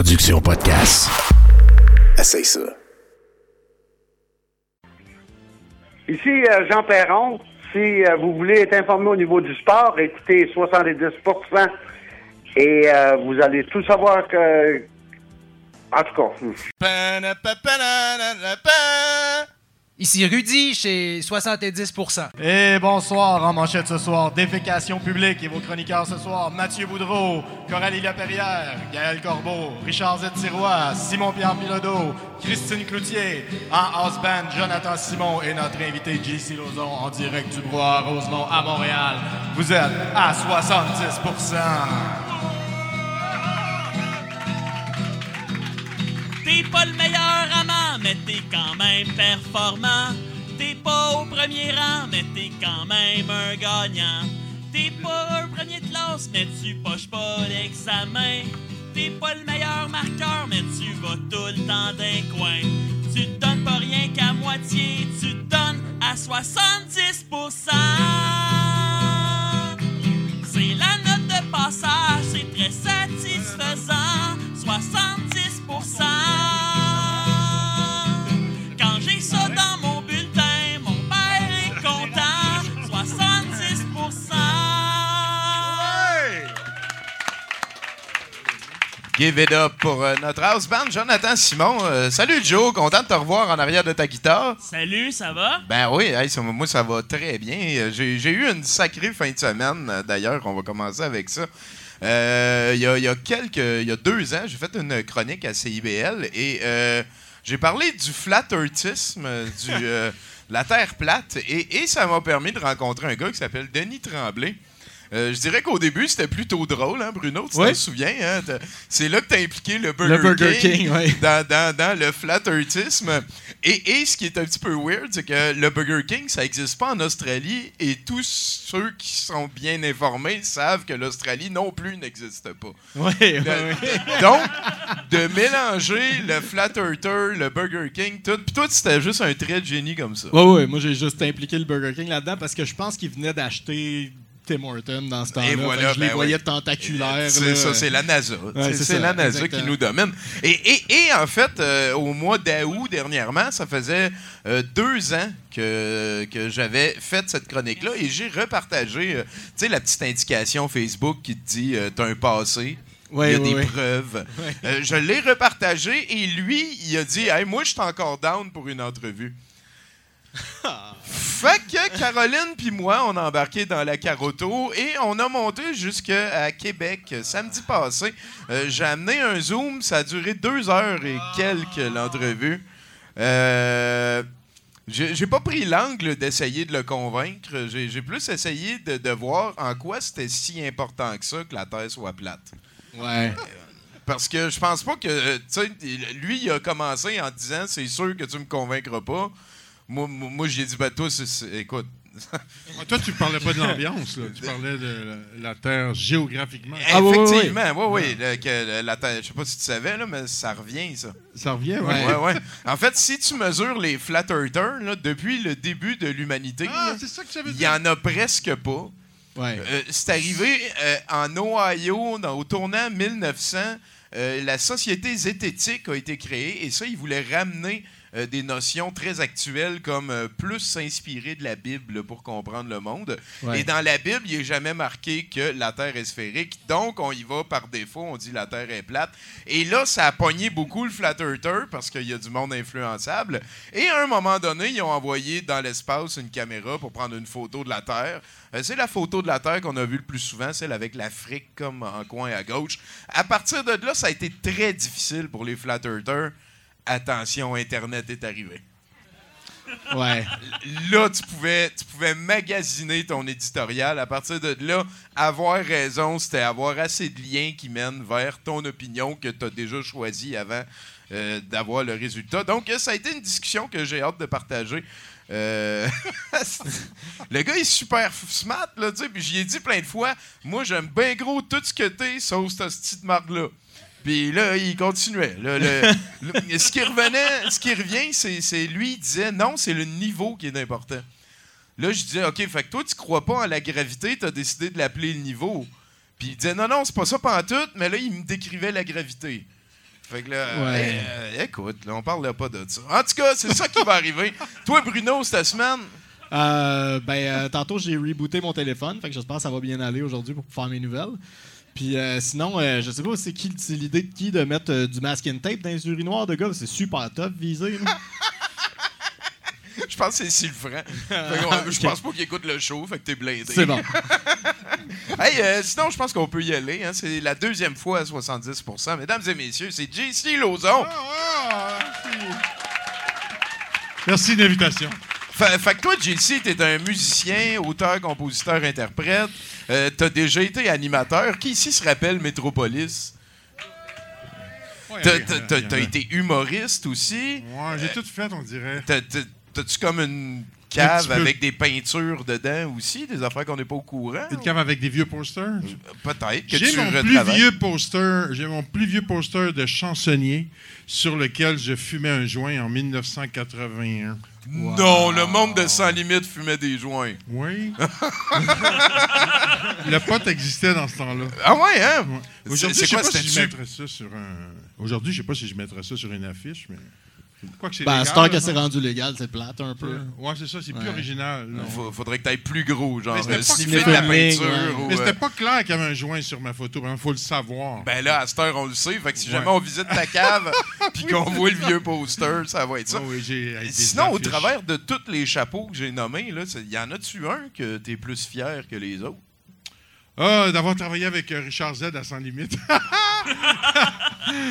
production podcast. Essaye ça. Ici euh, Jean Perron. Si euh, vous voulez être informé au niveau du sport, écoutez 70% et euh, vous allez tout savoir que. En tout cas. Ici Rudy chez 70%. Et bonsoir en manchette ce soir. Défécation publique et vos chroniqueurs ce soir. Mathieu Boudreau, Coralie Laperrière, Gaël Corbeau, Richard Z. Simon-Pierre Pilodeau, Christine Cloutier, en house band Jonathan Simon et notre invité JC Lozon en direct du Bois Rosemont à Montréal. Vous êtes à 70%. T'es pas le meilleur amant, mais t'es quand même performant. T'es pas au premier rang, mais t'es quand même un gagnant. T'es pas un premier de classe, mais tu poches pas l'examen. T'es pas le meilleur marqueur, mais tu vas tout le temps d'un coin. Tu donnes pas rien qu'à moitié, tu donnes à 70%. C'est la note de passage, c'est très satisfaisant. 70%. Give it up pour euh, notre house band, Jonathan Simon. Euh, salut Joe, content de te revoir en arrière de ta guitare. Salut, ça va? Ben oui, hey, ça- moi ça va très bien. Euh, J'ai eu une sacrée fin de semaine, d'ailleurs, on va commencer avec ça. Euh, Il y, a, y a quelques, il y a deux ans, j'ai fait une chronique à CIBL et euh, j'ai parlé du flat earthisme, du, la terre plate, et, et ça m'a permis de rencontrer un gars qui s'appelle Denis Tremblay. Euh, je dirais qu'au début, c'était plutôt drôle, hein, Bruno? Tu Oui. t'en souviens? Hein? C'est là que tu as impliqué le Burger, Le Burger King, oui. dans, dans- dans le flat earthisme. Et, et ce qui est un petit peu weird, c'est que le Burger King, ça n'existe pas en Australie et tous ceux qui sont bien informés savent que l'Australie non plus n'existe pas. Oui, Le- de- donc, de mélanger le flat earther, le Burger King, tout. Puis toi, c'était juste un trait de génie comme ça. Ouais, ouais, moi j'ai juste impliqué le Burger King là-dedans parce que je pense qu'il venait d'acheter Tim Horton dans ce temps-là. Voilà, je les ben voyais tentaculaires. C'est ça, c'est la NASA. C'est- la NASA qui nous domine. Et, et- et en fait, euh, au mois d'août dernièrement, ça faisait euh, deux ans que, que j'avais fait cette chronique-là et j'ai repartagé, euh, tu sais, la petite indication Facebook qui te dit t'as un passé. Ouais, il y a ouais, des ouais. preuves. Euh, je l'ai repartagé et lui, il a dit Hey, Moi, je suis encore down pour une entrevue. Fait que Caroline puis moi, on a embarqué dans la Caroto et on a monté jusqu'à Québec euh, samedi passé. Euh, J'ai amené un Zoom, ça a duré deux heures et quelques l'entrevue. Euh, j'ai pas pris l'angle d'essayer de le convaincre. J'ai plus essayé de, de voir en quoi c'était si important que ça que la Terre soit plate. Ouais. Parce que je pense pas que. Tu sais, lui, il a commencé en disant c'est sûr que tu me convaincras pas. Moi, moi, moi, j'ai dit, ben, toi, c'est- c'est- écoute. Ah, Toi, tu parlais pas de l'ambiance, là. tu parlais de la, la Terre géographiquement. Ah, oui, oui, oui. Effectivement, oui, oui. le- que la Terre- je sais pas si tu savais, là, mais ça revient, ça. Ça revient, Ouais. ouais. Ouais. En fait, si tu mesures les flat earthers, là, depuis le début de l'humanité, Ah, là, c'est ça que j'avais il y en a presque pas. Ouais. Euh, c'est arrivé euh, en Ohio, dans- au tournant 1900. euh, la Société zététique a été créée et ça, ils voulaient ramener euh, des notions très actuelles comme euh, plus s'inspirer de la Bible pour comprendre le monde. Ouais. Et dans la Bible, il n'est jamais marqué que la Terre est sphérique. Donc, on y va par défaut, on dit la Terre est plate. Et là, ça a pogné beaucoup le flat earther parce qu'il y a du monde influençable. Et à un moment donné, ils ont envoyé dans l'espace une caméra pour prendre une photo de la Terre. Euh, c'est la photo de la Terre qu'on a vue le plus souvent, celle avec l'Afrique comme en coin à gauche. À partir de là, ça a été très difficile pour les flat earthers. Attention, Internet est arrivé. Ouais. Là, tu pouvais, tu pouvais magasiner ton éditorial. À partir de là, avoir raison, c'était avoir assez de liens qui mènent vers ton opinion que tu as déjà choisi avant euh, d'avoir le résultat. Donc, euh, ça a été une discussion que j'ai hâte de partager. Euh, le gars est super smart, là, tu sais, puis j'y ai dit plein de fois, moi, j'aime bien gros tout ce que t'es, sauf cette petite marque-là. Puis là, il continuait. Là, le- le- ce qui revenait, ce qui revient, c'est, lui, il disait non, c'est le niveau qui est important. Là, je disais, OK, fait que toi, tu crois pas en la gravité, tu as décidé de l'appeler le niveau. Puis il disait, non, non, c'est pas ça pantoute, mais là, il me décrivait la gravité. Fait que là, Ouais. euh, écoute, là, on parle pas de ça. En tout cas, c'est ça qui va arriver. Toi, Bruno, cette semaine, Euh, ben, euh, tantôt, j'ai rebooté mon téléphone. Fait que j'espère que ça va bien aller aujourd'hui pour faire mes nouvelles. Puis euh, sinon, euh, je sais pas c'est qui c'est l'idée de qui de mettre euh, du masking tape dans les urinoirs de gars. C'est super tough visé. là. je pense que c'est Sylvain. Qu'on- Je pense pas qu'il écoute le show, fait que t'es blindé. C'est bon. Hey, euh, sinon, je pense qu'on peut y aller. hein. C'est la deuxième fois à 70% Mesdames et messieurs, c'est JC Lauzon. Ah, merci. Merci de l'invitation. Fait, fait que toi, JC, t'es un musicien, auteur, compositeur, interprète. Euh, T'as déjà été animateur. Qui ici se rappelle Métropolis? Ouais, T'as t'as été humoriste aussi? Ouais, j'ai tout fait, on dirait. T'as- t'as- T'as-tu comme une Un cave peu. avec des peintures dedans aussi, des affaires qu'on n'est pas au courant? Une cave avec des vieux posters? Peut-être que J'ai tu mon plus vieux poster, j'ai mon plus vieux poster de chansonnier sur lequel je fumais un joint en 1981. Non, le monde de Sans Limite fumait des joints. Oui. le pote existait dans ce temps-là. Ah ouais, hein? Ouais. Aujourd'hui, je sais quoi, pas si je mettrais ça sur un. Aujourd'hui, je sais pas si je mettrais ça sur une affiche, mais. Quoi que c'est Ben, à légal, cette heure là, que c'est rendu légal, c'est plate un peu. Ouais, c'est ça, c'est plus Ouais. original. là. Faut- faudrait que t'ailles plus gros, genre Mais c'était euh, pas de clair. la peinture. Ouais. ou, Mais c'était euh, pas clair qu'il y avait un joint sur ma photo, il faut le savoir. Ben là, à cette heure, on le sait. Fait que si Ouais. jamais on visite ta cave puis qu'on voit le vieux poster, ça va être ça. Ah oui, j'ai- avec des Sinon, au affiches. travers de tous les chapeaux que j'ai nommés, là, c'est- y en a-tu un que t'es plus fier que les autres? Ah, d'avoir travaillé avec euh, Richard Z à Sans Limite.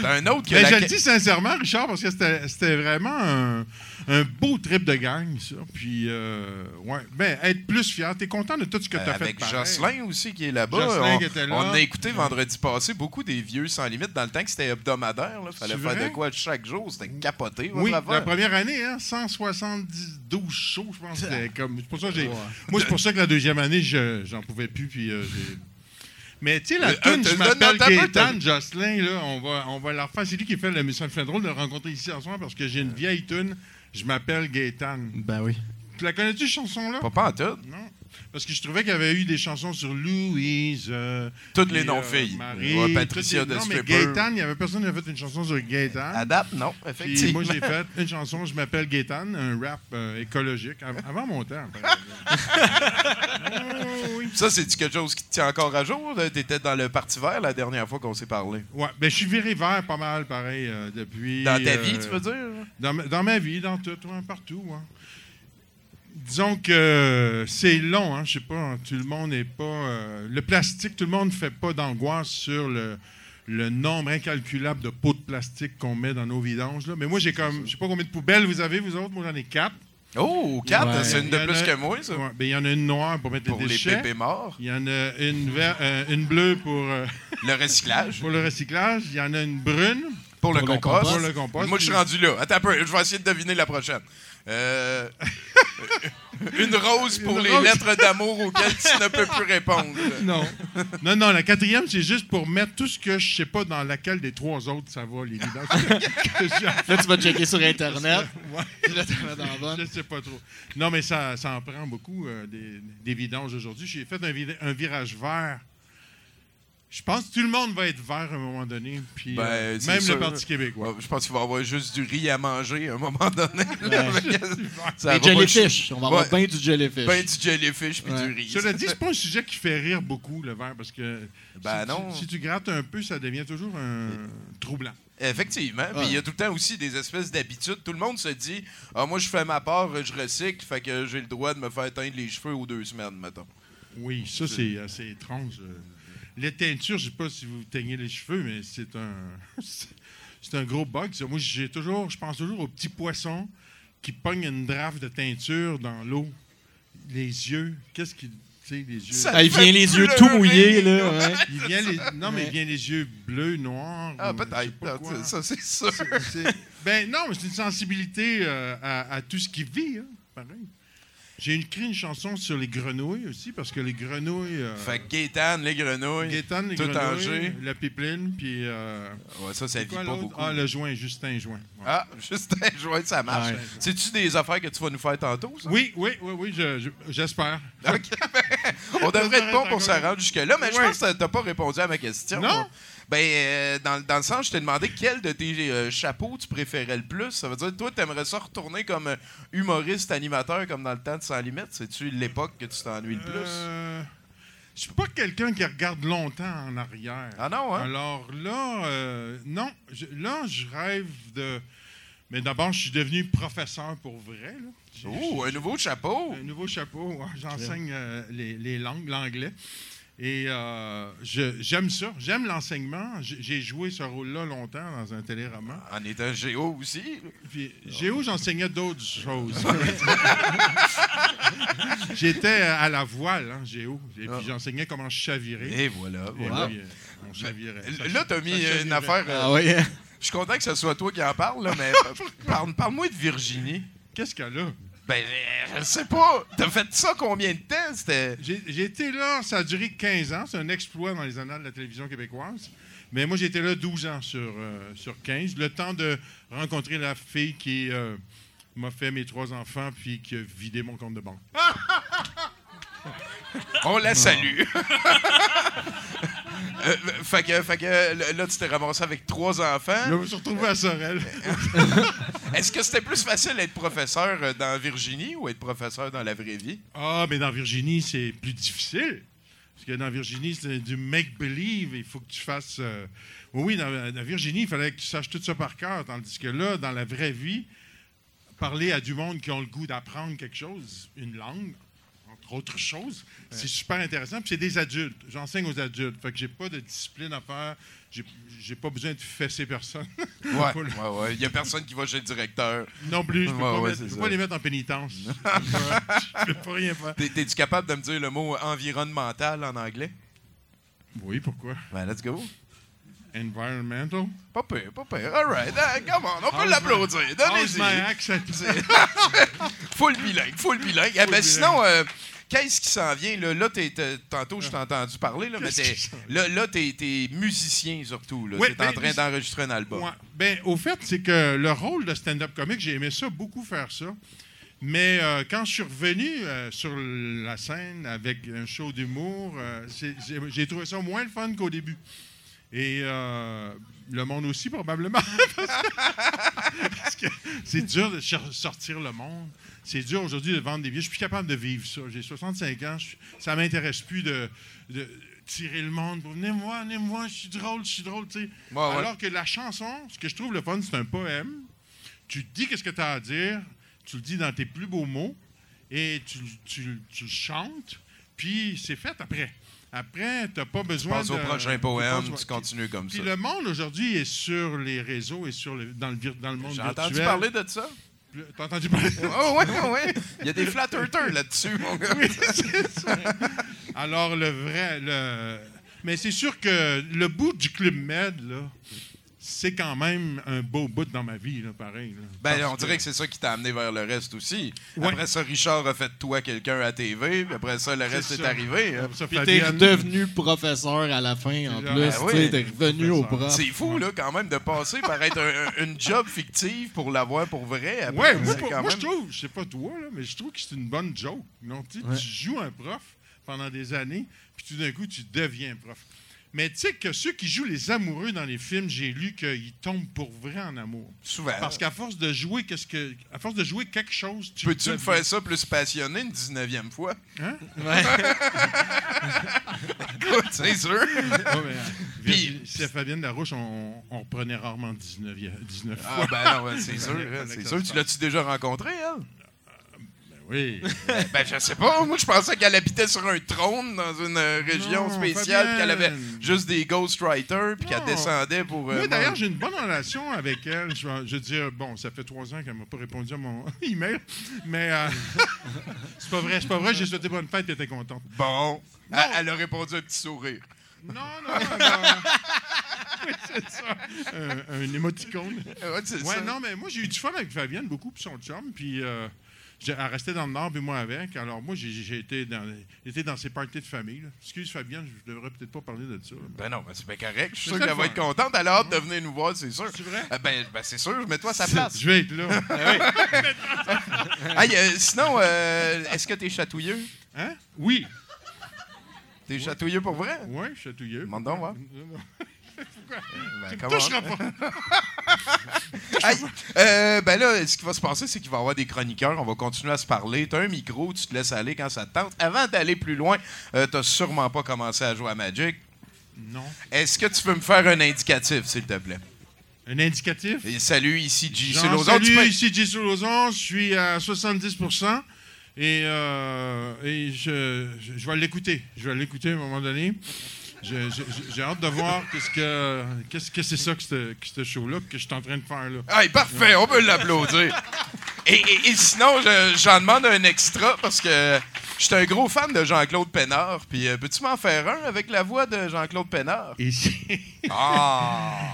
Un autre que Mais la- je le dis sincèrement, Richard, parce que c'était c'était vraiment un, un beau trip de gang, ça. Puis, euh, ouais, ben, être plus fier. T'es content de tout ce que Euh, t'as fait. avec. Jocelyn aussi qui est là-bas. Jocelyn on, qui était là. on a écouté vendredi passé beaucoup des vieux sans limite dans le temps que c'était hebdomadaire. Là. Fallait faire de quoi chaque jour. C'était capoté. Oui, affaire. la première année, hein, 172 shows, je pense. Comme, c'est pour ça que j'ai- Moi, c'est pour ça que la deuxième année, je, j'en pouvais plus. Puis, euh, Mais tu sais, la Euh, tune, euh, je m'appelle Gaétan Jocelyn, là, on va, on va la refaire. C'est lui qui fait Ça me fait drôle de le rencontrer ici ce soir parce que j'ai une vieille tune, je m'appelle Gaétan. Ben oui. Tu la connais-tu, cette chanson-là? Pas, pas en tout. Non. Parce que je trouvais qu'il y avait eu des chansons sur Louise. euh, Toutes les puis, noms-filles. euh, Marie. Ouais, Patricia de Non, mais. Gaétan, il y avait personne qui avait fait une chanson sur Gaétan. Adapte, non, Puis effectivement. moi, j'ai fait une chanson, je m'appelle Gaétan, un rap euh, écologique, av- avant mon temps. Oh, oui. Ça, c'est quelque chose qui te tient encore à jour? là? T'étais dans le Parti vert la dernière fois qu'on s'est parlé. Ouais, ben, je suis viré vert pas mal, pareil, euh, depuis. Dans ta vie, tu veux dire? Dans ma, dans ma vie, dans tout, ouais, partout. ouais. Disons que c'est long, hein, je sais pas, tout le monde n'est pas... euh, le plastique, tout le monde ne fait pas d'angoisse sur le, le nombre incalculable de pots de plastique qu'on met dans nos vidanges. Là. Mais moi, j'ai comme... Je sais pas combien de poubelles vous avez, vous autres. Moi, j'en ai quatre. Oh, 4, Ouais. c'est une de plus a- que moi, ça. Ouais, ben, il y en a une noire pour mettre Pour les les déchets. pépés morts. Il y en a une, ver- euh, une bleue pour, euh, Le recyclage. pour le recyclage. Il y en a une brune Pour le compost. compost. pour le compost. Moi, je suis rendu là. Attends un peu, je vais essayer de deviner la prochaine. Euh, une rose pour Une les rose. lettres d'amour auxquelles tu ne peux plus répondre. Non. non, non, la quatrième, c'est juste pour mettre tout ce que je sais pas dans laquelle des trois autres ça va, les Là, tu vas checker sur Internet. Ouais. Là, dans. Je sais pas trop. Non, mais ça, ça en prend beaucoup, euh, des, des vidanges aujourd'hui. J'ai fait un virage vert. Je pense que tout le monde va être vert à un moment donné. Puis, Ben, euh, même sûr. le Parti québécois. Ouais, Je pense qu'il va y avoir juste du riz à manger à un moment donné. Ça va Des jellyfish. On va avoir Ouais. bien du jellyfish. Ben du jellyfish puis Ouais. du riz. Cela dit, c'est pas un sujet qui fait rire beaucoup, le vert, parce que Ben si, non. Tu, si tu grattes un peu, ça devient toujours un troublant. Effectivement. Puis il y a tout le temps aussi des espèces d'habitudes. Tout le monde se dit Ah, moi, je fais ma part, je recycle, fait que j'ai le droit de me faire teindre les cheveux aux deux semaines, mettons. Oui, ça, c'est assez étrange. euh. Les teintures, je sais pas si vous teignez les cheveux, mais c'est un c'est un gros bug. ça. Moi, j'ai toujours, je pense toujours aux petits poissons qui pognent une draft de teinture dans l'eau. Les yeux, qu'est-ce qui, tu sais, les yeux? Ça- il vient les yeux tout mouillés, là. Ouais. Il vient les, non, mais il vient les yeux bleus, noirs. Ah, peut-être. quoi. Ça, c'est sûr. C'est- c'est- ben non, mais c'est une sensibilité euh, à, à tout ce qui vit, hein, pareil. J'ai écrit une chanson sur les grenouilles aussi, parce que les grenouilles. euh, Fait que Gaétan, les grenouilles. Gaétan, les tout grenouilles, la pipeline, puis. euh, Ouais, ça, ça vit quoi pas beaucoup. Ah, le joint, Justin Joint. Ouais. Ah, juste un joint, ça marche. Ouais. C'est-tu des affaires que tu vas nous faire tantôt, ça? Oui, oui, oui, oui, je- je- j'espère. OK, ben, on devrait être bon pour se rendre jusque-là, mais je pense que t'as pas répondu à ma question. Non? Ben, euh, dans, dans le sens, je t'ai demandé quel de tes euh, chapeaux tu préférais le plus. Ça veut dire, toi, t'aimerais ça retourner comme euh, humoriste, animateur, comme dans le temps de Sans Limite? C'est-tu l'époque que tu t'ennuies le plus? Euh, je suis pas quelqu'un qui regarde longtemps en arrière. Ah non, hein? Alors là, non. je- là, je rêve de. Mais d'abord, je suis devenu professeur pour vrai. là. Oh, un nouveau chapeau! un nouveau chapeau. J'enseigne les, les langues, l'anglais. Et euh, je- j'aime ça. J'aime l'enseignement. J'ai joué ce rôle-là longtemps dans un téléroman. En étant géo aussi. Puis, Géo, j'enseignais d'autres choses. J'étais à la voile, hein, Géo. Et puis, Ah. j'enseignais comment chavirer. Et voilà, Et voilà. puis, on chavirait. Ça, Là, t'as mis une affaire. euh, Ah oui. Je suis content que ce soit toi qui en parle, là, mais parle- parle-moi de Virginie. Qu'est-ce qu'elle a? Ben, euh, je sais pas. T'as fait ça combien de temps? J'ai été là, ça a duré 15 ans. C'est un exploit dans les annales de la télévision québécoise. Mais moi, j'étais là 12 ans sur, euh, sur 15. Le temps de rencontrer la fille qui euh, m'a fait mes trois enfants puis qui a vidé mon compte de banque. On la salue. Euh, fait que, fait que là, tu t'es ramassé avec trois enfants. Là, je me suis retrouvé à Sorel. Est-ce que c'était plus facile d'être professeur euh, dans Virginie ou être professeur dans la vraie vie? Ah, mais dans Virginie, c'est plus difficile. Parce que dans Virginie, c'est du make-believe. Il faut que tu fasses. euh, Oui, dans, dans Virginie, il fallait que tu saches tout ça par cœur. Tandis que là, dans la vraie vie, parler à du monde qui ont le goût d'apprendre quelque chose, une langue, entre autres choses, c'est super intéressant. Puis c'est des adultes. J'enseigne aux adultes. Fait que j'ai pas de discipline à faire. J'ai, j'ai pas besoin de fesser personne. Ouais, ouais, ouais. Il y a personne qui va chez le directeur. non plus. Je peux, Ouais, pas, ouais, mettre- c'est je peux pas les mettre en pénitence. je peux pas rien faire. T'es- T'es-tu capable de me dire le mot environnemental en anglais? Oui, pourquoi? Ben, let's go. Environmental? Pas pire, pas pire. All right. Ah, come on, on peut l'applaudir. Donnez-y. accent? Full bilingue, full bilingue. Eh ben, bilingue. sinon, euh, qu'est-ce qui s'en vient? Là, là tantôt, je t'ai entendu parler, là, mais là, là t'es t'es musicien surtout. Là. Ouais, t'es en ben, train d'enregistrer un album. Ouais. Ben, au fait, c'est que le rôle de stand-up comique, j'ai aimé ça, beaucoup faire ça. Mais euh, quand je suis revenu euh, sur la scène avec un show d'humour, j'ai trouvé ça moins le fun qu'au début. Et euh, le monde aussi, probablement. Parce que c'est dur de sortir le monde. C'est dur aujourd'hui de vendre des billets. Je suis plus capable de vivre ça. J'ai 65 ans. je- ça m'intéresse plus de, de tirer le monde pour venez me voir, venez me voir, je suis drôle, je suis drôle. Ouais, ouais. Alors que la chanson, ce que je trouve le fun, c'est un poème. Tu dis qu'est-ce que tu as à dire, tu le dis dans tes plus beaux mots et tu, tu- tu le chantes, puis c'est fait après. Après, tu n'as pas besoin de... au prochain poème, tu continues comme Puis ça. le monde aujourd'hui est sur les réseaux et sur le, dans, le, dans le monde J'ai virtuel. entendu parler de ça. T'as entendu parler? Oh, ouais, ouais, ouais. Il y a des flat earthers là-dessus, mon gars. Oui, ça. Alors, le vrai. Le... Mais c'est sûr que le bout du Club Med, là, c'est quand même un beau bout dans ma vie, là, pareil. là. Ben, on dirait que c'est ça qui t'a amené vers le reste aussi. Ouais. Après ça, Richard a fait de toi quelqu'un à TV, puis après ça, le reste est, arrivé. hein. Ça, Puis t'es redevenu professeur à la fin, en Ben plus. oui. tu sais, T'es revenu au prof. C'est fou, là, quand même, de passer par être un- un- une job fictive pour l'avoir pour vrai. Après, Ouais, moi, c'est pour- quand moi, même- je trouve, je sais pas toi, là, mais je trouve que c'est une bonne joke. Non, tu sais, Ouais. tu joues un prof pendant des années, puis tout d'un coup, tu deviens prof. Mais tu sais que ceux qui jouent les amoureux dans les films, j'ai lu qu'ils tombent pour vrai en amour. Souvent. Parce qu'à force de jouer, qu'est-ce que, à force de jouer quelque chose, tu Peux-tu me faire ça plus passionné une 19e fois? Hein? Ouais. C'est sûr. Ouais, mais, euh, Puis- à Fabienne Larouche, on, on reprenait rarement 19, 19 Ah, fois. ben non, c'est sûr. Hein, C'est ça sûr. Tu l'as-tu déjà rencontré, elle? Oui. Ben, je sais pas. Moi, je pensais qu'elle habitait sur un trône dans une euh, région Non, spéciale, qu'elle avait juste des ghostwriters, puis qu'elle descendait pour. euh, d'ailleurs, j'ai une bonne relation avec elle. Je, veux dire, bon, ça fait trois ans qu'elle m'a pas répondu à mon email, mais euh, c'est pas vrai, c'est pas vrai. J'ai souhaité bonne fête et était contente. Bon. Elle, elle a répondu un petit sourire. Non, non, non. C'est ça. Un, un émoticône. Ouais, c'est Ouais, ça. non, mais moi, j'ai eu du fun avec Fabienne, beaucoup, puis son chum, puis euh, elle restait dans le Nord, puis moi avec. Alors, moi, j'ai j'ai été dans, été dans ses parties de famille. là. Excuse, Fabienne, je devrais peut-être pas parler de ça. là. Ben non, ben c'est bien correct. Je suis sûr qu'elle va être contente. Elle a hâte de venir nous voir, c'est sûr. C'est vrai? Euh, ben, ben, c'est sûr. Mets-toi à sa place. Je vais être là. Hey, euh, sinon, euh, est-ce que t'es chatouilleux? Hein? Oui. T'es chatouilleux pour vrai? Oui, chatouilleux. Demande donc, voir. Ben, Tu me toucheras pas. Euh, ben là, ce qui va se passer, c'est qu'il va y avoir des chroniqueurs. On va continuer à se parler. Tu as un micro, tu te laisses aller quand ça te tente. Avant d'aller plus loin, euh, tu sûrement pas commencé à jouer à Magic. Non. Est-ce que tu peux me faire un indicatif, s'il te plaît? Un indicatif? Et salut, ici J. Tu salut, peux- ici J. Sulozon. Je suis à 70 et, euh, et je, je- je vais l'écouter. Je vais l'écouter à un moment donné. J'ai hâte de voir qu'est-ce que qu'est-ce que c'est ça que ce que ce show-là que je suis en train de faire là. Hey, parfait, on peut l'applaudir. Et, et- et sinon, je- j'en demande un extra parce que je suis un gros fan de Jean-Claude Pénard. Puis, euh, peux-tu m'en faire un avec la voix de Jean-Claude Pénard? Ici, Ah!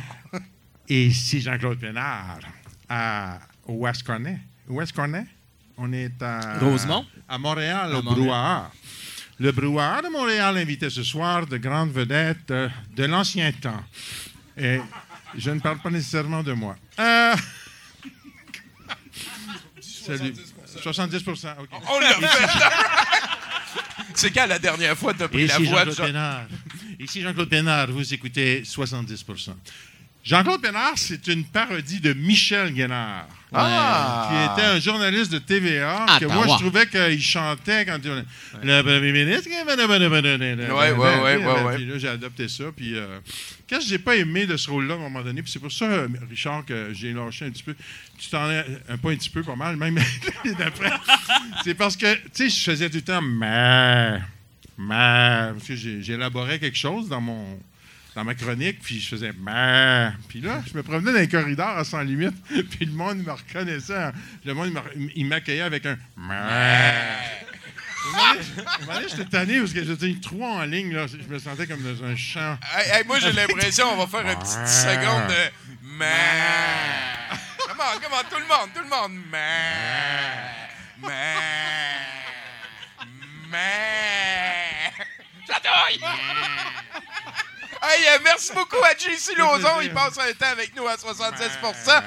ici Jean-Claude Pénard, à où est-ce qu'on est? Où est-ce qu'on est? On est à Rosemont? À Montréal, À au Montréal. Brouhaha. Le Brouhaha de Montréal invitait ce soir de grandes vedettes euh, de l'ancien temps. Et je ne parle pas nécessairement de moi. Euh, Salut. 70 OK. On l'a fait! C'est quand la dernière fois que t'as pris la Ici voix de Jean-Claude Jean... Pénard. Ici Jean-Claude Pénard, vous écoutez 70 Jean-Claude Pénard, c'est une parodie de Michel Guénard. Ah! qui était un journaliste de TVA, Ah, que bah moi, ouais. je trouvais qu'il chantait quand il... Le premier ministre... Ouais, ouais, ouais, ouais, ouais. Puis là, j'ai adopté ça, puis... Euh, qu'est-ce que j'ai pas aimé de ce rôle-là, à un moment donné, puis c'est pour ça, euh, Richard, que j'ai lâché un petit peu. Tu t'en es... Un pas un petit peu, pas mal, même d'après. c'est parce que, tu sais, je faisais tout le temps... Mais... Mais... Parce que j'élaborais quelque chose dans mon dans ma chronique, puis je faisais. Puis là, je me promenais dans les corridors à sans limite, puis le monde me reconnaissait. Le monde il m'a- il m'accueillait avec un J'étais tanné parce que j'étais trois en ligne, là. Je me sentais comme dans un champ. Hey, hey, moi, j'ai l'impression qu'on va faire une petite seconde de... Comment, comment, tout le monde, tout le monde. Mais... Mais... Mais... J'adore! Hey, euh, merci beaucoup à JC Lozon. Il passe un temps avec nous à 76%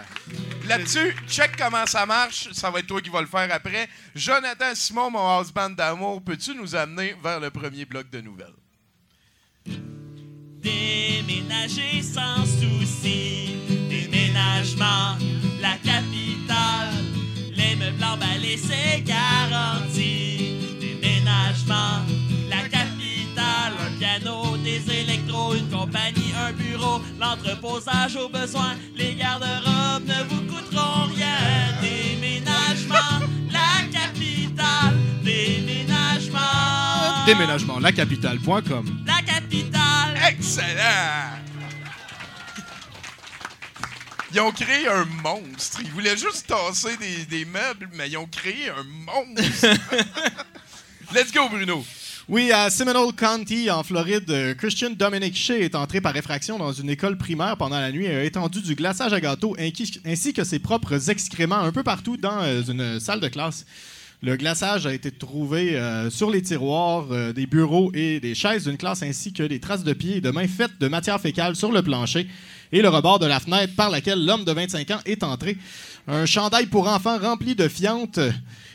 Là-dessus, check comment ça marche. Ça va être toi qui vas le faire après. Jonathan Simon, mon house band d'amour, peux-tu nous amener vers le premier bloc de nouvelles? Déménager sans souci, déménagement, la capitale. Les meubles emballés, c'est garanti. Déménagement, la. Un piano, des électros, une compagnie, un bureau. L'entreposage au besoin, les garde-robes ne vous coûteront rien. Déménagement, la capitale. Déménagement. Déménagement, lacapitale.com. La capitale. Excellent! Ils ont créé un monstre. Ils voulaient juste tasser des, des meubles, mais ils ont créé un monstre. Let's go, Bruno. Oui, à Seminole County, en Floride, Christian Dominic Shea est entré par effraction dans une école primaire pendant la nuit et a étendu du glaçage à gâteau ainsi ainsi que ses propres excréments un peu partout dans euh, une salle de classe. Le glaçage a été trouvé euh, sur les tiroirs euh, des bureaux et des chaises d'une classe ainsi que des traces de pieds et de mains faites de matière fécale sur le plancher et le rebord de la fenêtre par laquelle l'homme de 25 ans est entré. Un chandail pour enfants rempli de fientes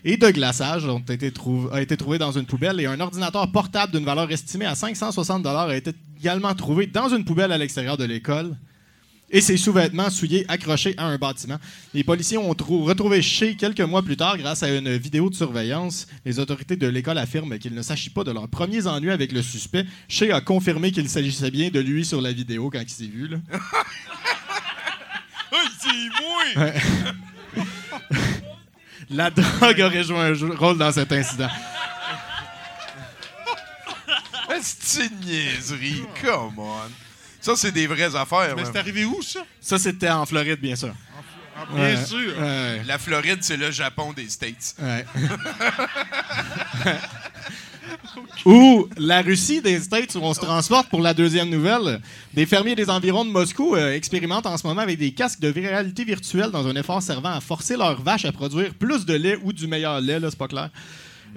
et de glaçage ont été trou- a été trouvé dans une poubelle et un ordinateur portable d'une valeur estimée à 560 a été également trouvé dans une poubelle à l'extérieur de l'école et ses sous-vêtements souillés accrochés à un bâtiment. Les policiers ont trou- retrouvé Shea quelques mois plus tard grâce à une vidéo de surveillance. Les autorités de l'école affirment qu'il ne s'agit pas de leurs premiers ennuis avec le suspect. Shea a confirmé qu'il s'agissait bien de lui sur la vidéo quand il s'est vu. là. Hey! La drogue aurait joué un rôle dans cet incident. C'est une niaiserie. Come on. Ça, c'est des vraies affaires. Mais c'est arrivé où, ça? Ça, c'était en Floride, bien sûr. Ah, bien Ouais. sûr. Ouais. La Floride, c'est le Japon des States. Ouais. Ou la Russie des States où on se transporte pour la deuxième nouvelle. Des fermiers des environs de Moscou euh, expérimentent en ce moment avec des casques de réalité virtuelle dans un effort servant à forcer leurs vaches à produire plus de lait ou du meilleur lait, là, c'est pas clair.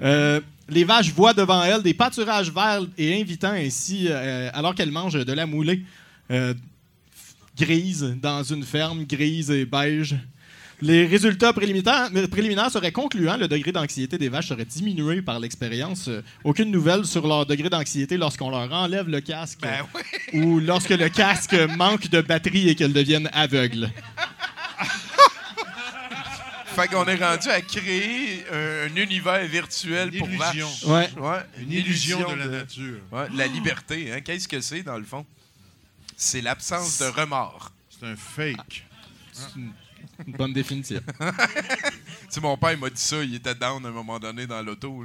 Euh, les vaches voient devant elles des pâturages verts et invitants ainsi euh, alors qu'elles mangent de la moulée grise dans une ferme grise et beige. Les résultats préliminaires, préliminaires seraient concluants. Le degré d'anxiété des vaches serait diminué par l'expérience. Euh, aucune nouvelle sur leur degré d'anxiété lorsqu'on leur enlève le casque Ben euh, ou lorsque le casque manque de batterie et qu'elles deviennent aveugles. Fait qu'on est rendu à créer un, un univers virtuel Une pour illusion. vaches. Ouais. Ouais, Une illusion de la nature. ouais, la liberté. Hein? Qu'est-ce que c'est, dans le fond? C'est l'absence de remords. C'est un fake. Une bonne définition. Tu sais, mon père il m'a dit ça, il était down à un moment donné dans l'auto. En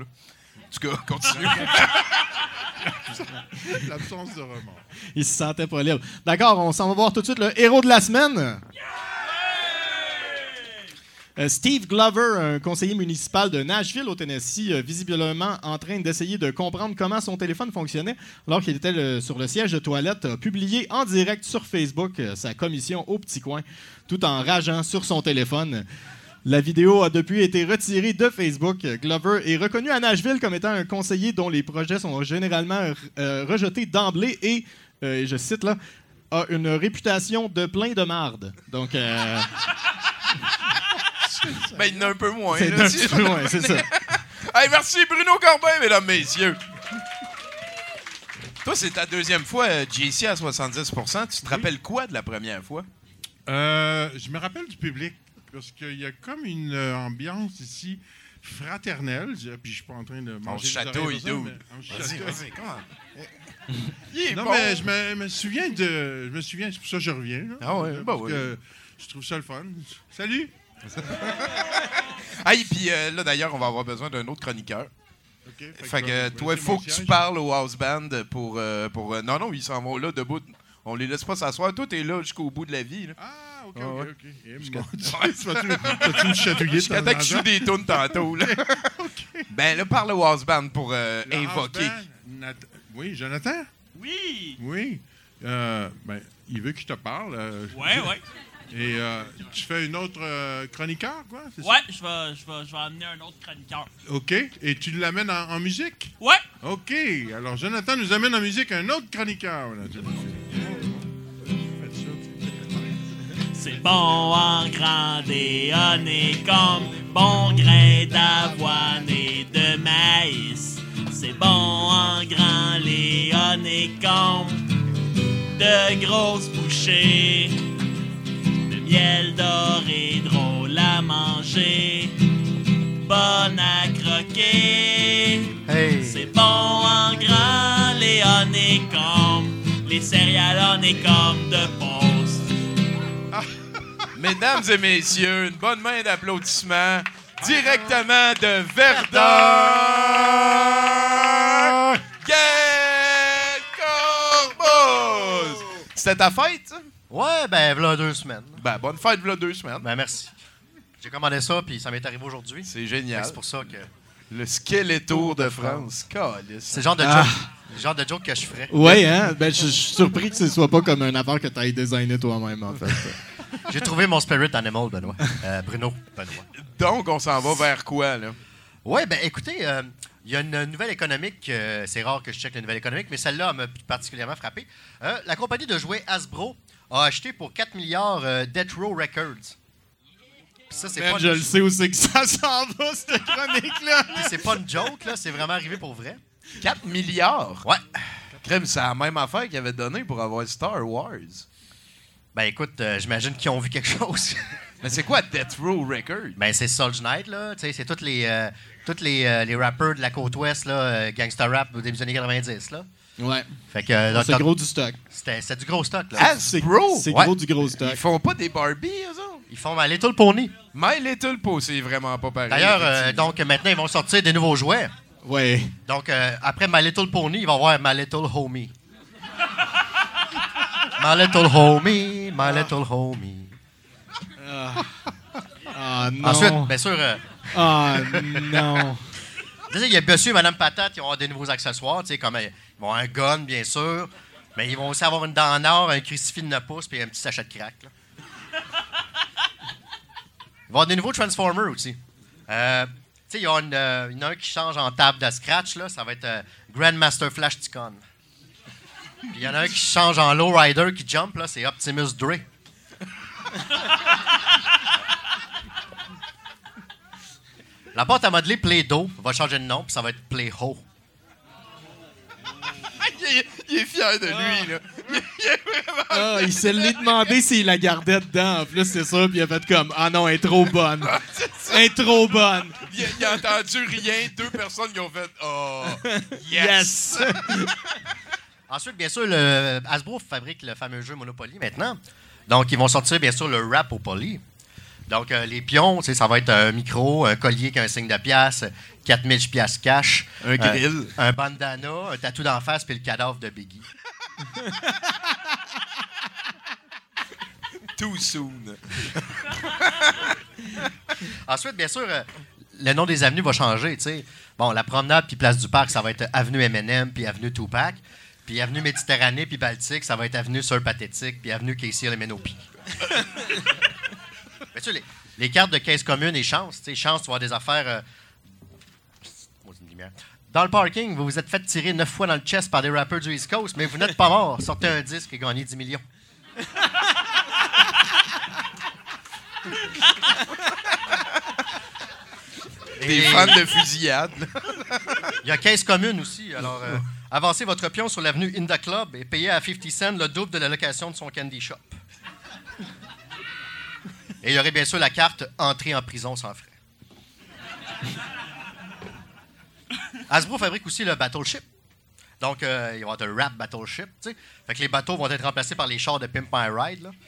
tout cas, continue. L'absence de remords. Il se sentait pas libre. D'accord, on s'en va voir tout de suite le héros de la semaine. Euh, Steve Glover, un conseiller municipal de Nashville au Tennessee, euh, visiblement en train d'essayer de comprendre comment son téléphone fonctionnait alors qu'il était sur le siège de toilette, a publié en direct sur Facebook euh, sa commission au petit coin, tout en rageant sur son téléphone. La vidéo a depuis été retirée de Facebook. Glover est reconnu à Nashville comme étant un conseiller dont les projets sont généralement euh, rejetés d'emblée et, euh, je cite là, a une réputation de plein de marde. Donc, euh, ben, il y en a un peu moins. c'est là, un petit peu loin, c'est ça. Hey, merci Bruno Corbin, mesdames, messieurs. Toi, c'est ta deuxième fois, euh, JC, à 70% Tu te rappelles quoi de la première fois? Euh, je me rappelle du public parce qu'il y a comme une euh, ambiance ici fraternelle. Je- Puis je suis pas en train de manger les chatouille, oreilles dude. mais on se chatouille. comment? Il est Non, bon. mais je me, me souviens de. Je me souviens, c'est pour ça que je reviens. là. Ah ouais, bah Parce que je trouve ça le fun. Salut! Hey, puis euh, là, d'ailleurs, on va avoir besoin d'un autre chroniqueur. Fait que euh, toi, il faut que tu parles au house band pour. euh, pour euh, non, non, ils s'en vont là debout. On les laisse pas s'asseoir. Toi, t'es là jusqu'au bout de la vie. là. Ah, OK, Ah, OK, ouais. OK. Eh, me chatouiller Jusqu'à temps temps que je des tunes tantôt. Là. Ben là, parle au house band pour euh, invoquer. band, Nat- Oui, Jonathan? Oui! Oui. Euh, ben, il veut que je te parle. euh, Ouais, ouais. Et euh, tu fais une autre euh, chroniqueur, quoi? Ouais, je vais, je, vais, je vais amener un autre chroniqueur. OK. Et tu l'amènes en, en musique? Ouais! OK. Alors, Jonathan nous amène en musique un autre chroniqueur. C'est bon en grande et comme bon grain d'avoine et de maïs. C'est bon en grand léon et comme de grosses bouchées. Miel doré drôle à manger. Bonne à croquer. C'est bon en grand léon et comme les céréales comme de poste. Mesdames et messieurs, une bonne main d'applaudissements directement de Verdun. Gaël! C'était ta fête, ça? Ouais, ben, voilà deux semaines. Ben, bonne fête, voilà deux semaines. Ben, merci. J'ai commandé ça, puis ça m'est arrivé aujourd'hui. C'est génial. C'est pour ça que. Le Skeletto de France. C'est le genre de Ah. joke, le genre de joke que je ferais. Ouais, hein? Ben, je je suis surpris que ce soit pas comme une affaire que tu aies designé toi-même, en fait. J'ai trouvé mon spirit animal, Benoît. Euh, Bruno, Benoît. Donc, on s'en va vers quoi, là? Ouais, ben, écoutez, euh, il y a une nouvelle économique. euh, c'est rare que je check les nouvelles économiques, mais celle-là m'a particulièrement frappé. Euh, la compagnie de jouets Hasbro a acheté pour 4 milliards euh, Death Row Records. Puis ça, c'est pas, je le sais où c'est que ça s'en va, cette chronique-là. puis c'est pas une joke, là. C'est vraiment arrivé pour vrai. 4 milliards? Ouais. Crème, c'est la même affaire qu'il avait donné pour avoir Star Wars. Ben, écoute, euh, j'imagine qu'ils ont vu quelque chose. Mais c'est quoi Death Row Record? Ben, c'est Soldier Knight, là. Tu sais, c'est tous les, euh, tous les, euh, les rappers de la côte ouest, là, euh, gangsta rap au début des années 90, là. Ouais. Fait que, euh, C'est gros du stock. c'était, c'était du gros stock, là. C'est Hasbro? c'est Ouais. gros du gros stock. Ils font pas des Barbie, eux autres? Ils font ma Little Pony. My Little Po, c'est vraiment pas pareil. D'ailleurs, euh, donc, maintenant, ils vont sortir des nouveaux jouets. Ouais. Donc, euh, après My Little Pony, il va y avoir My Little Homie. my Little Homie, My Little Homie. Ah, non. Ensuite, bien sûr, euh, Ah, non. Il y a monsieur et madame Patate qui vont avoir des nouveaux accessoires, tu sais, comme euh, ils vont avoir un gun, bien sûr, mais ils vont aussi avoir une dent en or, un crucifix de 9 pouces, puis un petit sachet de crack. là. Il va y avoir des nouveaux Transformers aussi. Euh, tu sais, euh, il y en a un qui change en table de scratch, là, ça va être Grandmaster Flash Ticon. Puis il y en a un qui change en lowrider qui jump, là, c'est Optimus Dre. La boîte à modeler Play-Doh va changer de nom, puis ça va être Play-Ho. il, est, il est fier de lui, là. Il est- il est vraiment Ah, il se l'est demandé s'il la gardait dedans. En plus, c'est ça. Puis il a fait comme Ah non, elle est trop bonne. Elle est trop bonne. Il, a- il a entendu rien, deux personnes qui ont fait Oh, Yes. yes! Ensuite, bien sûr, le Hasbro fabrique le fameux jeu Monopoly maintenant. Donc, ils vont sortir, bien sûr, le Rap au Poly. Donc, euh, les pions, tu sais, ça va être un micro, un collier qui a un signe de pièce, 4000 pièces cash. Un grill. euh, un bandana, un tatou d'en face, puis le cadavre de Biggie. Too soon. Ensuite, bien sûr, euh, le nom des avenues va changer, tu sais. Bon, la promenade puis place du parc, ça va être avenue M&M puis avenue Tupac. Puis avenue Méditerranée puis Baltique, ça va être avenue Sœur Pathétique puis avenue Casey Lemenopi. Mais tu sais, les, les cartes de caisse commune et chance, tu sais, chance, tu vas avoir des affaires... euh. Dans le parking, vous vous êtes fait tirer neuf fois dans le chest par des rappers du East Coast, mais vous n'êtes pas mort. Sortez un disque et gagnez 10 millions. Des Et- fans de fusillade. Il y a caisse commune aussi. Alors, euh, avancez votre pion sur l'avenue Inda Club et payez à 50 cents le double de la location de son candy shop. Et il y aurait bien sûr la carte entrée en prison sans frais. Hasbro fabrique aussi le Battleship. Donc, euh, il va y avoir le Rap Battleship, tu sais. Fait que les bateaux vont être remplacés par les chars de Pimp My Ride, là.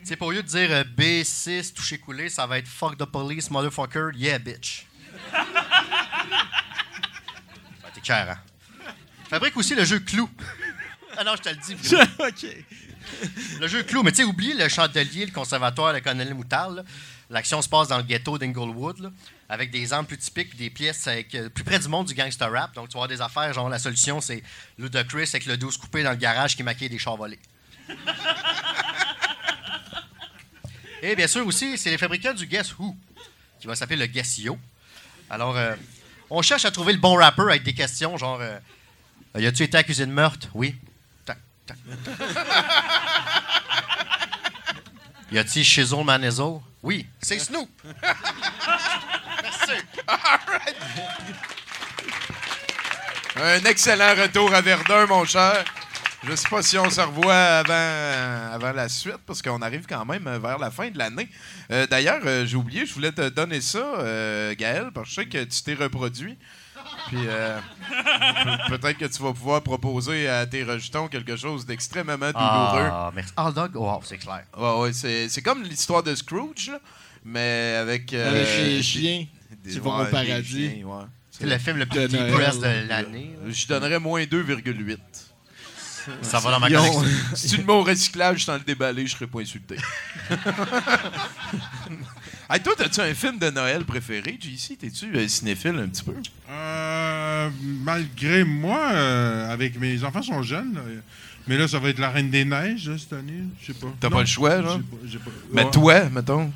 Tu sais, au lieu de dire euh, B6, toucher coulé, ça va être Fuck the police, motherfucker, yeah, bitch. Ah, T'es clair, hein? Fabrique aussi le jeu Clou. Ah non, je te le dis. OK. Le jeu Clou, mais tu sais, oublie le chandelier, le conservatoire, le colonel Moutarde. là. L'action se passe dans le ghetto d'Inglewood, avec des armes plus typiques des pièces euh, plus près du monde du gangster rap. Donc, tu vas avoir des affaires, genre la solution, c'est Ludacris avec le 12 coupé dans le garage qui maquille des chars volés. Et bien sûr aussi, c'est les fabricants du Guess Who, qui va s'appeler le Guess Yo. Alors, euh, on cherche à trouver le bon rappeur avec des questions genre euh, Y a-tu été accusé de meurtre Oui. Y a-t-il Shizzle Manezo Oui. C'est Snoop. Merci. Un excellent retour à Verdun, mon cher. Je sais pas si on se revoit avant, avant la suite, parce qu'on arrive quand même vers la fin de l'année. Euh, D'ailleurs, euh, j'ai oublié, je voulais te donner ça, euh, Gaël, parce que je sais que tu t'es reproduit. Puis euh, pe- peut-être que tu vas pouvoir proposer à tes rejetons quelque chose d'extrêmement douloureux. Ah, merci. Hot dog? Wow, c'est clair. Ouais, ouais, c'est c'est comme l'histoire de Scrooge, là, mais avec. euh, Avec les des- chiens des- qui vont ouais, au paradis. chiens, ouais. C'est le film le plus De deep Noël. press de l'année. là. Je donnerais moins 2,8. Ça va dans ma collection. Si tu le mets au recyclage sans le déballer, je serais pas insulté. hey, toi, as-tu un film de Noël préféré, JC? T'es-tu euh, cinéphile un petit peu? Euh, malgré moi, euh, avec mes enfants sont jeunes, là, mais là, ça va être la Reine des Neiges là, cette année. Je sais pas. T'as Non, pas le choix, là? j'ai pas- j'ai pas- Mais Ouais. toi, mettons,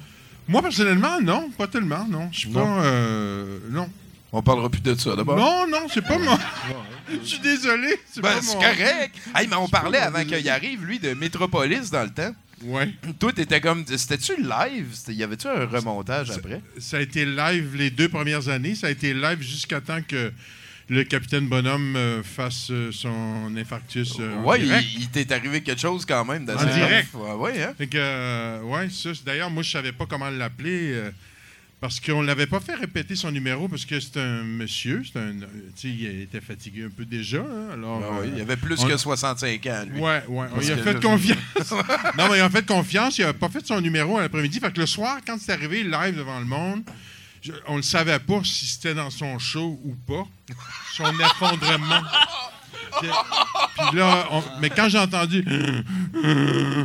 Moi, personnellement, non, pas tellement, non. Je suis Non. pas. euh, non. on parlera plus de ça d'abord. Non, non, c'est pas moi. Je suis désolé. C'est Ben, pas c'est mon- correct. Hey, mais on parlait avant qu'il arrive, lui, de Metropolis dans le temps. Ouais. Toi, t'étais comme. C'était-tu live? Y avait-tu un remontage après? Ça a été live les deux premières années. Ça a été live jusqu'à temps que le capitaine Bonhomme euh, fasse euh, son infarctus euh, ouais, direct. il, il t'est arrivé quelque chose quand même En direct. rough. Ouais, ouais, hein? Fait que, euh, ouais, ça, d'ailleurs, moi, je savais pas comment l'appeler parce qu'on l'avait pas fait répéter son numéro parce que c'est un monsieur, c'est un, il était fatigué un peu déjà, hein, alors. Ouais, euh, il avait plus on- que 65 ans, lui. Ouais, ouais. On lui a fait confiance. non, mais il a fait confiance. Il a pas fait son numéro à l'après-midi. Fait que le soir, quand c'est arrivé live devant le monde, je- on ne savait pas si c'était dans son show ou pas. Son effondrement. Puis puis là, on- mais quand j'ai entendu.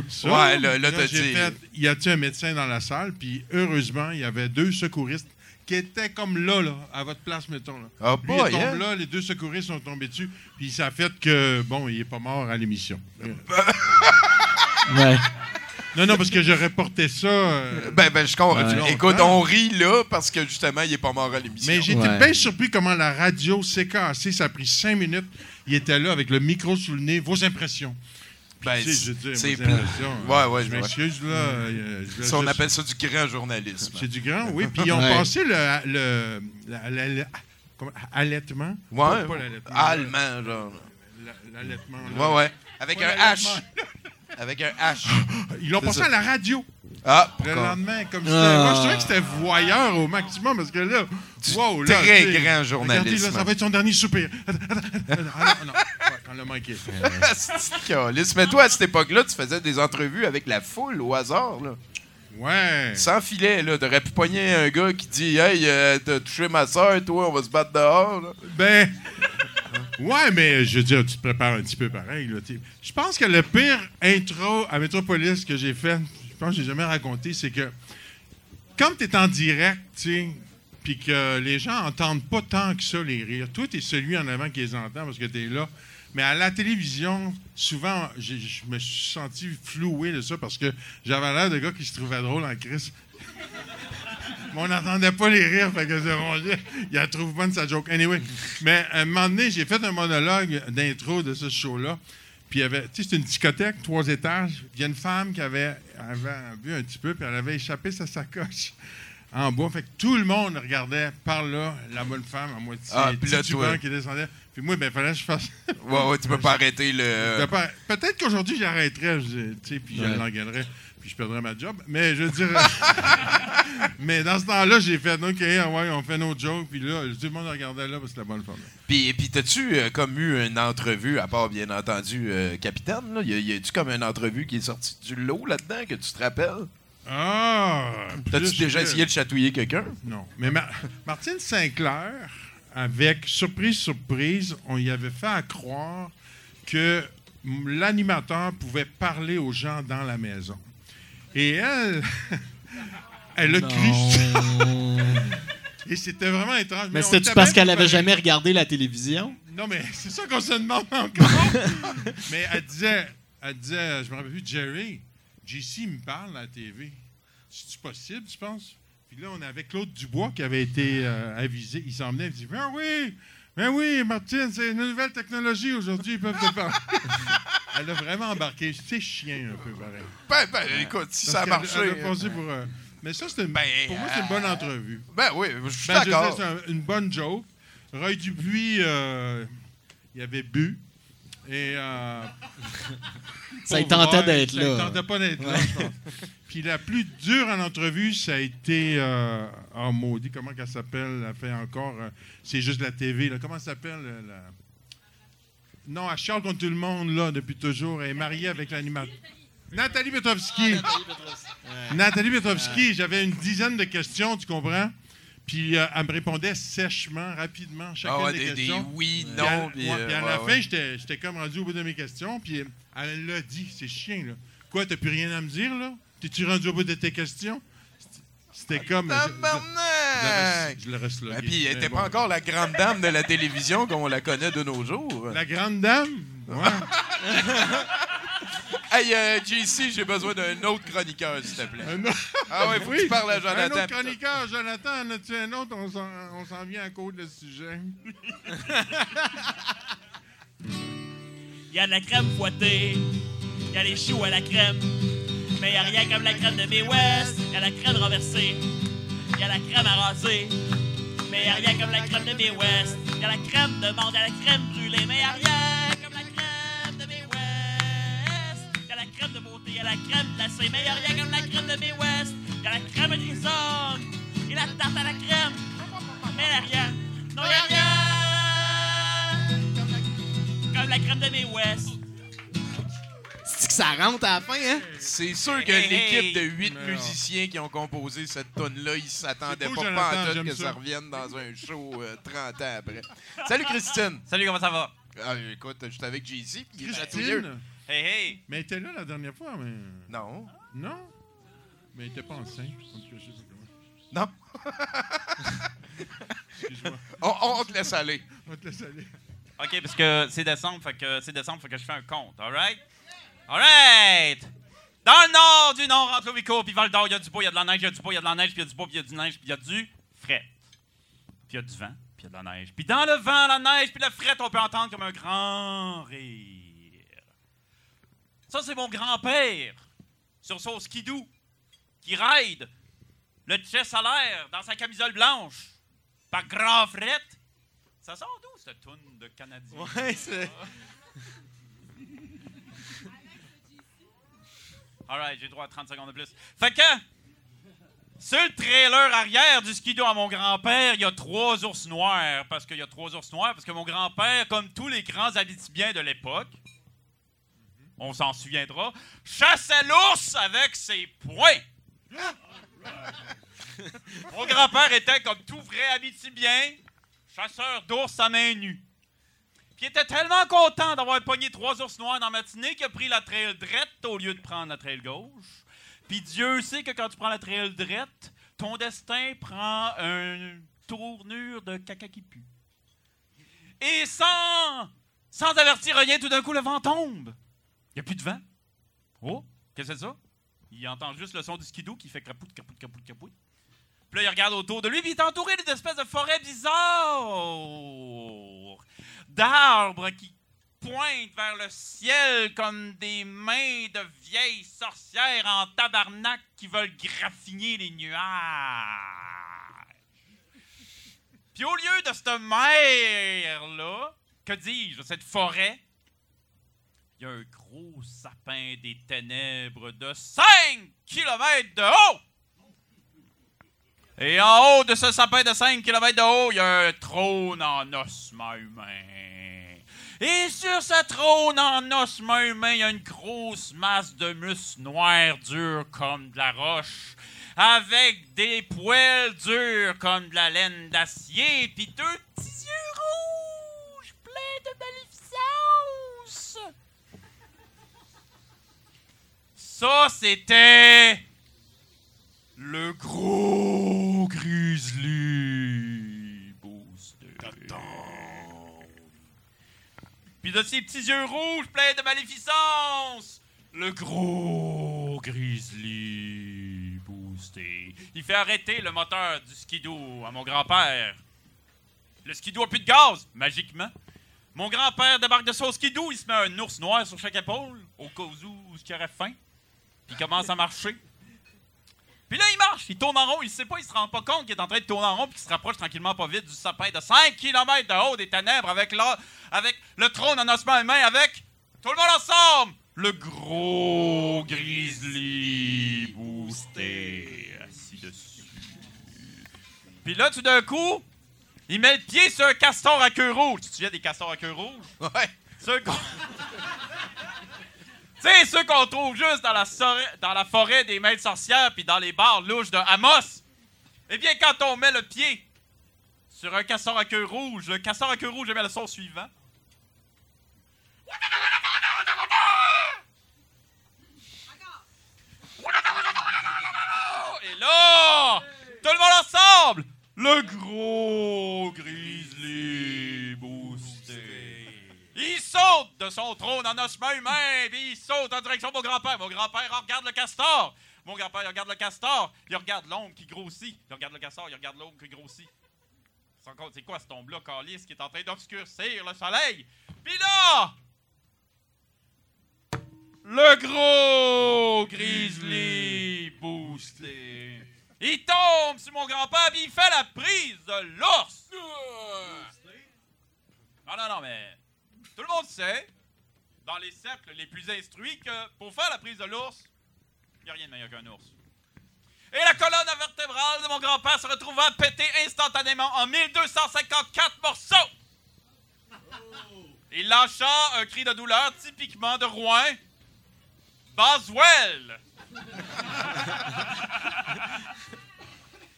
ça, Ouais, là- là, j'ai dit- fait, y a-t-il un médecin dans la salle? Puis heureusement, il y avait deux secouristes qui étaient comme là, là, à votre place, mettons. Là. Ah, Lui, il boy, tombe hein? là, les deux secouristes sont tombés dessus, puis ça a fait que, bon, il est pas mort à l'émission. Ouais. Non, non, parce que je reportais ça. euh, Ben, ben, je comprends. Ouais. Écoute, on rit là parce que justement, il est pas mort à l'émission. mais j'étais Ouais. bien surpris comment la radio s'est cassée. Ça a pris cinq minutes. Il était là avec le micro sous le nez. Vos impressions. Ben, Tu sais, je veux dire, c'est l'impression, Ouais, ouais, je je vois. m'excuse, là. euh, je voulais Ça, on appelle ça du grand journalisme. C'est du grand, oui. Puis ils ont Ouais. passé le, comment- allaitement? Ouais, Pas- pas l'allaitement, allemand, genre. la- L'allaitement. là. Ouais, ouais. Avec Pas un H. Avec un H. Ils l'ont passé ça. à la radio. Ah, Le lendemain, comme c'était. Ah. Moi, je trouvais que c'était voyeur au maximum parce que là, wow, là. très grand Regardez, là, ça va être son dernier soupir. Attends, attends, attends. Ah, non, non. On l'a manqué. Mais toi, à cette époque-là, tu faisais des entrevues avec la foule au hasard, là. Ouais. Sans filet, là. T'aurais pu pogner un gars qui dit Hey, euh, t'as touché ma soeur, toi, on va se battre dehors, là. Ben. Ouais, mais je veux dire, tu te prépares un petit peu pareil. Là, je pense que le pire intro à Metropolis que j'ai fait, je pense que j'ai jamais raconté, c'est que comme tu es en direct, tu puis que les gens entendent pas tant que ça les rires, toi, tu es celui en avant qui les entend parce que tu es là. Mais à la télévision, souvent, je me suis senti floué de ça parce que j'avais l'air de gars qui se trouvait drôle en crise. Mais on n'entendait pas les rires, fait que c'est il la trouve bonne sa joke. Anyway, mais à un moment donné, j'ai fait un monologue d'intro de ce show-là. Puis il y avait, tu sais, c'est une discothèque, trois étages. Il y a une femme qui avait, avait vu un petit peu, puis elle avait échappé sa sacoche en bois. Fait que tout le monde regardait par là la bonne femme à moitié Ah, puis là, qui descendait. Puis moi, ben, fallait que je fasse. Ouais, ouais, tu peux pas arrêter le. Peut-être qu'aujourd'hui, j'arrêterais, tu sais, puis je l'engueulerais, puis je perdrais ma job. Mais je veux dire. mais dans ce temps-là, j'ai fait, OK, ah ouais, on fait nos jokes, puis là, tout le monde regardait là parce que c'était la bonne femme. Puis, puis t'as-tu euh, comme eu une entrevue, à part bien entendu euh, Capitaine, là? Y a- y a-tu comme une entrevue qui est sortie du lot là-dedans que tu te rappelles? Ah! T'as-tu déjà essayé de chatouiller quelqu'un? Non. Mais Ma- Martine Sinclair, avec surprise, surprise, on y avait fait à croire que m- l'animateur pouvait parler aux gens dans la maison. Et elle, elle a ça. Et c'était vraiment étrange. Mais on c'était-tu était parce qu'elle avait préparés. jamais regardé la télévision? Non, mais c'est ça qu'on se demande encore. mais elle disait, elle disait, je me rappelle plus, Jerry, JC me parle à la TV. C'est-tu possible, tu penses? Puis là, on avait Claude Dubois qui avait été euh, avisé. Il s'en venait, il dit Ben oui, ben oui, Martine, c'est une nouvelle technologie aujourd'hui, ils peuvent te parler. elle a vraiment embarqué. C'est chien un peu pareil. Ben, ben, écoute, si ça a marché. elle a passé pour. euh, mais ça, c'est une- Ben, pour moi, c'est une bonne entrevue. Ben oui, je suis Ben, d'accord. c'est un- une bonne joke. Roy Dupuis, euh, il avait bu. Et. euh, Ça lui tentait d'être ça là. lui tentait pas d'être là, je pense. Puis la plus dure en entrevue, ça a été. Euh, oh, maudit, comment qu'elle s'appelle? Elle fait encore. euh, c'est juste la TV. Là. Comment elle s'appelle euh, la... Non, elle chiale contre tout le monde, là, depuis toujours. Elle est mariée avec l'animateur. Nathalie Petrovski. Nathalie Petrovski, j'avais une dizaine de questions, tu comprends? Puis euh, elle me répondait sèchement, rapidement, chacune Ah ouais, des, des, des questions. oui, Puis à- non. Puis, ouais, puis à ouais, la fin, j'étais j'étais comme rendu au bout de mes questions, puis elle l'a dit, c'est chien, là. Quoi, t'as plus rien à me dire, là? T'es-tu rendu au bout de tes questions? C'était comme... je- je- Tabarnak! Je le reste là. Et puis, elle était pas encore la grande dame de la télévision comme on la connaît de nos jours. La grande dame? Ouais. Hey, euh, JC, j'ai besoin d'un autre chroniqueur, s'il te plaît. Un autre- Ah ouais, faut que tu parles à Jonathan. Un autre chroniqueur, Jonathan, en as-tu un autre? On s'en- On s'en vient à cause de ce sujet. Il y a de la crème fouettée, il y a les choux à la crème. Mais y a rien comme la crème de May West, y a la crème renversée, y a la crème arrosée. Mais y a rien comme la crème de May West, y a la crème de menthe, y a la crème brûlée. Mais y a rien comme la crème de May West. Y a la crème de beauté, y a la crème glacée. Mais y a rien comme la crème de May West, y a la crème grisonne et la tarte à la crème. Mais y a rien, non y a rien comme la crème de May West. C'est que ça rentre à la fin, hein? C'est sûr que Hey, l'équipe de huit non. musiciens qui ont composé cette tonne-là, ils s'attendaient pas pas en tout que ça. ça. revienne dans un show euh, 30 ans après. Salut Christine! Salut, comment ça va? Ah, écoute, j'étais avec Jay-Z, puis il est chatouilleux. Hey, hey! mais elle était là la dernière fois, mais... Non. Non? Mais elle était pas enceinte. Non. Excuse-moi. On, on te laisse aller. On te laisser aller. OK, parce que c'est décembre, fait que c'est décembre, fait que je fais un compte, alright? Alright! Dans le nord du nord, entre Rico puis Val d'Or, il y a du beau, il y a de la neige, il y a du beau, il y a de la neige, puis il y a du beau, puis il y a du neige, puis il y a du fret. Puis il y a du vent, puis il y a de la neige. Puis dans le vent, la neige, puis le fret, on peut entendre comme un grand rire. Ça, c'est mon grand-père sur son skidoo qui ride le chest à l'air dans sa camisole blanche par grand fret. Ça sort d'où, cette toune de Canadien? Ouais, c'est. Alright, j'ai droit à 30 secondes de plus. Fait que, sur le trailer arrière du skido à mon grand-père, il y a trois ours noirs. Parce qu'il y a trois ours noirs, parce que mon grand-père, comme tous les grands habitibiens de l'époque, on s'en souviendra, chassait l'ours avec ses poings. mon grand-père était comme tout vrai habitibien, chasseur d'ours à main nue. Puis il était tellement content d'avoir pogné trois ours noirs dans la matinée qu'il a pris la trail droite au lieu de prendre la trail gauche. Puis Dieu sait que quand tu prends la trail droite, ton destin prend une tournure de caca qui pue. Et sans, sans avertir rien, tout d'un coup, le vent tombe. Il n'y a plus de vent. Oh, qu'est-ce que c'est ça? Il entend juste le son du skidoo qui fait crapout, crapout, crapout, crapout. Puis là, il regarde autour de lui, puis il est entouré d'une espèce de forêt bizarre d'arbres qui pointent vers le ciel comme des mains de vieilles sorcières en tabarnak qui veulent graffiner les nuages. Puis au lieu de cette mer-là, que dis-je, cette forêt, il y a un gros sapin des ténèbres de 5 km de haut. Et en haut de ce sapin de 5 km de haut, il y a un trône en ossements humains. Et sur ce trône en ossements humains, il y a une grosse masse de muscles noirs durs comme de la roche, avec des poils durs comme de la laine d'acier, puis deux petits yeux rouges pleins de maléficence. Ça, c'était le gros Puis de ses petits yeux rouges pleins de maléficence, le gros grizzly boosté. Il fait arrêter le moteur du skidoo à mon grand-père. Le skidoo a plus de gaz, magiquement. Mon grand-père débarque de son skidoo, il se met un ours noir sur chaque épaule, au cas où il aurait faim. Puis commence à marcher. Puis là, il marche, il tourne en rond, il sait pas, il se rend pas compte qu'il est en train de tourner en rond, puis qu'il se rapproche tranquillement pas vite du sapin de 5 km de haut des ténèbres avec, la, avec le trône en ossement humain, avec tout le monde ensemble, le gros grizzly boosté assis dessus. Puis là, tout d'un coup, il met le pied sur un castor à queue rouge. Tu te souviens des castors à queue rouge? Ouais. Ceux qu'on... Tu sais, ceux qu'on trouve juste dans la, dans la forêt des maîtres sorcières puis dans les bars louches de Amos. Eh bien, quand on met le pied sur un castor à queue rouge, le castor à queue rouge émet le son suivant. Et là, tout le monde ensemble, le gros grizzly saute de son trône en ossement humain, puis il saute en direction de mon grand-père. Mon grand-père regarde le castor. Mon grand-père regarde le castor. Il regarde l'ombre qui grossit. Il regarde le castor, il regarde l'ombre qui grossit. Sans compte, c'est quoi cette ombre-là, calice, qui est en train d'obscurcir le soleil? Puis là, le gros grizzly boosté. Il tombe sur mon grand-père, puis il fait la prise de l'ours. Non, non, non, mais tout le monde sait, dans les cercles les plus instruits, que pour faire la prise de l'ours, il n'y a rien de meilleur qu'un ours. Et la colonne vertébrale de mon grand-père se retrouva pétée instantanément en 1254 morceaux. Il lâcha un cri de douleur typiquement de Rouen. Boswell!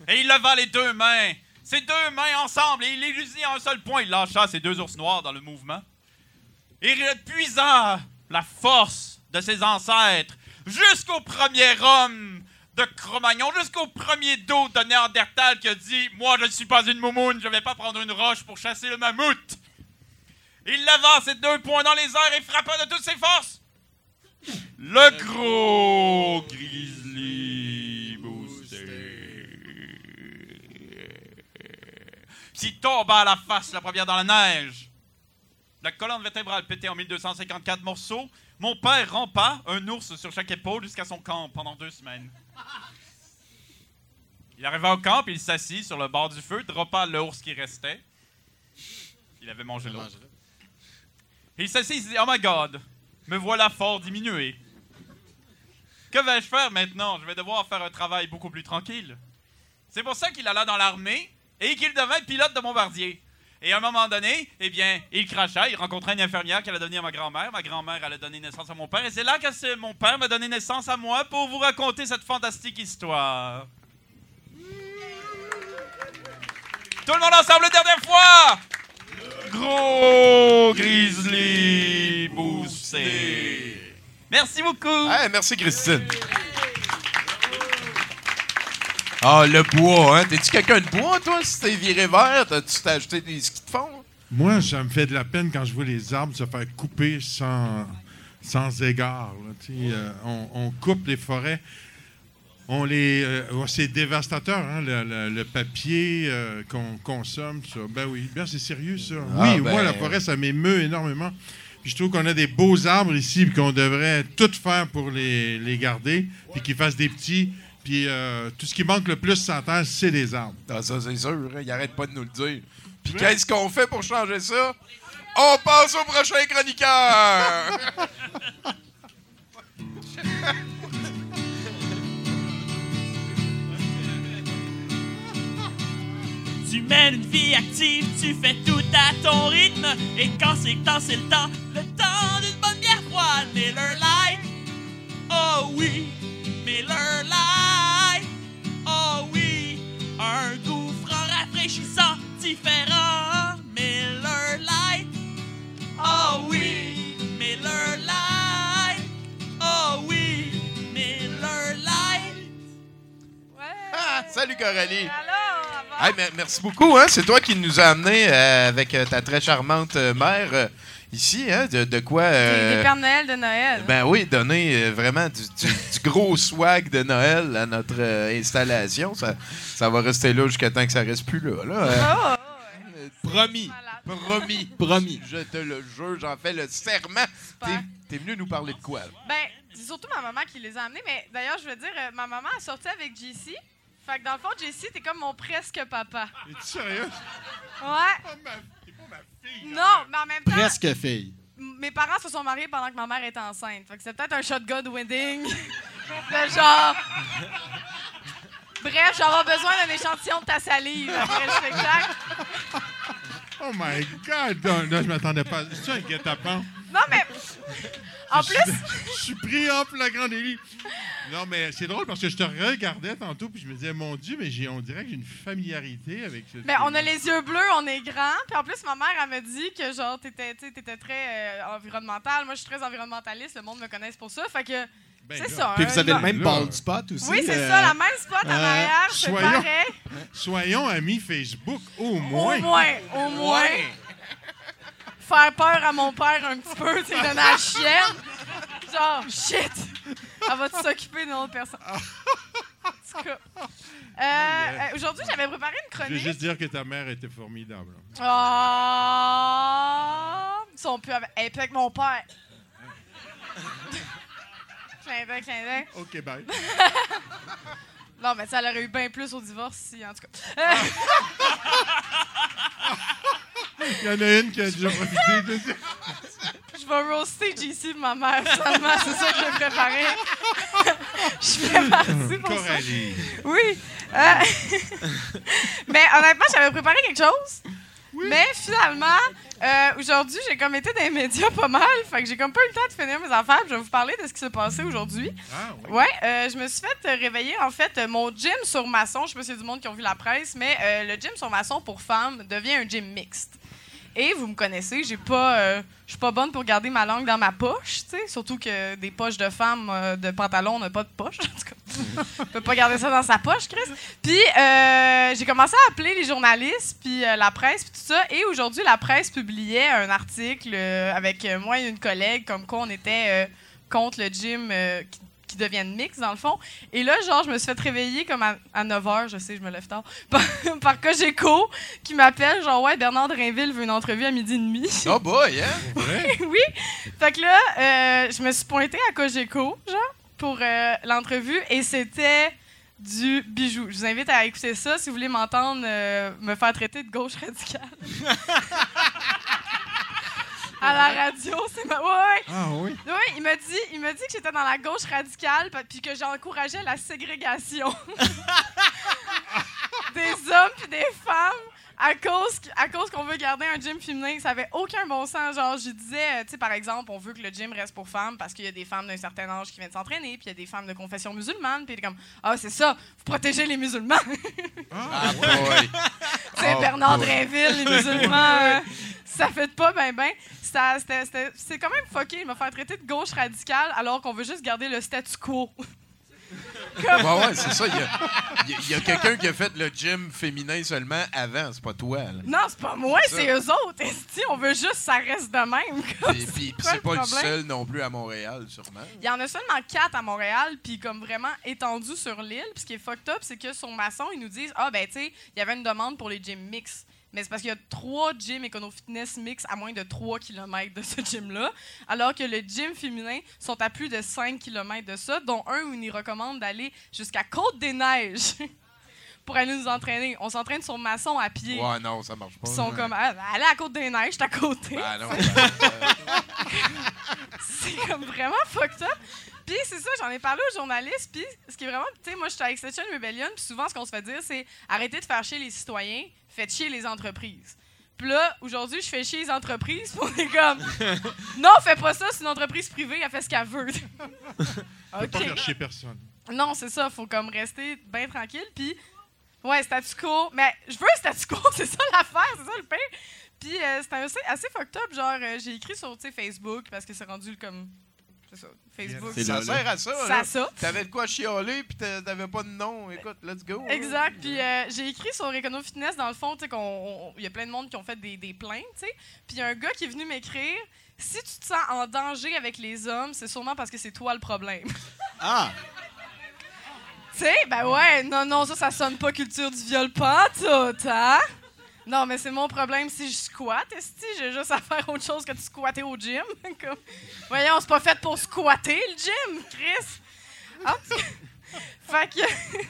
et il leva les deux mains, ses deux mains ensemble, et il les en un seul point. Il lâcha ses deux ours noirs dans le mouvement. Et il puisa la force de ses ancêtres jusqu'au premier homme de Cro-Magnon, jusqu'au premier dos de Néandertal qui a dit Moi, je ne suis pas une moumoune, je ne vais pas prendre une roche pour chasser le mammouth. Il leva ses deux poings dans les airs et frappa de toutes ses forces. Le gros grizzly boosté. Puis il tomba à la face la première dans la neige. La colonne vertébrale pétée en 1254 morceaux. Mon père rampa, un ours sur chaque épaule, jusqu'à son camp pendant deux semaines. Il arriva au camp, il s'assit sur le bord du feu, droppa l'ours qui restait. Il avait mangé. Et il s'assit, il se dit Oh my god, me voilà fort diminué. Que vais-je faire maintenant? Je vais devoir faire un travail beaucoup plus tranquille. C'est pour ça qu'il alla dans l'armée et qu'il devint pilote de bombardier. Et à un moment donné, eh bien, il cracha, il rencontra une infirmière qui allait devenir ma grand-mère. Ma grand-mère allait donner naissance à mon père. Et c'est là que mon père m'a donné naissance à moi pour vous raconter cette fantastique histoire. Tout le monde ensemble, dernière fois! Gros grizzly boosté. Merci beaucoup. Merci, Christine. Ah, le bois, hein? T'es-tu quelqu'un de bois, toi, si t'es viré vert? T'as-tu t'as acheté des skis de fond? Moi, ça me fait de la peine quand je vois les arbres se faire couper sans, sans égard. là, euh, on, on coupe les forêts. On les, euh, ouais, c'est dévastateur, hein, le, le- le papier euh, qu'on consomme. Ça. Ben oui, bien c'est sérieux ça. Ah, oui, ben- moi la forêt ça m'émeut énormément. Puis je trouve qu'on a des beaux arbres ici, puis qu'on devrait tout faire pour les, les garder, puis qu'ils fassent des petits. Puis euh, tout ce qui manque le plus sur terre, c'est des arbres. Ah, ça, c'est sûr. hein, Il arrête pas de nous le dire. Puis qu'est-ce qu'on fait pour changer ça? On passe au prochain chroniqueur! Tu mènes une vie active, tu fais tout à ton rythme. Et quand c'est le temps, c'est le temps. Le temps d'une bonne bière froide. Miller Lite. Oh oui, Miller Lite. Un goût franc rafraîchissant, différent. Miller Lite. Oh oui, Miller Lite. Oh oui, Miller Lite. Ah, salut Coralie! Hey, mer- merci beaucoup. Hein? C'est toi qui nous as amené euh, avec euh, ta très charmante euh, mère euh, ici. Hein? De, de quoi. euh, des Pères Noël de Noël. ben oui, donner euh, vraiment du, du- du gros swag de Noël à notre euh, installation. Ça, ça va rester là jusqu'à temps que ça reste plus là. là. Euh, Oh, promis. Promis. Promis. Je te le jure, j'en fais le serment. T'es, t'es venu nous parler de quoi? là? Ben, c'est surtout ma maman qui les a amenés, mais d'ailleurs, je veux dire, ma maman a sorti avec JC. Fait que dans le fond, JC, t'es comme mon presque papa. Es-tu sérieux? Ouais. T'es pas ma fille. Non, en même temps, Presque fille. mes parents se sont mariés pendant que ma mère était enceinte. Fait que c'est peut-être un shotgun wedding. de genre. Bref, j'aurai besoin d'un échantillon de ta salive après le spectacle. Oh my God! Non, là, je m'attendais pas. C'est un guet-apens. Non, mais. En plus, Je suis pris en flagrant délit. Non, mais c'est drôle parce que je te regardais tantôt puis je me disais, mon Dieu, mais j'ai, on dirait que j'ai une familiarité avec ce ben, on a les yeux bleus, on est grand. Puis en plus, ma mère, elle me dit que genre, t'étais, t'étais très euh, environnemental. Moi, je suis très environnementaliste. Le monde me connaît pour ça. Fait que. Ben c'est ça. Puis vous avez le même bald spot aussi. Oui, c'est euh, ça, la même spot en euh, arrière, c'est soyons- pareil. Soyons amis Facebook, au Au moins. moins, au moins. Faire peur à mon père un petit peu, tu sais, donner à la chienne. Genre, shit! Elle va s'occuper d'une autre personne. En tout cas. Euh, euh, Aujourd'hui, j'avais préparé une Je veux chronique. juste dire que ta mère était formidable. Oh! Ils sont plus avec, elle est plus avec mon père. clin d'œil, clin d'œil. OK, bye. Non, mais ça, elle aurait eu bien plus au divorce si, en tout cas. Euh, Il y en a une qui a déjà profité de ça. Je vais roaster JC de ma mère, finalement. C'est ça que j'ai préparé. je fais partie pour ça. Oui. Euh, mais honnêtement, j'avais préparé quelque chose. Mais finalement, euh, aujourd'hui, j'ai comme été dans les médias pas mal. Fait que j'ai comme pas eu le temps de finir mes affaires. Je vais vous parler de ce qui s'est passé aujourd'hui. Ah, oui. Ouais, euh, je me suis fait réveiller en fait mon gym sur maçon. Je sais pas s'il y a du monde qui ont vu la presse, mais euh, le gym sur maçon pour femmes devient un gym mixte. Et vous me connaissez, j'ai pas, euh, je suis pas bonne pour garder ma langue dans ma poche, tu sais, surtout que des poches de femmes euh, de pantalon n'ont pas de poche. En tout cas, on peut pas garder ça dans sa poche, Chris. Puis euh, j'ai commencé à appeler les journalistes, puis euh, la presse, puis tout ça. Et aujourd'hui, la presse publiait un article avec moi et une collègue, comme quoi on était contre le gym, qui- qui deviennent mix, dans le fond. Et là, genre, je me suis fait réveiller comme à, 9 h, je sais, je me lève tard, par, par Cogeco, qui m'appelle, genre, ouais, Bernard Drainville veut une entrevue à midi et demi. Oh boy, hein? oui. Fait que là, euh, je me suis pointée à Cogeco, genre, pour euh, l'entrevue, et c'était du bijou. Je vous invite à écouter ça si vous voulez m'entendre euh, me faire traiter de gauche radicale. À la radio, c'est ma... ouais. Ah oui? Oui, il m'a dit, il m'a dit que j'étais dans la gauche radicale puis que j'encourageais la ségrégation des hommes puis des femmes à cause à cause qu'on veut garder un gym féminin, ça avait aucun bon sens. Genre, je disais, euh, tu sais, par exemple, on veut que le gym reste pour femmes parce qu'il y a des femmes d'un certain âge qui viennent s'entraîner, puis il y a des femmes de confession musulmane, puis il est comme, ah, c'est ça, vous protégez les musulmans. Ah boy. C'est Oh, Bernard boy. Drainville, les musulmans. euh, ça fait pas ben ben. Ça- c'était- c'était- C'est quand même fucké de me faire traiter de gauche radicale alors qu'on veut juste garder le statu quo. Comme- Ouais, ouais, c'est ça. Il y a, quelqu'un qui a fait le gym féminin seulement avant, c'est pas toi. Là. Non, c'est pas moi, C'est eux autres. Esti, on veut juste que ça reste de même. Et puis, c'est pas le seul non plus à Montréal, sûrement. Il y en a seulement quatre à Montréal, puis comme vraiment étendu sur l'île. Puis ce qui est fucked up, c'est que sur Maçon, ils nous disent Ah, ben, tu sais, il y avait une demande pour les gyms mix. Mais c'est parce qu'il y a trois gyms écono-fitness mix à moins de 3 km de ce gym-là, alors que le gym féminin sont à plus de 5 km de ça, dont un où ils nous recommandent d'aller jusqu'à Côte-des-Neiges pour aller nous entraîner. On s'entraîne sur Maçon à pied. Ouais, non, ça marche pas. Ils sont comme, ah, allez à Côte-des-Neiges, je suis à côté. Ben non, ben, c'est comme vraiment fucked up. Puis c'est ça, j'en ai parlé aux journalistes. Puis ce qui est vraiment, tu sais, moi je suis à Extinction Rebellion. Puis souvent, ce qu'on se fait dire, c'est arrêtez de faire chier les citoyens, faites chier les entreprises. Puis là, aujourd'hui, je fais chier les entreprises. Puis on est comme, non, fais pas ça, c'est une entreprise privée, elle fait ce qu'elle veut. Faut pas faire chier personne. Non, c'est ça, faut comme rester bien tranquille. Puis, ouais, statu quo. Mais je veux un statu quo, c'est ça l'affaire, c'est ça le pire. Puis, euh, c'était assez, assez fucked up. Genre, euh, j'ai écrit sur Facebook parce que c'est rendu comme. C'est ça, Facebook. C'est ça là, là. sert à ça. Ça là. ça. T'avais de quoi chialer, puis t'a- t'avais pas de nom. Écoute, let's go. Exact. Puis euh, j'ai écrit sur Econo Fitness, dans le fond, tu sais, qu'on- on- il y a plein de monde qui ont fait des, des plaintes, tu sais. Puis il y a un gars qui est venu m'écrire si tu te sens en danger avec les hommes, c'est sûrement parce que c'est toi le problème. Ah! Tu sais, ben ouais, non, non, ça, ça sonne pas culture du viol pas tout, hein? Non, mais c'est mon problème si je squatte, esti, j'ai juste à faire autre chose que de squatter au gym? Comme, voyons, c'est pas fait pour squatter, le gym, Chris! Cas, fait que...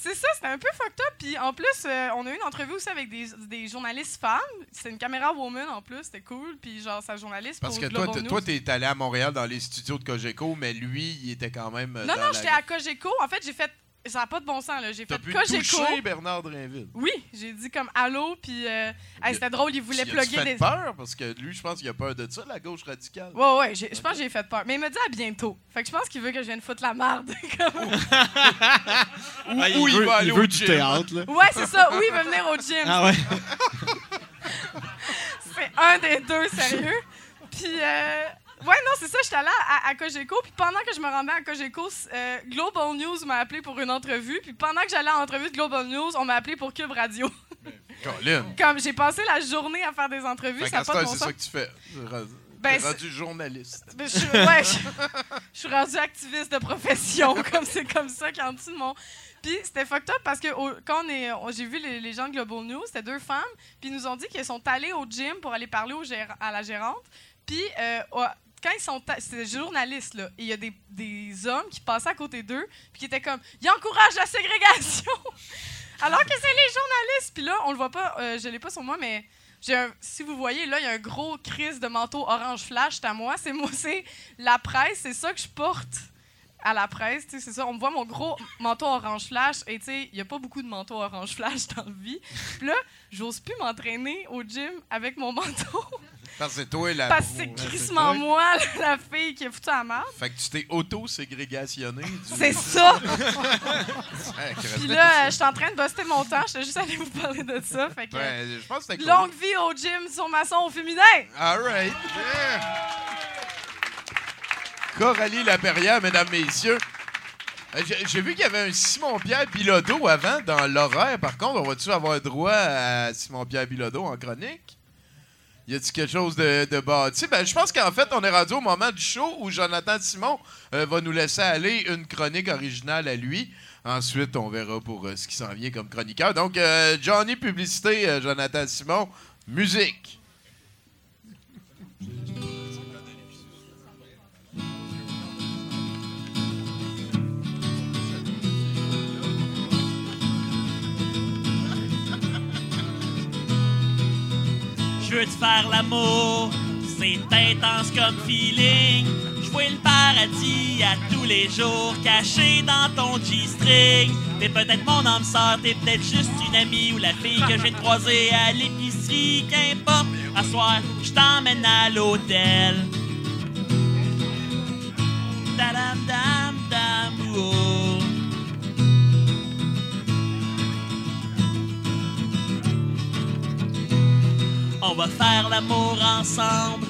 C'est ça, c'était un peu fucked up. Puis en plus, euh, on a eu une entrevue aussi avec des, des journalistes femmes. C'était une caméra woman en plus, c'était cool. Puis genre, sa journaliste Parce pour que toi, Global toi, t'es allé à Montréal dans les studios de Cogeco, mais lui, il était quand même. euh, Non, dans non, la- j'étais à Cogeco. En fait, j'ai fait. Ça n'a pas de bon sens, là. J'ai fait pu Cogeco. toucher Bernard Drainville. Oui, j'ai dit comme allô, puis euh, hey, c'était drôle, il voulait plugger fait des. peur? Parce que lui, je pense qu'il a peur de ça, la gauche radicale. Ouais, ouais, j'ai- je pense que j'ai fait peur. Mais il m'a dit à bientôt. Fait que je pense qu'il veut que je vienne foutre la merde. Comme- Ou, il ou il, veut- va aller il au veut du gym. théâtre, là. ouais, c'est ça. Oui, il veut venir au gym. Ah ouais? C'est un des deux, sérieux. Puis, euh, ouais, non, c'est ça, j'étais allée à, à Cogeco. Puis pendant que je me rendais à Cogeco, euh, Global News m'a appelé pour une entrevue. Puis pendant que j'allais à l'entrevue de Global News, on m'a appelé pour Cube Radio. Colin. Comme j'ai passé la journée à faire des entrevues, ça n'a pas de bon c'est ça que tu fais. Rendu- Ben, rendu journaliste. Ben, je, suis- ouais, je, je suis rendue activiste de profession, comme c'est comme ça qui est en dessous de mon. Puis c'était fucked up parce que au- quand on est, on- j'ai vu les, les gens de Global News, c'était deux femmes, puis ils nous ont dit qu'elles sont allées au gym pour aller parler au à la gérante. Puis euh, quand ils sont, c'était des journalistes là, et il y a des, hommes qui passaient à côté d'eux, puis qui étaient comme, ils encouragent la ségrégation, alors que c'est les journalistes. Puis là, on le voit pas, euh, je l'ai pas sur moi, mais si vous voyez, là, il y a un gros crise de manteau orange flash, c'est à moi. C'est moi, c'est la presse, c'est ça que je porte à la presse. tu sais, C'est ça, on me voit mon gros manteau orange flash. Et tu sais, il n'y a pas beaucoup de manteaux orange flash dans la vie. Puis là, j'ose plus m'entraîner au gym avec mon manteau. Parce que c'est toi la. Parce que c'est crissement moi, la fille qui est foutue à la merde. Fait que tu t'es auto-ségrégationné. du- C'est ça! Puis là, je suis en train de buster mon temps. Je suis juste allée vous parler de ça. Fait que, Ben, je pense que cool. longue vie au gym sur maçon au féminin! All right. Coralie Laperrière, mesdames, messieurs. Euh, J'ai j'ai vu qu'il y avait un Simon-Pierre Bilodeau avant dans l'horaire. Par contre, on va-tu avoir droit à Simon-Pierre Bilodeau en chronique? Y a-t-il quelque chose de, de bâti? Ben, je pense qu'en fait, on est rendu au moment du show où Jonathan Simon euh, va nous laisser aller une chronique originale à lui. Ensuite, on verra pour euh, ce qui s'en vient comme chroniqueur. Donc, euh, Johnny Publicité, Jonathan Simon, musique. Je veux te faire l'amour, c'est intense comme feeling. Je vois le paradis à tous les jours, caché dans ton G-string. T'es peut-être mon âme sœur, t'es peut-être juste une amie ou la fille que j'ai croisée à l'épicerie. Qu'importe, à soir, je t'emmène à l'hôtel. Tadam, On va faire l'amour ensemble.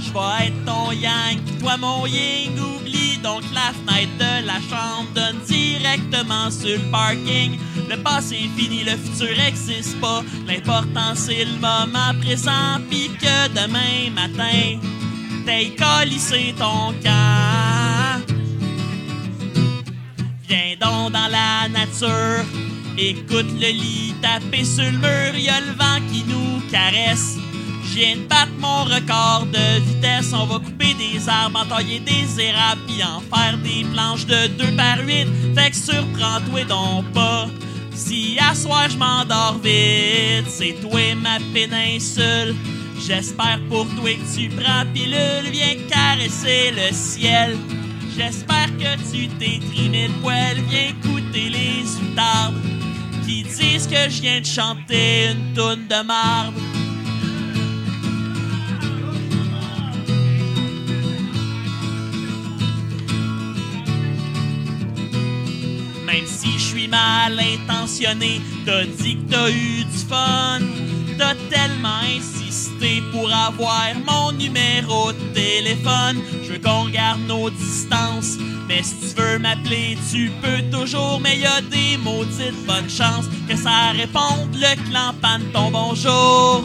Je vais être ton yang, toi mon ying. Oublie donc la fenêtre de la chambre. Donne directement sur le parking. Le passé est fini, le futur existe pas. L'important c'est le moment présent. Pis que demain matin, t'aies collissé ton camp. Viens donc dans la nature. Écoute le lit taper sur le mur, y a le vent qui nous caresse. Je viens de battre mon record de vitesse. On va couper des arbres, entailler des érables, puis en faire des planches de 2 par 8. Fait que surprends-toi donc pas. Si à soir je m'endors vite, c'est toi ma péninsule. J'espère pour toi que tu prends pilule, viens caresser le ciel. J'espère que tu t'es trimé le poil, viens écouter les outardes qui disent que je viens de chanter une toune de marbre. Même si je suis mal intentionné, t'as dit que t'as eu du fun. T'as tellement pour avoir mon numéro de téléphone. Je veux qu'on garde nos distances. Mais si tu veux m'appeler, tu peux toujours. Mais y a des maudites bonnes chances que ça réponde le clan pan ton bonjour.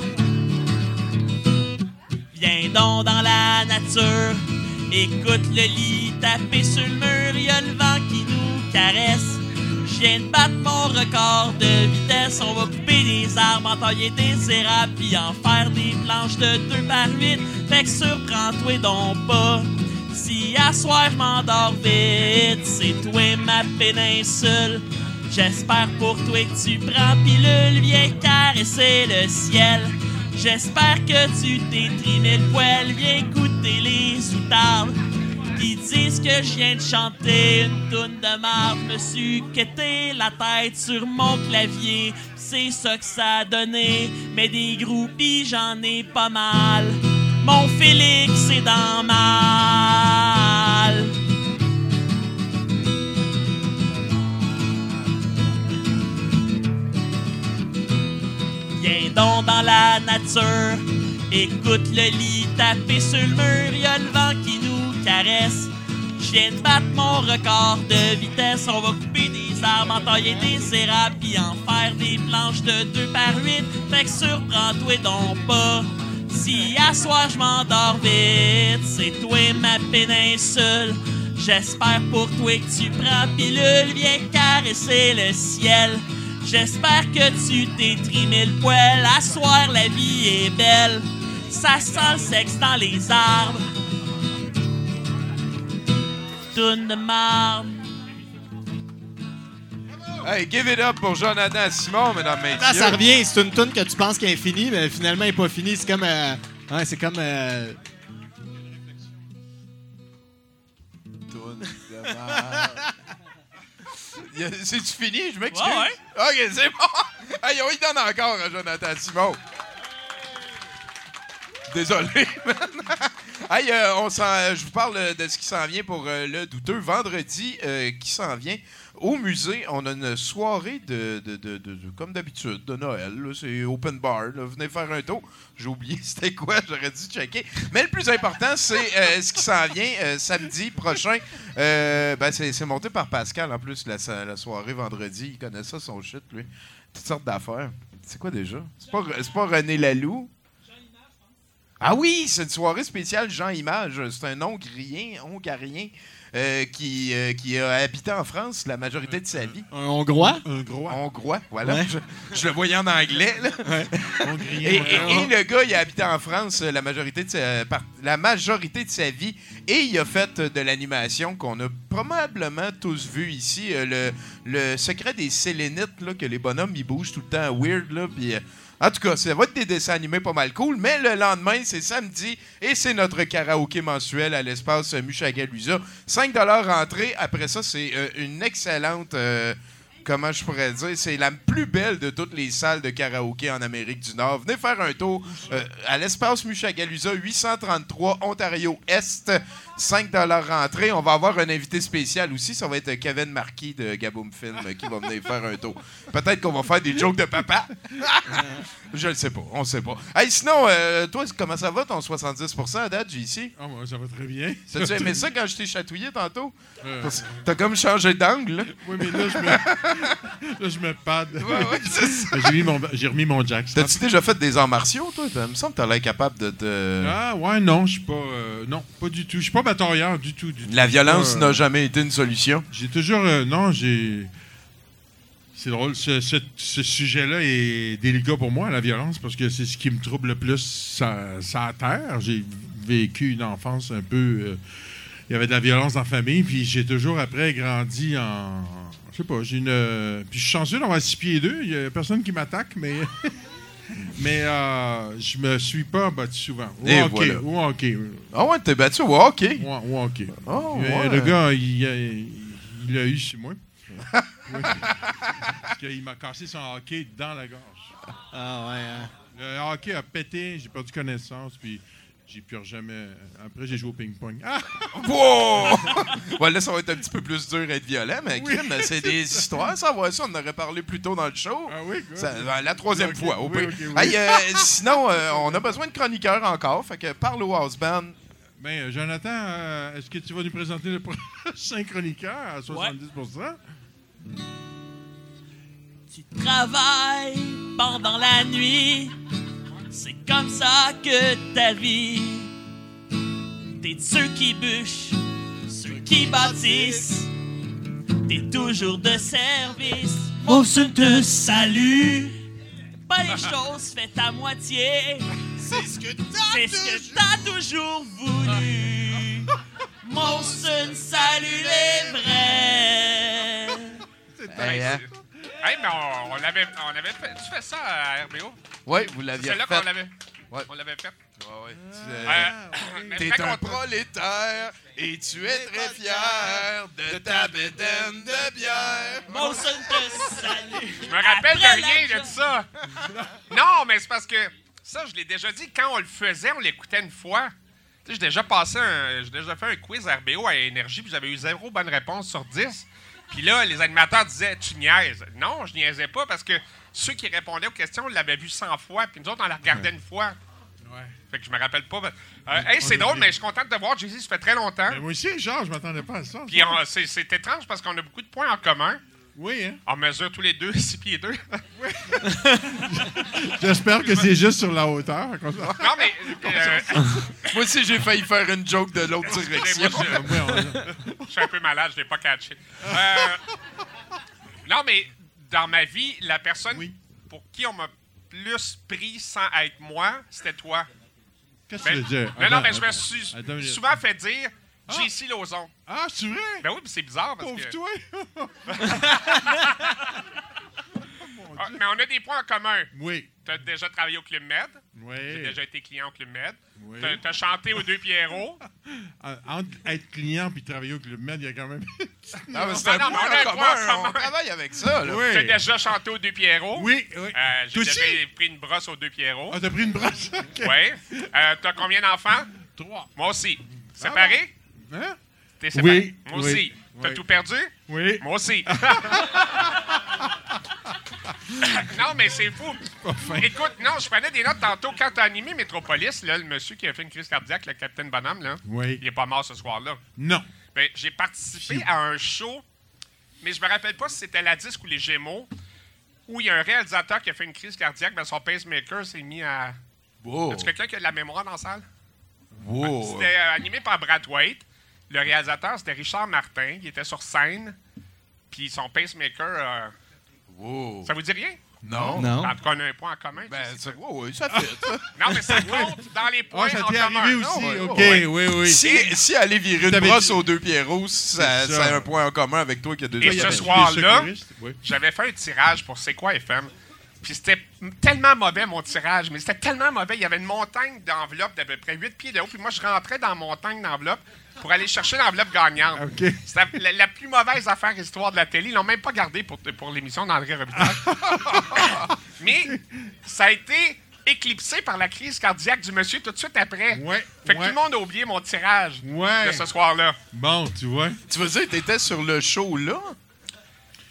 Viens donc dans la nature. Écoute le lit taper sur le mur, y a le vent qui nous caresse. Viens de battre mon record de vitesse. On va couper des arbres, entailler des érables, puis en faire des planches de 2 par 8. Fait que surprends-toi donc pas. Si à soir je m'endors vite, c'est toi ma péninsule. J'espère pour toi que tu prends pilule, viens caresser le ciel. J'espère que tu t'es trimé le poil, viens écouter les outardes qui disent que je viens de chanter une toune de marde. Je me suis la tête sur mon clavier, c'est ça que ça a donné. Mais des groupies, j'en ai pas mal. Mon Félix est dans mal. Viens donc dans la nature. Écoute le lit taper sur le mur, y a le vent qui caresse. Je viens de battre mon record de vitesse. On va couper des arbres, entailler des érables, puis en faire des planches de 2 par 8. Fait que surprends-toi donc pas. Si à soir je m'endors vite, c'est toi ma péninsule. J'espère pour toi que tu prends pilule, viens caresser le ciel. J'espère que tu t'es trimé le poil. À soir, la vie est belle. Ça sent le sexe dans les arbres. Toune de marbre. Hey, give it up pour Jonathan Simon, mesdames, messieurs. Là, ça revient, c'est une tune que tu penses qu'elle est finie, mais finalement, elle n'est pas finie. C'est comme. euh, ouais, c'est comme. euh, Toune de marde. C'est-tu fini? Je m'excuse. Ouais, ouais. OK, c'est bon. Hey, on y donne encore à Jonathan Simon. Désolé, hey, euh, on s'en- je vous parle de ce qui s'en vient pour euh, le douteux. Vendredi euh, qui s'en vient, au musée, on a une soirée de, de- de- comme d'habitude, de Noël. C'est open bar. Venez faire un tour. J'ai oublié c'était quoi, j'aurais dû checker. Mais le plus important, c'est euh, ce qui s'en vient euh, samedi prochain. Euh, ben, c'est monté par Pascal, en plus, la, soirée vendredi. Il connaît ça, son shit, lui. Toutes sortes d'affaires. C'est quoi déjà? C'est pas, pas René Laloux? Ah oui, c'est une soirée spéciale Jean Image. C'est un Hongrien, Hongarien euh, qui, euh, qui a habité en France la majorité de sa vie. Un Hongrois? Un gros. Hongrois, voilà. Ouais. Je, je le voyais en anglais. là. Et, et- et le gars, il a habité en France la majorité, de sa, par- la majorité de sa vie et il a fait de l'animation qu'on a probablement tous vu ici. euh, le, le secret des Sélénites, là, que les bonhommes, ils bougent tout le temps weird. Là, puis, en tout cas, ça va être des dessins animés pas mal cool, mais le lendemain, c'est samedi et c'est notre karaoké mensuel à l'espace Mushagalusa. 5 entrée. Après ça, c'est euh, une excellente... euh, comment je pourrais dire, c'est la plus belle de toutes les salles de karaoké en Amérique du Nord. Venez faire un tour euh, à l'espace Mushagalusa, 833 Ontario Est, 5 rentrée. On va avoir un invité spécial aussi, ça va être Kevin Marquis de Gaboom Film qui va venir faire un tour. Peut-être qu'on va faire des jokes de papa. je le sais pas, on sait pas. Hey, sinon, euh, toi, comment ça va ton 70% à date, JC? Ah, moi, ça va très bien. T'as-tu aimé ça quand je t'ai chatouillé tantôt? Euh, T'as comme changé d'angle? Oui, mais là, je me, là, je me pad. Ouais, ouais, c'est ça. J'ai mis mon- j'ai remis mon jack. T'as-tu déjà fait des arts martiaux, toi? Il me semble que t'as l'air capable de te... Ah, ouais, non, je suis pas. euh, non, pas du tout. Je suis pas batailleur du tout. du tout. La violence Euh, n'a jamais été une solution. J'ai toujours. euh, non, j'ai. C'est drôle. Ce, ce- ce sujet-là est délicat pour moi, la violence, parce que c'est ce qui me trouble le plus ça, ça à terre. J'ai vécu une enfance un peu. euh, il y avait de la violence dans la famille, puis j'ai toujours après grandi en. Je sais pas, j'ai une. euh, puis je suis chanceux d'avoir 6 pieds 2. Il y a personne qui m'attaque, mais. mais euh, je me suis pas battu souvent. Au Et hockey, voilà. hockey. Ah ouais, t'es battu au hockey? Ouais, au hockey. Oh, Euh, ouais. Le gars, il, a- il l'a eu sur moi. Oui. Parce qu'il m'a cassé son hockey dans la gorge. Ah ouais. hein. Le hockey a pété, j'ai perdu connaissance, puis j'ai plus jamais. Après, j'ai joué au ping-pong. Ah! Wow! ouais, là, ça va être un petit peu plus dur d'être violent, mais Oui. c'est des histoires, ça va ça. On en aurait parlé plus tôt dans le show. Ah oui, quoi? Ça- ben, la troisième fois, au oui, oui. Hey, euh, sinon, euh, on a besoin de chroniqueurs encore, fait que parle au house band. Ben, euh, Jonathan, euh, est-ce que tu vas nous présenter le prochain chroniqueur à 70% Tu travailles pendant la nuit, c'est comme ça que ta vie. T'es de ceux qui bûchent, ceux qui bâtissent, t'es toujours de service. Molson te salue, pas les choses faites à moitié. C'est ce que t'as t'as toujours voulu. Molson salue les vrais. Hey, hein? Hey, mais on, on l'avait, on avait fait. Tu fais ça à RBO? Ouais, vous l'aviez C'est là fait. qu'on l'avait. Ouais. On l'avait fait. Ouais, ouais. Tu, Euh, euh, T'es un prolétaire et tu es très fier de ta bédaine de bière. Molson te salue. Je me rappelle Après de rien de ça. non, mais c'est parce que ça, je l'ai déjà dit, quand on le faisait, on l'écoutait une fois. Tu sais, j'ai déjà passé un, j'ai déjà fait un quiz RBO à Énergie, puis j'avais eu zéro bonne réponse sur 10. Puis là, les animateurs disaient Tu niaises. Non, je niaisais pas parce que ceux qui répondaient aux questions, on l'avait vu 100 fois, puis nous autres, on la regardait une fois. Fait que je me rappelle pas. Euh, hey, c'est drôle, mais je suis content de te voir, JC, ça fait très longtemps. Ben, moi aussi, Georges, je m'attendais pas à ça. Puis c'est étrange parce qu'on a beaucoup de points en commun. Oui, hein? On mesure tous les deux 6 pieds 2. J'espère que c'est juste sur la hauteur. Non, mais. euh, Moi aussi, j'ai failli faire une joke de l'autre direction. Moi, je, je suis un peu malade, je l'ai pas catché. Euh, non, mais dans ma vie, la personne pour qui on m'a plus pris sans être moi, c'était toi. Qu'est-ce que tu veux dire? Non, non, mais je me suis souvent fait dire JC Lauzon. Ah, c'est vrai? Ben oui, puis c'est bizarre parce Pauvre que. toi! Ah, mais on a des points en commun. Oui. Tu as déjà travaillé au Club Med. Oui. J'ai déjà été client au Club Med. Oui. Tu as chanté aux Deux Pierrots. En- Entre être client puis travailler au Club Med, il y a quand même. Ah, mais c'est un Non, non, point mais on a en un point en commun. On commun. travaille avec ça. Là. Oui. J'ai déjà chanté aux Deux Pierrots. Oui, oui. Euh, J'ai déjà pris une brosse aux Deux Pierrots. Ah, t'as pris une brosse? Oui. Euh, T'as combien d'enfants? Trois. Moi aussi. Séparé? Hein? T'es séparé? Oui, Moi oui, aussi. T'as oui. tout perdu? Oui. Moi aussi. non, mais c'est fou. Écoute, non, je prenais des notes tantôt. Quand t'as animé Métropolis, là, le monsieur qui a fait une crise cardiaque, le capitaine Bonhomme, là, Oui. il est pas mort ce soir-là. Non. Ben, j'ai participé à un show, mais je me rappelle pas si c'était la disque ou les Gémeaux, où il y a un réalisateur qui a fait une crise cardiaque, ben son pacemaker s'est mis à, Wow. Est-ce quelqu'un qui a de la mémoire dans la salle? Wow. C'était euh, animé par Brad White. Le réalisateur, c'était Richard Martin. Il était sur scène. Puis son pacemaker. euh, Wow. Ça vous dit rien? Non. Non. En tout cas, on a un point en commun. Ben, c'est- ouais, ouais, ça fait. ça. Non, mais ça compte dans les points Ah, ça en t'est commun. arrivé Non, aussi. OK, ouais. oui, oui. Si, si aller virer une brosse dit- aux deux Pierrots, ça, C'est ça ça. a un point en commun avec toi qui a déjà Et ce soir-là, oui. J'avais fait un tirage pour C'est quoi FM. Puis c'était tellement mauvais mon tirage, mais c'était tellement mauvais. Il y avait une montagne d'enveloppes d'à peu près 8 pieds de haut. Puis moi, je rentrais dans la montagne d'enveloppes pour aller chercher l'enveloppe gagnante. OK. C'était la, la plus mauvaise affaire histoire de la télé. Ils l'ont même pas gardé pour, pour l'émission d'André Robitaille. mais ça a été éclipsé par la crise cardiaque du monsieur tout de suite après. Ouais, Fait que ouais. tout le monde a oublié mon tirage Ouais. de ce soir-là. Bon, tu vois. Tu veux dire que t'étais sur le show là?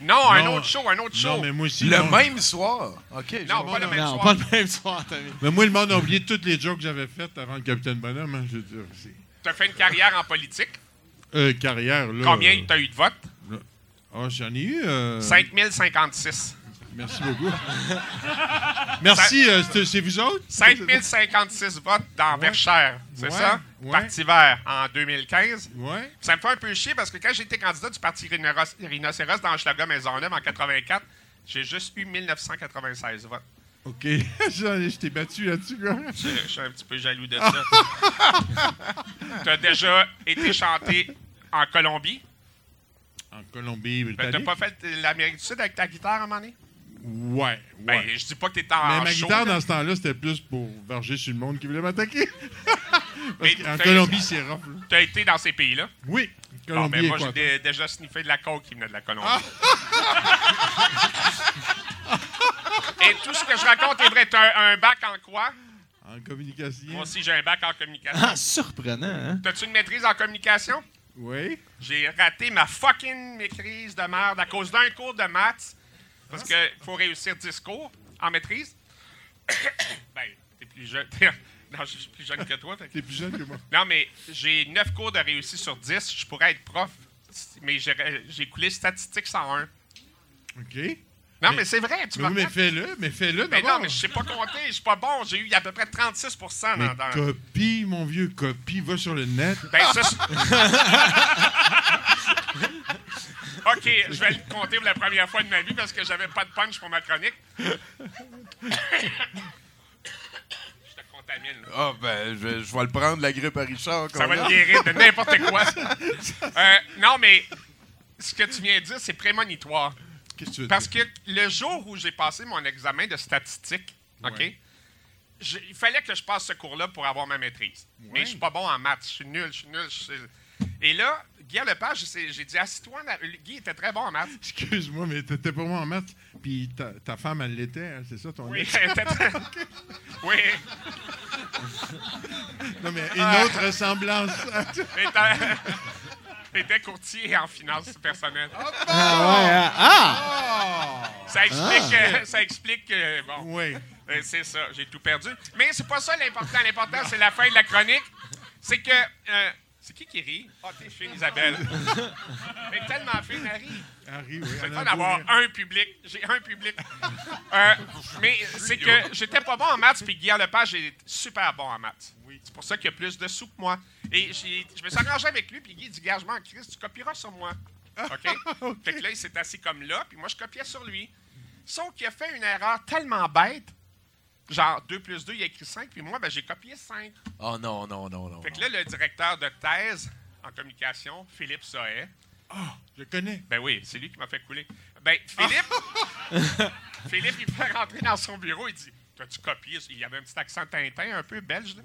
Non, un autre show, un autre show. Non, mais moi aussi. Le non. même soir? OK. Non, pas le même Non, soir. pas le même soir, Tommy. Mais moi, le monde a oublié toutes les jokes que j'avais faites avant le Capitaine Bonhomme. hein, je veux dire, T'as fait une carrière en politique? Euh, carrière, là. Combien euh, t'as eu de votes? Ah, j'en ai eu. euh, 5056. Merci beaucoup. Merci, euh, c'est vous autres? 5056 votes dans Verchères, c'est Ouais, ça? ouais. Parti vert en 2015. Ouais. Ça me fait un peu chier parce que quand j'étais candidat du Parti Rhinocéros, dans Hochelaga Maisonneuve en 84, j'ai juste eu 1996 votes. OK. Je t'ai battu là-dessus, quoi. Je, je suis un petit peu jaloux de ça. tu as déjà été chanté en Colombie? En Colombie, Ben, T'as pas fait l'Amérique du Sud avec ta guitare à un moment donné? Ouais, ouais. Ben, je dis pas que t'étais en Mais ma show, guitare, là. dans ce temps-là, c'était plus pour varger sur le monde qui voulait m'attaquer. T'as- Colombie, c'est rough. T'as été dans ces pays-là? Oui, Bon, Colombie ben, et moi, j'ai déjà sniffé de la coke qui venait de la Colombie. Et tout ce que je raconte est vrai. T'as un, un bac en quoi? En communication. Moi aussi, j'ai un bac en communication. Ah, surprenant, hein? T'as-tu une maîtrise en communication? Oui. J'ai raté ma fucking maîtrise de merde à cause d'un cours de maths. Parce qu'il faut réussir 10 cours en maîtrise. ben, t'es plus jeune. non, je suis plus jeune que toi. T'es plus jeune que moi. Non, mais j'ai 9 cours de réussite sur 10. Je pourrais être prof, mais j'ai j'ai coulé statistique 101. OK. Non, Mais- mais, c'est vrai, tu Mais, oui, mais fais-le, mais fais-le Mais non, mais je sais pas compter, je suis pas bon. J'ai eu à peu près 36 dans, Mais dans- copie, mon vieux, copie, va sur le net. Ben, ça, OK, je vais le compter pour la première fois de ma vie parce que j'avais pas de punch pour ma chronique. je te contamine. Ah, ben, je vais, je vais le prendre, la grippe à Richard. Ça va te guérir de n'importe quoi. Euh, non, mais ce que tu viens de dire, c'est prémonitoire. Qu'est-ce que tu veux Parce dire? que le jour où j'ai passé mon examen de statistique, OK, je- il fallait que je passe ce cours-là pour avoir ma maîtrise. Mais je suis pas bon en maths. Je suis nul, je suis nul. je suis- Et là, Guy Lepage, j'ai j'ai dit, assis-toi. Guy était très bon en maths. Excuse-moi, mais t'étais pas moi en maths. Puis ta, ta femme, elle l'était, hein, c'est ça ton Oui, elle était très- oui. Non, mais une autre ressemblance. Elle était- elle était courtier en finances personnelles. Ah, ouais, ah! ah! Ça explique, Ah. euh, ça explique que, bon, oui. euh, c'est ça, j'ai tout perdu. Mais c'est pas ça l'important. L'important, c'est la fin de la chronique. C'est que. euh, c'est qui qui rit? Ah, t'es fine, Isabelle. Elle est tellement fine, Harry. Harry, oui. C'est beau d'avoir un public. J'ai un public. Euh, mais c'est que j'étais pas bon en maths, puis Guillaume Lepage est super bon en maths. C'est pour ça qu'il y a plus de sous que moi. Et je me suis arrangé avec lui, puis Guy dit Gage, en Christ, tu copieras sur moi. OK? Fait que là, il s'est assis comme là, puis moi, je copiais sur lui. Sauf qu'il a fait une erreur tellement bête. Genre, 2 plus 2, il a écrit 5, puis moi, ben, j'ai copié 5. Oh non, non, non, non. Fait que là, le directeur de thèse en communication, Philippe Sohet, Je connais. ben oui, c'est lui qui m'a fait couler. Ben, Philippe, Philippe, il fait rentrer dans son bureau, il dit T'as-tu copié? Il y avait un petit accent Tintin, un peu belge. Là.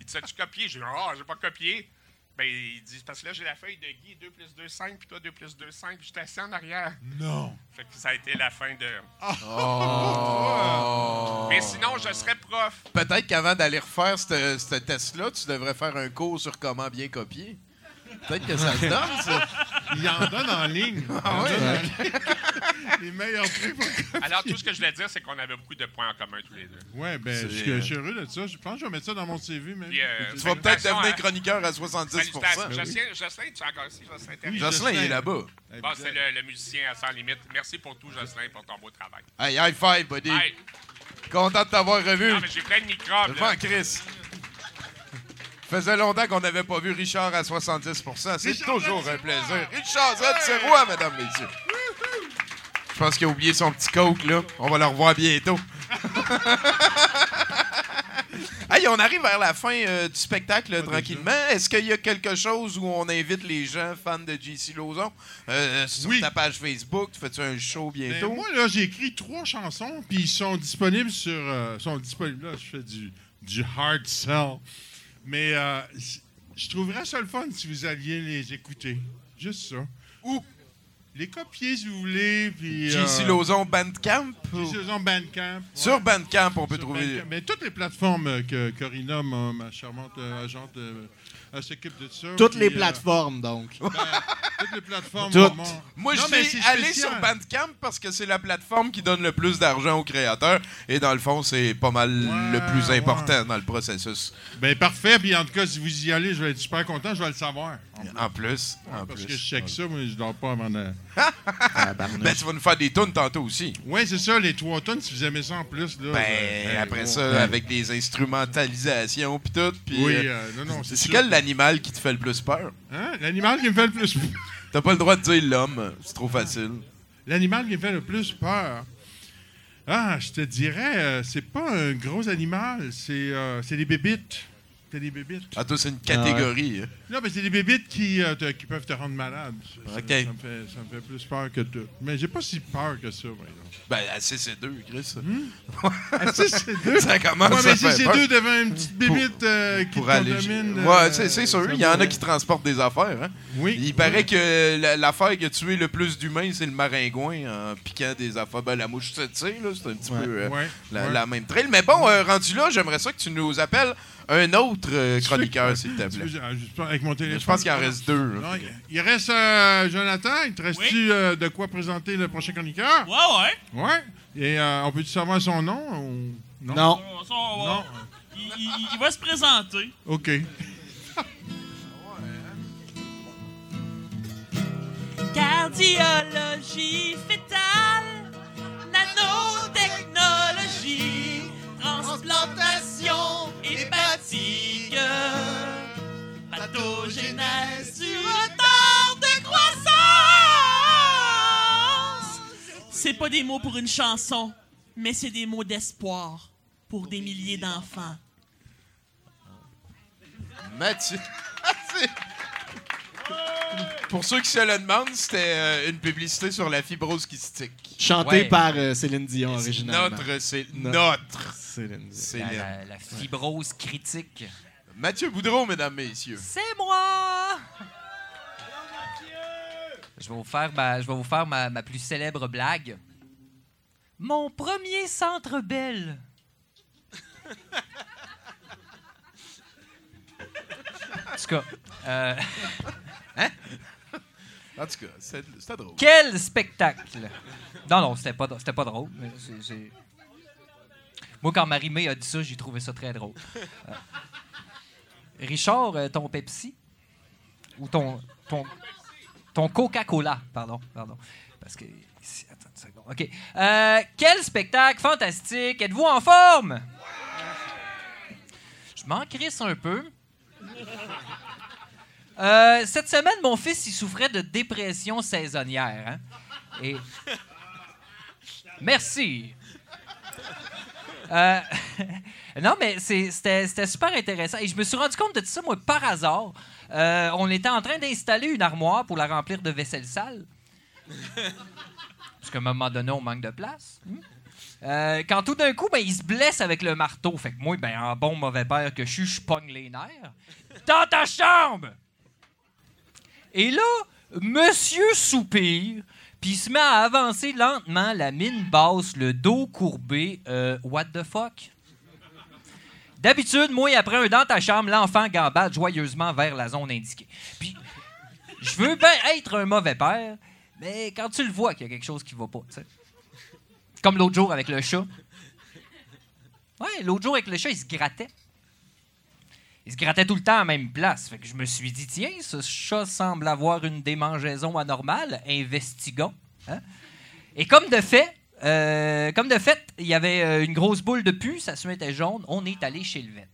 Il dit As-tu copié? J'ai dit Ah, j'ai pas copié. Ben, il dit Parce que là, j'ai la feuille de Guy, 2 plus 2, 5, puis toi, 2 plus 2, 5, puis j'étais assis en arrière. Non. Fait que ça a été la fin de. Oh. Mais sinon, je serais prof. Peut-être qu'avant d'aller refaire ce ce test-là, tu devrais faire un cours sur comment bien copier. Peut-être que ça te donne, ça. Il en donne en ligne. Ah ouais? Donne Les meilleurs prix pour. Alors, tout ce que je voulais dire, c'est qu'on avait beaucoup de points en commun tous les deux. Ouais, ben, je suis- je suis heureux de ça. Je pense que je vais mettre ça dans mon CV, même. Puis, euh, Tu vas peut-être devenir à- chroniqueur à 70 Salutations. oui. Jocelyn, Jocelyn, tu es encore ici? Jocelyn, Oui, Jocelyn, il est là-bas. Bon, c'est le, le musicien à Sans Limite. Merci pour tout, Jocelyn, pour ton beau travail. Hey, high five, buddy. Hey. Content de t'avoir revu. Non, mais j'ai plein de microbes. Devant. Chris. Faisait longtemps qu'on n'avait pas vu Richard à 70 C'est toujours un plaisir. Richard Z, c'est roi, mesdames, messieurs. Je pense qu'il a oublié son petit coke, là. On va le revoir bientôt. Hey, on arrive vers la fin euh, du spectacle, tranquillement. Est-ce qu'il y a quelque chose où on invite les gens fans de JC Lozon? Euh, sur Oui. ta page Facebook? Tu fais-tu un show Ben, bientôt? moi, là, j'ai écrit trois chansons, puis ils sont disponibles sur. euh, sont disponibles. Là, je fais du, du hard sell. Mais euh, je trouverais ça le fun si vous alliez les écouter. Juste ça. Ou les copier si vous voulez. Puis. JC euh, Lozon Bandcamp? JC Lozon Bandcamp. Sur. Bandcamp, on peut Sur trouver. Bandcamp. Mais toutes les plateformes euh, que Corina, ma, ma charmante agente, euh, elle s'occupe de ça. Toutes puis, les euh, plateformes, donc. ben, toutes les plateformes. Toutes. Moi, Non, je suis allé sur Bandcamp parce que c'est la plateforme qui donne le plus d'argent aux créateurs. Et dans le fond, c'est pas mal le plus ouais. important dans le processus. Ben parfait, puis en tout cas, si vous y allez, je vais être super content, je vais le savoir. En plus. En Parce plus. que je check ça, mais je dors pas avant de... Ben, tu vas nous faire des tunes tantôt aussi. Oui, c'est ça, les trois tonnes, si vous aimez ça en plus. Là, Ben, ben, après bon. ça, avec des instrumentalisations pis tout. Puis, Oui, euh, euh, non, non, c'est c'est sûr. L'animal qui te fait le plus peur? Hein? L'animal qui me fait le plus T'as pas le droit de dire l'homme, c'est trop facile. L'animal qui me fait le plus peur. Ah, je te dirais, euh, c'est pas un gros animal, c'est euh, c'est des bébites. C'est des bébites. Ah, toi, c'est une catégorie. hein. Non, mais c'est des bébites qui, euh, te- qui peuvent te rendre malade. Ça, ça- Ok. ça me fait, ça me fait plus peur que tout. Mais j'ai pas si peur que ça, par exemple. Ben, à CC2, Chris. Ah, deux? Ça commence Ouais, à mais si faire c'est peur. deux devant une petite bébite euh, qui Pour te aller. contamine, Ouais, euh, c'est c'est sûr. Il y en a qui transportent des affaires. Hein? Oui. Il paraît que la- l'affaire qui a tué le plus d'humains, c'est le maringouin en piquant des affaires. Ben, la mouche tsetse, là, c'est un petit Ouais. peu euh, Ouais, la, ouais. la même trail. Mais bon, euh, rendu là, j'aimerais ça que tu nous appelles un autre euh, chroniqueur, s'il te plaît. Avec mon téléphone? Je pense qu'il en reste deux. Non, il- il reste euh, Jonathan. Il te reste-tu euh, de quoi présenter le prochain chroniqueur? Ouais, ouais. Ouais. Et euh, on peut-tu savoir son nom? ou- Non? Non. Non. Il, il- il va se présenter. OK. Cardiologie fétale, nanotechnologie, transplantation hépatique, pathogénèse du retard de croissance. C'est pas des mots pour une chanson, mais c'est des mots d'espoir pour des milliers d'enfants. Mathieu. Pour ceux qui se le demandent, c'était euh, une publicité sur la fibrose kystique. Chanté Ouais. par euh, Céline Dion originalement. Notre, c'est No- notre. Céline Dion. La, le- la- la fibrose critique. Mathieu Boudreau, mesdames, messieurs. C'est moi! Je vais vous faire ma, je vais vous faire ma, ma plus célèbre blague. Mon premier centre belle. en tout cas, euh, En tout cas, c'était drôle. quel spectacle! Non, non, c'était pas, pas drôle. mais Moi, quand Marie-Mé a dit ça, j'ai trouvé ça très drôle. Euh, Richard, euh, ton Pepsi? Ou ton, ton, ton Coca-Cola, pardon, pardon. Parce que... ici- Attends une seconde. OK. Euh, quel spectacle fantastique! Êtes-vous en forme? Je m'en crisse un peu. Euh, cette semaine, mon fils, il souffrait de dépression saisonnière. hein. Et... Merci. Euh, non, mais c'était c'était super intéressant. Et je me suis rendu compte de tout ça, moi, par hasard. Euh, on était en train d'installer une armoire pour la remplir de vaisselle sale. Parce qu'à un moment donné, on manque de place. Hmm. Euh, quand tout d'un coup, ben, il se blesse avec le marteau. Fait que moi, ben, en bon mauvais père que je suis, je pogne les nerfs. Dans ta chambre! Et là, monsieur soupire, puis se met à avancer lentement, la mine basse, le dos courbé. Euh, what the fuck? D'habitude, moi, après un dans ta chambre, l'enfant gambade joyeusement vers la zone indiquée. Puis, je veux bien être un mauvais père, mais quand tu le vois qu'il y a quelque chose qui va pas, tu sais. Comme l'autre jour avec le chat. Ouais, l'autre jour avec le chat, il se grattait. Il se grattait tout le temps à la même place. Fait que je me suis dit, tiens, ce chat semble avoir une démangeaison anormale. Investiguons. Hein? Et comme de fait, euh, comme de fait, il y avait euh, une grosse boule de pu, sa sueur était jaune. On est allé chez le vet.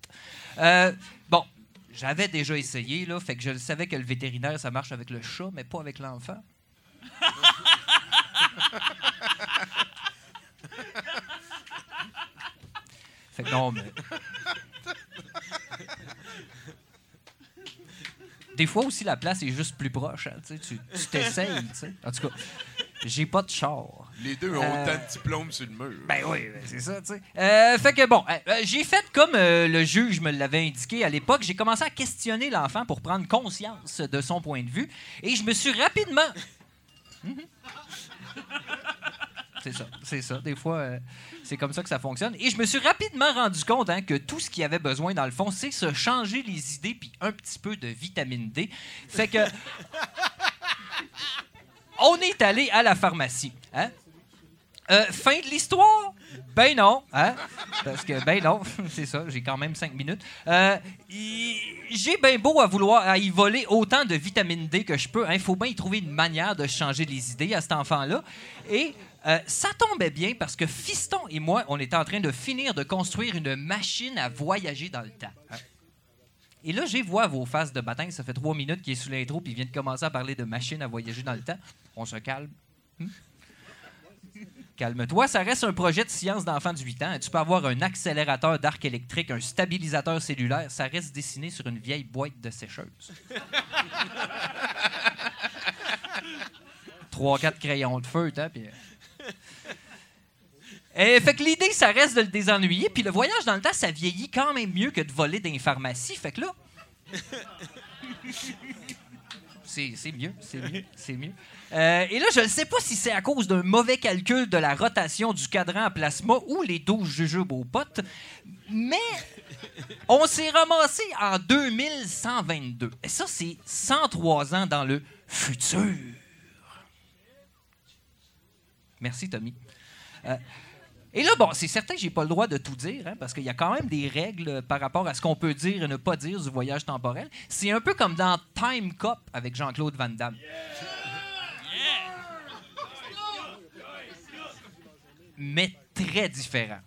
Euh, bon, j'avais déjà essayé, là, fait que je savais que le vétérinaire, ça marche avec le chat, mais pas avec l'enfant. Fait que non, mais. Des fois aussi, la place est juste plus proche. hein, tu tu t'essayes. En tout cas, j'ai pas de char. Les deux ont Euh, autant de diplômes sur le mur. Ben oui, ben c'est ça, tu sais. Euh, fait que bon, euh, euh, j'ai fait comme le juge me l'avait indiqué à l'époque. J'ai commencé à questionner l'enfant pour prendre conscience de son point de vue. Et je me suis rapidement. C'est ça, c'est ça. Des fois, euh, c'est comme ça que ça fonctionne. Et je me suis rapidement rendu compte hein, que tout ce qu'il avait besoin, dans le fond, c'est se changer les idées puis un petit peu de vitamine D. Fait que. On est allé à la pharmacie. Hein? Euh, fin de l'histoire? Ben non, hein? Parce que, ben non, c'est ça, j'ai quand même cinq minutes. Euh, y- j'ai bien beau à vouloir à y voler autant de vitamine D que je peux. Il faut bien y trouver une manière de changer les idées à cet enfant-là. Et euh, ça tombait bien parce que Fiston et moi, on était en train de finir de construire une machine à voyager dans le temps. hein. Et là, j'ai vois vos faces de matin. Ça fait trois minutes qu'il est sous l'intro puis il vient de commencer à parler de machine à voyager dans le temps. On se calme. Hmm? Calme-toi, ça reste un projet de science d'enfant de 8 ans. Tu peux avoir un accélérateur d'arc électrique, un stabilisateur cellulaire. Ça reste dessiné sur une vieille boîte de sécheuse. Trois, quatre crayons de feu, t'as, puis... Euh, fait que l'idée, ça reste de le désennuyer. Puis le voyage dans le temps, ça vieillit quand même mieux que de voler dans les pharmacies. Fait que là... C'est c'est mieux, c'est mieux, c'est mieux. Euh, et là, je ne sais pas si c'est à cause d'un mauvais calcul de la rotation du cadran à plasma ou les 12 jujubes aux potes, mais on s'est ramassé en 2122. Et ça, c'est 103 ans dans le futur. Merci, Tommy. Euh, et là, bon, c'est certain que j'ai pas le droit de tout dire, hein, parce qu'il y a quand même des règles par rapport à ce qu'on peut dire et ne pas dire du voyage temporel. C'est un peu comme dans Time Cop avec Jean-Claude Van Damme. Mais très différent.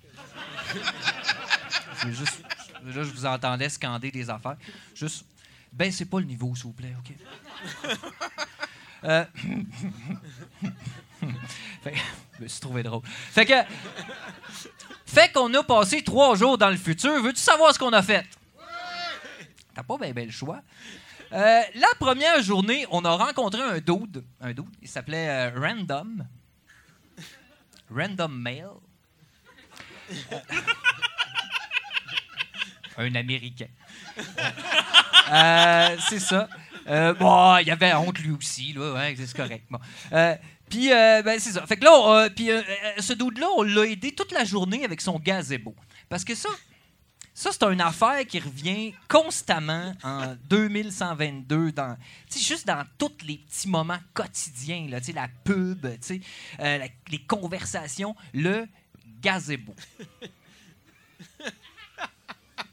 Juste, là, je vous entendais scander des affaires. Juste, ben, c'est pas le niveau, s'il vous plaît, OK? Euh, fait, je me suis trouvé drôle. Fait que. Fait qu'on a passé trois jours dans le futur. Veux-tu savoir ce qu'on a fait? T'as pas bien le choix. Euh, la première journée, on a rencontré un dude. Un dude. Il s'appelait euh, Random. Random Mail. Euh, un Américain. Euh, c'est ça. Bon, il y avait honte lui aussi, là, c'est correct. Bon. Puis, euh, ben, c'est ça. Fait que là, euh, puis, euh, euh, ce dude-là, on l'a aidé toute la journée avec son gazebo. Parce que ça, ça, c'est une affaire qui revient constamment en 2122, dans, juste dans tous les petits moments quotidiens, là, la pub, euh, la- les conversations, le gazebo.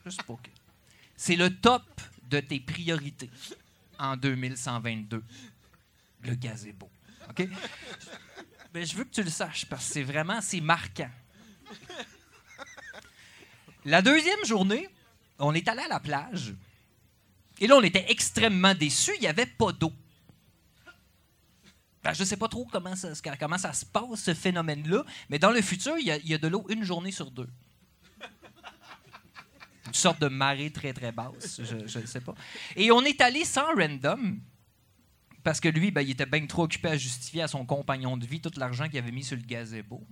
Juste pour que- C'est le top de tes priorités en 2122. Le gazebo. Ben, je veux que tu le saches parce que c'est vraiment, c'est marquant. La deuxième journée, on est allé à la plage. Et là, on était extrêmement déçus. Il n'y avait pas d'eau. Ben, je ne sais pas trop comment ça, comment ça se passe, ce phénomène-là, mais dans le futur, il y a, il y a de l'eau une journée sur deux. Une sorte de marée très, très basse. Je ne sais pas. Et on est allé sans random. Parce que lui, ben, il était bien trop occupé à justifier à son compagnon de vie tout l'argent qu'il avait mis sur le gazebo.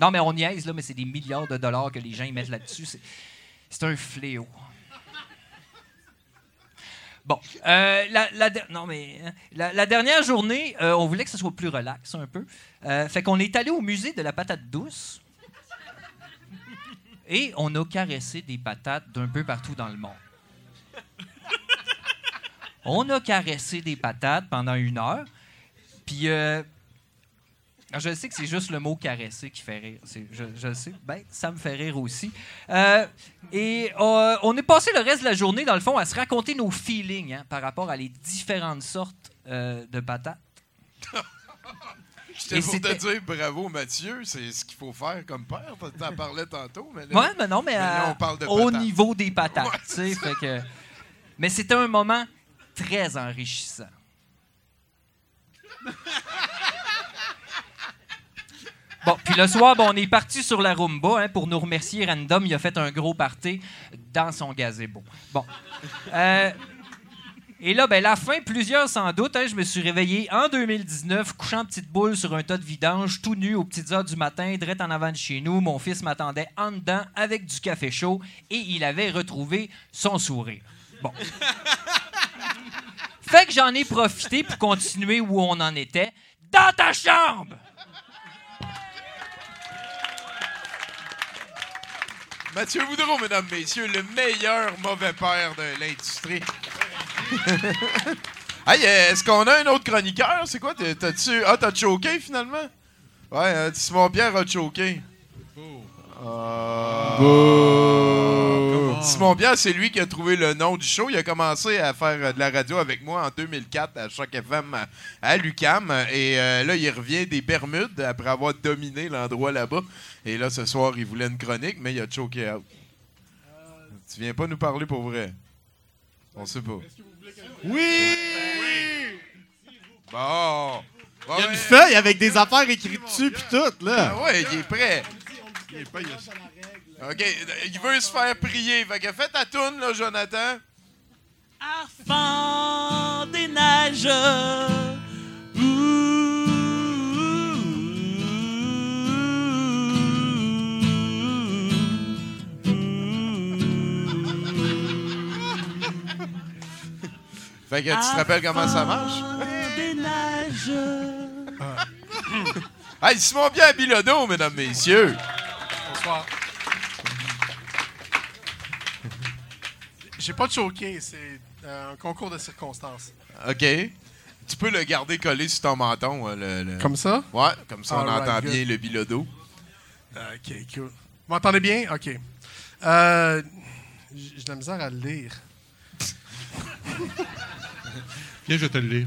Non, mais on niaise, là, mais c'est des milliards de dollars que les gens y mettent là-dessus. C'est, un fléau. Bon, euh, non, mais, hein, la, la dernière journée, euh, on voulait que ce soit plus relax un peu. Euh, fait qu'on est allé au musée de la patate douce et on a caressé des patates d'un peu partout dans le monde. On a caressé des patates pendant une heure. Puis, euh, je sais que c'est juste le mot caresser qui fait rire. Je, je le sais. Ben, ça me fait rire aussi. Euh, et euh, on est passé le reste de la journée, dans le fond, à se raconter nos feelings hein, par rapport à les différentes sortes de patates. J'étais pour te dire bravo, Mathieu. C'est ce qu'il faut faire comme père. T'en- parlais tantôt. Mais là, Ouais, mais non, mais, là, on parle de au patates. niveau des patates, Ouais, tu sais, fait que... Mais c'était un moment très enrichissant. Bon, puis le soir, bon, on est parti sur la Roomba hein, pour nous remercier. Random, il a fait un gros party dans son gazebo. Bon. Euh, et là, ben, la fin, plusieurs sans doute. hein, je me suis réveillé en 2019, couchant petite boule sur un tas de vidange, tout nu aux petites heures du matin, direct en avant de chez nous. Mon fils m'attendait en dedans avec du café chaud et il avait retrouvé son sourire. Bon. fait que j'en ai profité pour continuer où on en était. Dans ta chambre! Mathieu Boudreau, mesdames, messieurs, le meilleur mauvais père de l'industrie. hey, est-ce qu'on a un autre chroniqueur? C'est quoi? T'as-tu... Ah, t'as choqué finalement? Ouais, euh, Simon-Pierre a choqué. Euh, Simon-Pierre, c'est lui qui a trouvé le nom du show. Il a commencé à faire euh, de la radio avec moi en 2004 à Choc FM à- l'UCAM. Et euh, là, il revient des Bermudes après avoir dominé l'endroit là-bas. Et là, ce soir, il voulait une chronique, mais il a choqué out. Tu viens pas nous parler pour vrai? On sait pas. Oui! Bon. Il y a une feuille avec des affaires écrites dessus puis tout, là. Ah ouais, il est prêt. Il est pas- il OK, il veut se faire prier. Fait que fais ta toune, là, Jonathan. Enfant des neiges. Fait que tu te rappelles comment ça marche? Des neiges. Hey, Simon Pierre Bilodeau, mesdames, messieurs. Bonsoir. J'ai pas choqué, c'est euh, un concours de circonstances. OK. Tu peux le garder collé sur ton menton. euh, le- le- Comme ça? Ouais, comme ça, on entend good. bien le Bilodeau. Ok, cool. Vous m'entendez bien? Ok. Euh, J'ai j'ai de la misère à le lire. Viens, je vais te le lire.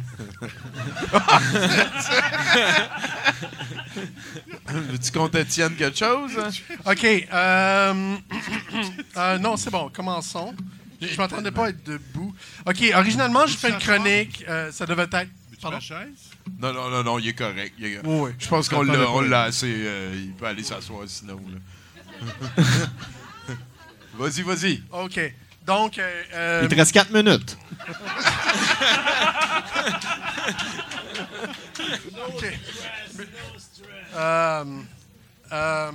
Veux-tu qu'on te tienne quelque chose? OK. euh, euh, non, c'est bon. Commençons. Je, je m'attendais pas être debout. OK. Originalement, j'ai fait une chronique. euh, ça devait être. Pardon? Non, non, non, non, il est correct. il est- Oui, oui. Je pense qu'on l'a, pas. on l'a assez. euh, il peut aller s'asseoir sinon. là. vas-y, vas-y. OK. Donc. euh, euh, Il te reste 4 minutes. OK. Euh, euh,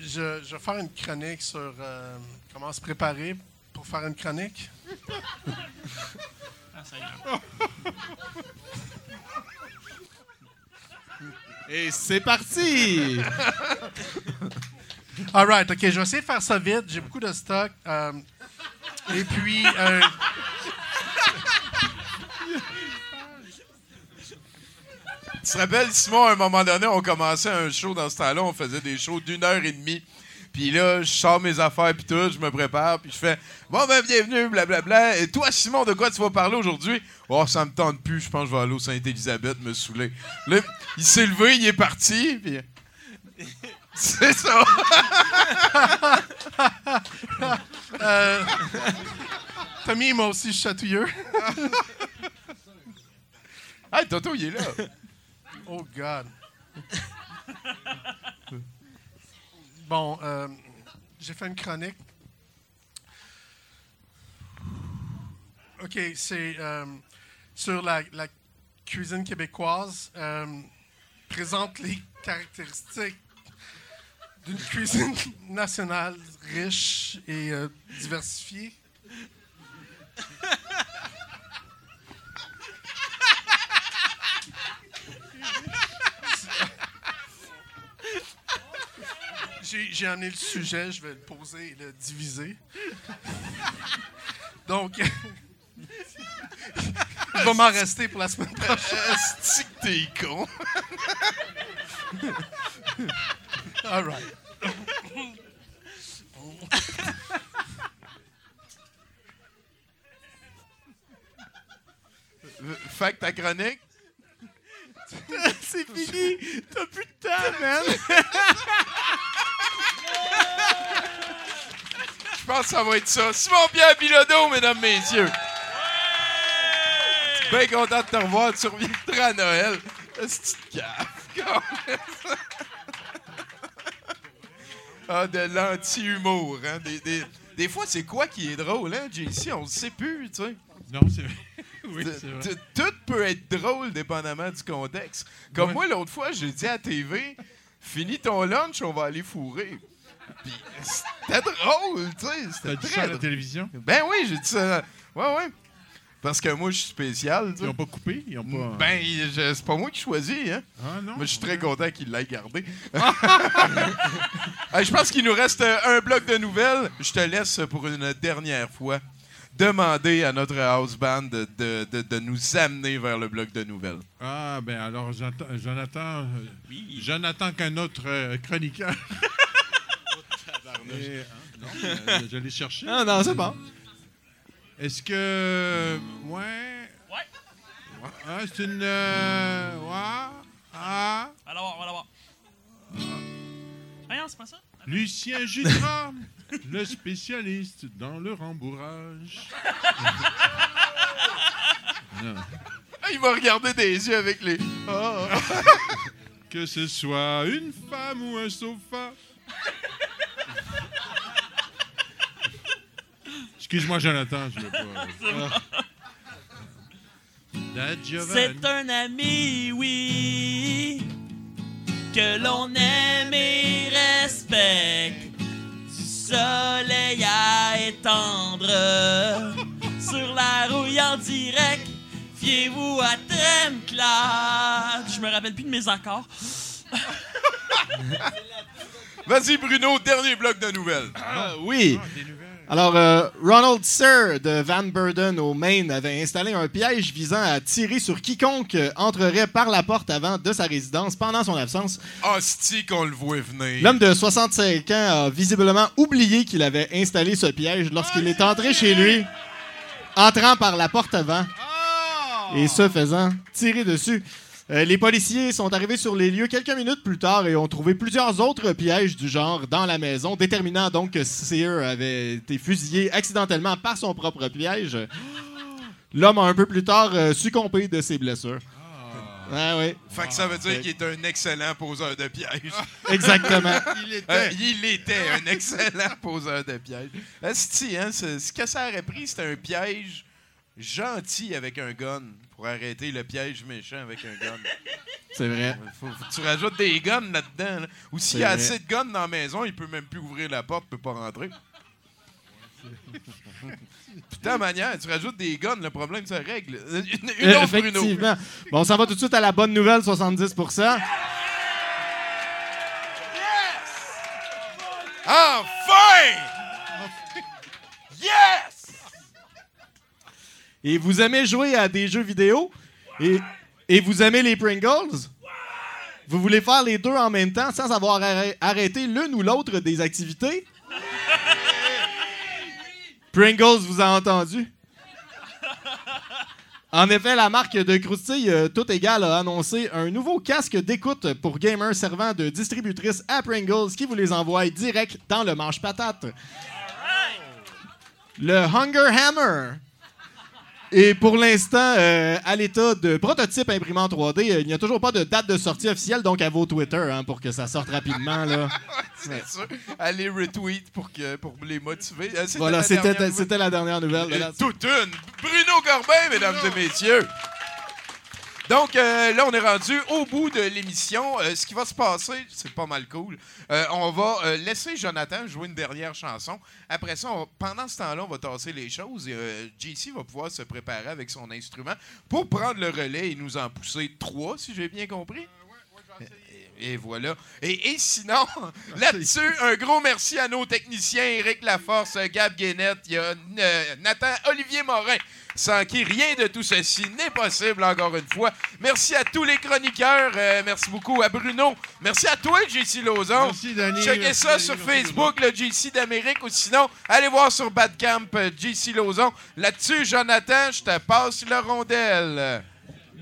je, je vais faire une chronique sur euh, comment se préparer pour faire une chronique? Et c'est parti! All right, OK. Je vais essayer de faire ça vite. J'ai beaucoup de stock. euh, et puis... euh, Tu te rappelles, Simon, à un moment donné, on commençait un show dans ce temps-là, on faisait des shows d'une heure et demie. Puis là, je sors mes affaires, puis tout, je me prépare, puis je fais Bon, ben, bienvenue, blablabla. Et toi, Simon, de quoi tu vas parler aujourd'hui? Oh, ça me tente plus, je pense que je vais aller au Sainte-Élisabeth me saouler. Là, il s'est levé, il est parti, puis. C'est ça! euh, Tommy, moi aussi, je suis chatouilleux. hey, Toto, il est là. Oh, God. Bon, euh, j'ai fait une chronique. OK, c'est euh, sur la, cuisine québécoise. euh, présente les caractéristiques d'une cuisine nationale riche et diversifiée. J'ai amené le sujet, je vais le poser et le diviser. Donc, il va m'en rester pour la semaine prochaine. Que t'es con? All right. Fait que ta chronique? c'est fini! T'as plus de temps, man! Je pense que ça va être ça. Simon Pierre Bilodeau, mesdames, messieurs. Bien content de te revoir. Tu reviendras à Noël. C'est cave. Ah, de l'anti-humour. Hein? Des, des- des fois, c'est quoi qui est drôle, hein, JC? On ne sait plus, tu sais. Non, c'est oui, T- c'est vrai. Tout peut être drôle dépendamment du contexte. Comme Ouais. moi, l'autre fois, j'ai dit à TV, finis ton lunch, on va aller fourrer. Puis c'était drôle, tu sais. T'as C'était dit ça à la télévision? Ben oui, j'ai dit ça. Ouais, ouais. Parce que moi, je suis spécial. Ils n'ont pas coupé? Ils ont pas... Ben, c'est pas moi qui choisis, hein. Ah non? Moi, je suis très content qu'il l'ait gardé. Je pense qu'il nous reste euh, un bloc de nouvelles. Je te laisse pour une dernière fois demander à notre house band de, de- de- nous amener vers le bloc de nouvelles. Ah, ben alors, j'attends- Jonathan, euh, Jonathan qu'un autre euh, chroniqueur. Et, hein, l'ai cherché. Ah, non, c'est bon. Est-ce que. Ouais. Ouais. Ah, c'est une. euh, ouais. Ah. Va la voir, on va la voir. Ah non, c'est pas ça? Lucien Jutras, le spécialiste dans le rembourrage. Ah, il m'a regardé des yeux avec les. Ah. Que ce soit une femme ou un sofa. Excuse-moi, Jonathan, je veux pas. Da Giovanni. C'est un ami, oui, que l'on aime et respecte. Du soleil à étendre sur la rouille en direct. Fiez-vous à Tremclad. Je me rappelle plus de mes accords. Vas-y, Bruno, dernier bloc de nouvelles. Ah, oui. Alors, euh, Ronald Sir de Van Burden au Maine avait installé un piège visant à tirer sur quiconque entrerait par la porte avant de sa résidence pendant son absence. Hostie qu'on le voit venir. L'homme de 65 ans a visiblement oublié qu'il avait installé ce piège lorsqu'il est entré chez lui, entrant par la porte avant et se faisant tirer dessus. Euh, les policiers sont arrivés sur les lieux quelques minutes plus tard et ont trouvé plusieurs autres pièges du genre dans la maison, déterminant donc que Sear avait été fusillé accidentellement par son propre piège. L'homme a un peu plus tard euh, succombé de ses blessures. Ah oui. Fait que ça veut dire qu'il est un excellent poseur de pièges. Exactement. il, était. il était un excellent poseur de pièges. Asti, hein, ce que ça aurait pris, c'était un piège gentil avec un gun pour arrêter le piège méchant avec un gun. C'est vrai. Faut, faut que tu rajoutes des guns là-dedans. là. Ou s'il y a vrai. assez de guns dans la maison, il peut même plus ouvrir la porte, il peut pas rentrer. Putain, manière, tu rajoutes des guns, le problème se règle. Une, une autre, Bruno. Effectivement. Bon, on s'en va tout de suite à la bonne nouvelle, 70% Enfin! Yes! Et vous aimez jouer à des jeux vidéo? Et, et vous aimez les Pringles? Vous voulez faire les deux en même temps sans avoir arrê- arrêté l'une ou l'autre des activités? Pringles vous a entendu? En effet, la marque de croustilles euh, Tout Égal a annoncé un nouveau casque d'écoute pour gamers servant de distributrice à Pringles qui vous les envoie direct dans le manche-patate. Le Hunger Hammer. Et pour l'instant, euh, à l'état de prototype imprimant 3D, euh, il n'y a toujours pas de date de sortie officielle, donc à vos Twitter hein, pour que ça sorte rapidement. Là. C'est sûr. Allez retweet pour, que, pour les motiver. Euh, c'était Voilà, la c'était c'était la dernière nouvelle. la- toute une. Bruno Corbin, mesdames et messieurs. Donc euh, là, on est rendu au bout de l'émission. Euh, ce qui va se passer, c'est pas mal cool. Euh, on va laisser Jonathan jouer une dernière chanson. Après ça, pendant ce temps-là, on va tasser les choses. Et, JC va pouvoir se préparer avec son instrument pour prendre le relais et nous en pousser trois, si j'ai bien compris. Et voilà. Et, et sinon, là-dessus, un gros merci à nos techniciens, Éric Laforce, Gab Guénette, il y a euh, Nathan Olivier Morin, sans qui rien de tout ceci n'est possible, encore une fois. Merci à tous les chroniqueurs. euh, merci beaucoup à Bruno. Merci à toi, JC Lauzon. Merci, Danny. Checkez Merci, ça Danny. sur Merci, Facebook, le JC d'Amérique, ou sinon, allez voir sur Badcamp, euh, JC Lauzon. Là-dessus, Jonathan, je te passe la rondelle.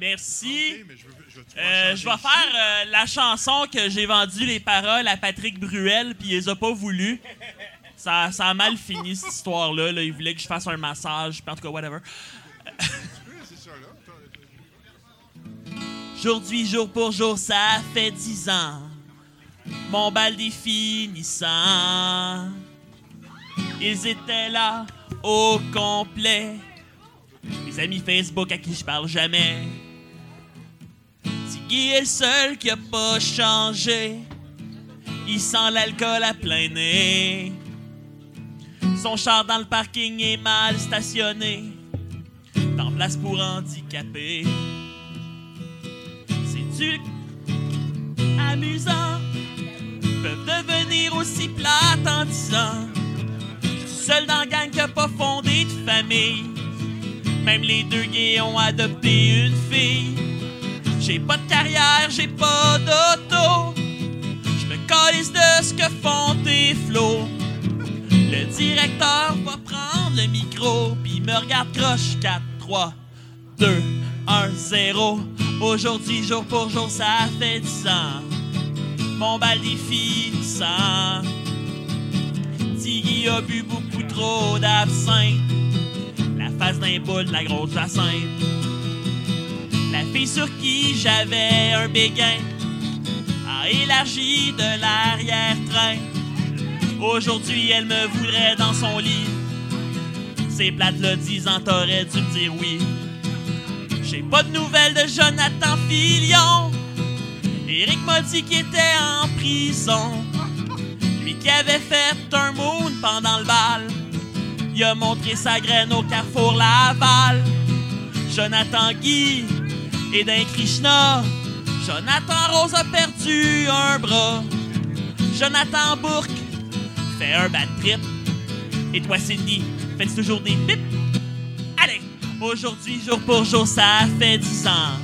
Merci. mais je veux- Euh, je vais faire euh, la chanson que j'ai vendu les paroles à Patrick Bruel, puis il les a pas voulu. Ça, ça a mal fini, cette histoire-là. là. Il voulait que je fasse un massage, puis en tout cas, whatever. Aujourd'hui, jour pour jour, ça fait dix ans. Mon bal définissant. Ils étaient là au complet. Mes amis Facebook à qui je parle jamais. Tiggy est le seul qui a pas changé. Il sent l'alcool à plein nez. Son char dans le parking est mal stationné. Dans place pour handicapés. C'est-tu amusant? Peuvent devenir aussi plates en disant. Seul dans la gang qui a pas fondé de famille. Même les deux gays ont adopté une fille. J'ai pas de carrière, j'ai pas d'auto. Je me calisse de ce que font tes flots. Le directeur va prendre le micro, puis me regarde croche 4, 3, 2, 1, 0. Aujourd'hui, jour pour jour, ça fait 10 ans. Mon bal définissant. Tiggy a bu beaucoup trop d'absinthe. La face d'un boule, la grosse jacinthe. La fille sur qui j'avais un béguin a élargi de l'arrière-train. Aujourd'hui, elle me voudrait dans son lit. C'est plate le disant, t'aurais dû me dire oui. J'ai pas de nouvelles de Jonathan Filion. Eric m'a dit était en prison. Lui qui avait fait un moon pendant le bal. Il a montré sa graine au carrefour Laval. Jonathan Guy et d'un Krishna. Jonathan Rose a perdu un bras. Jonathan Bourque fait un bad trip. Et toi, Cindy, fais-tu toujours des pips? Allez, aujourd'hui, jour pour jour, ça fait 10 ans.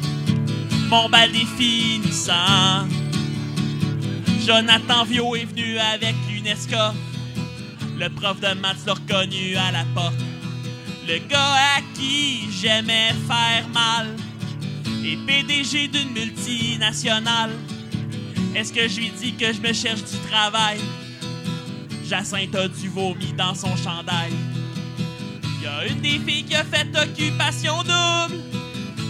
Mon bal définissant. Jonathan Vio est venu avec l'UNESCO. Le prof de maths l'a reconnu à la porte. Le gars à qui j'aimais faire mal est PDG d'une multinationale. Est-ce que je lui dis que je me cherche du travail? Jacinthe a du vomi dans son chandail. Y a une des filles qui a fait occupation double.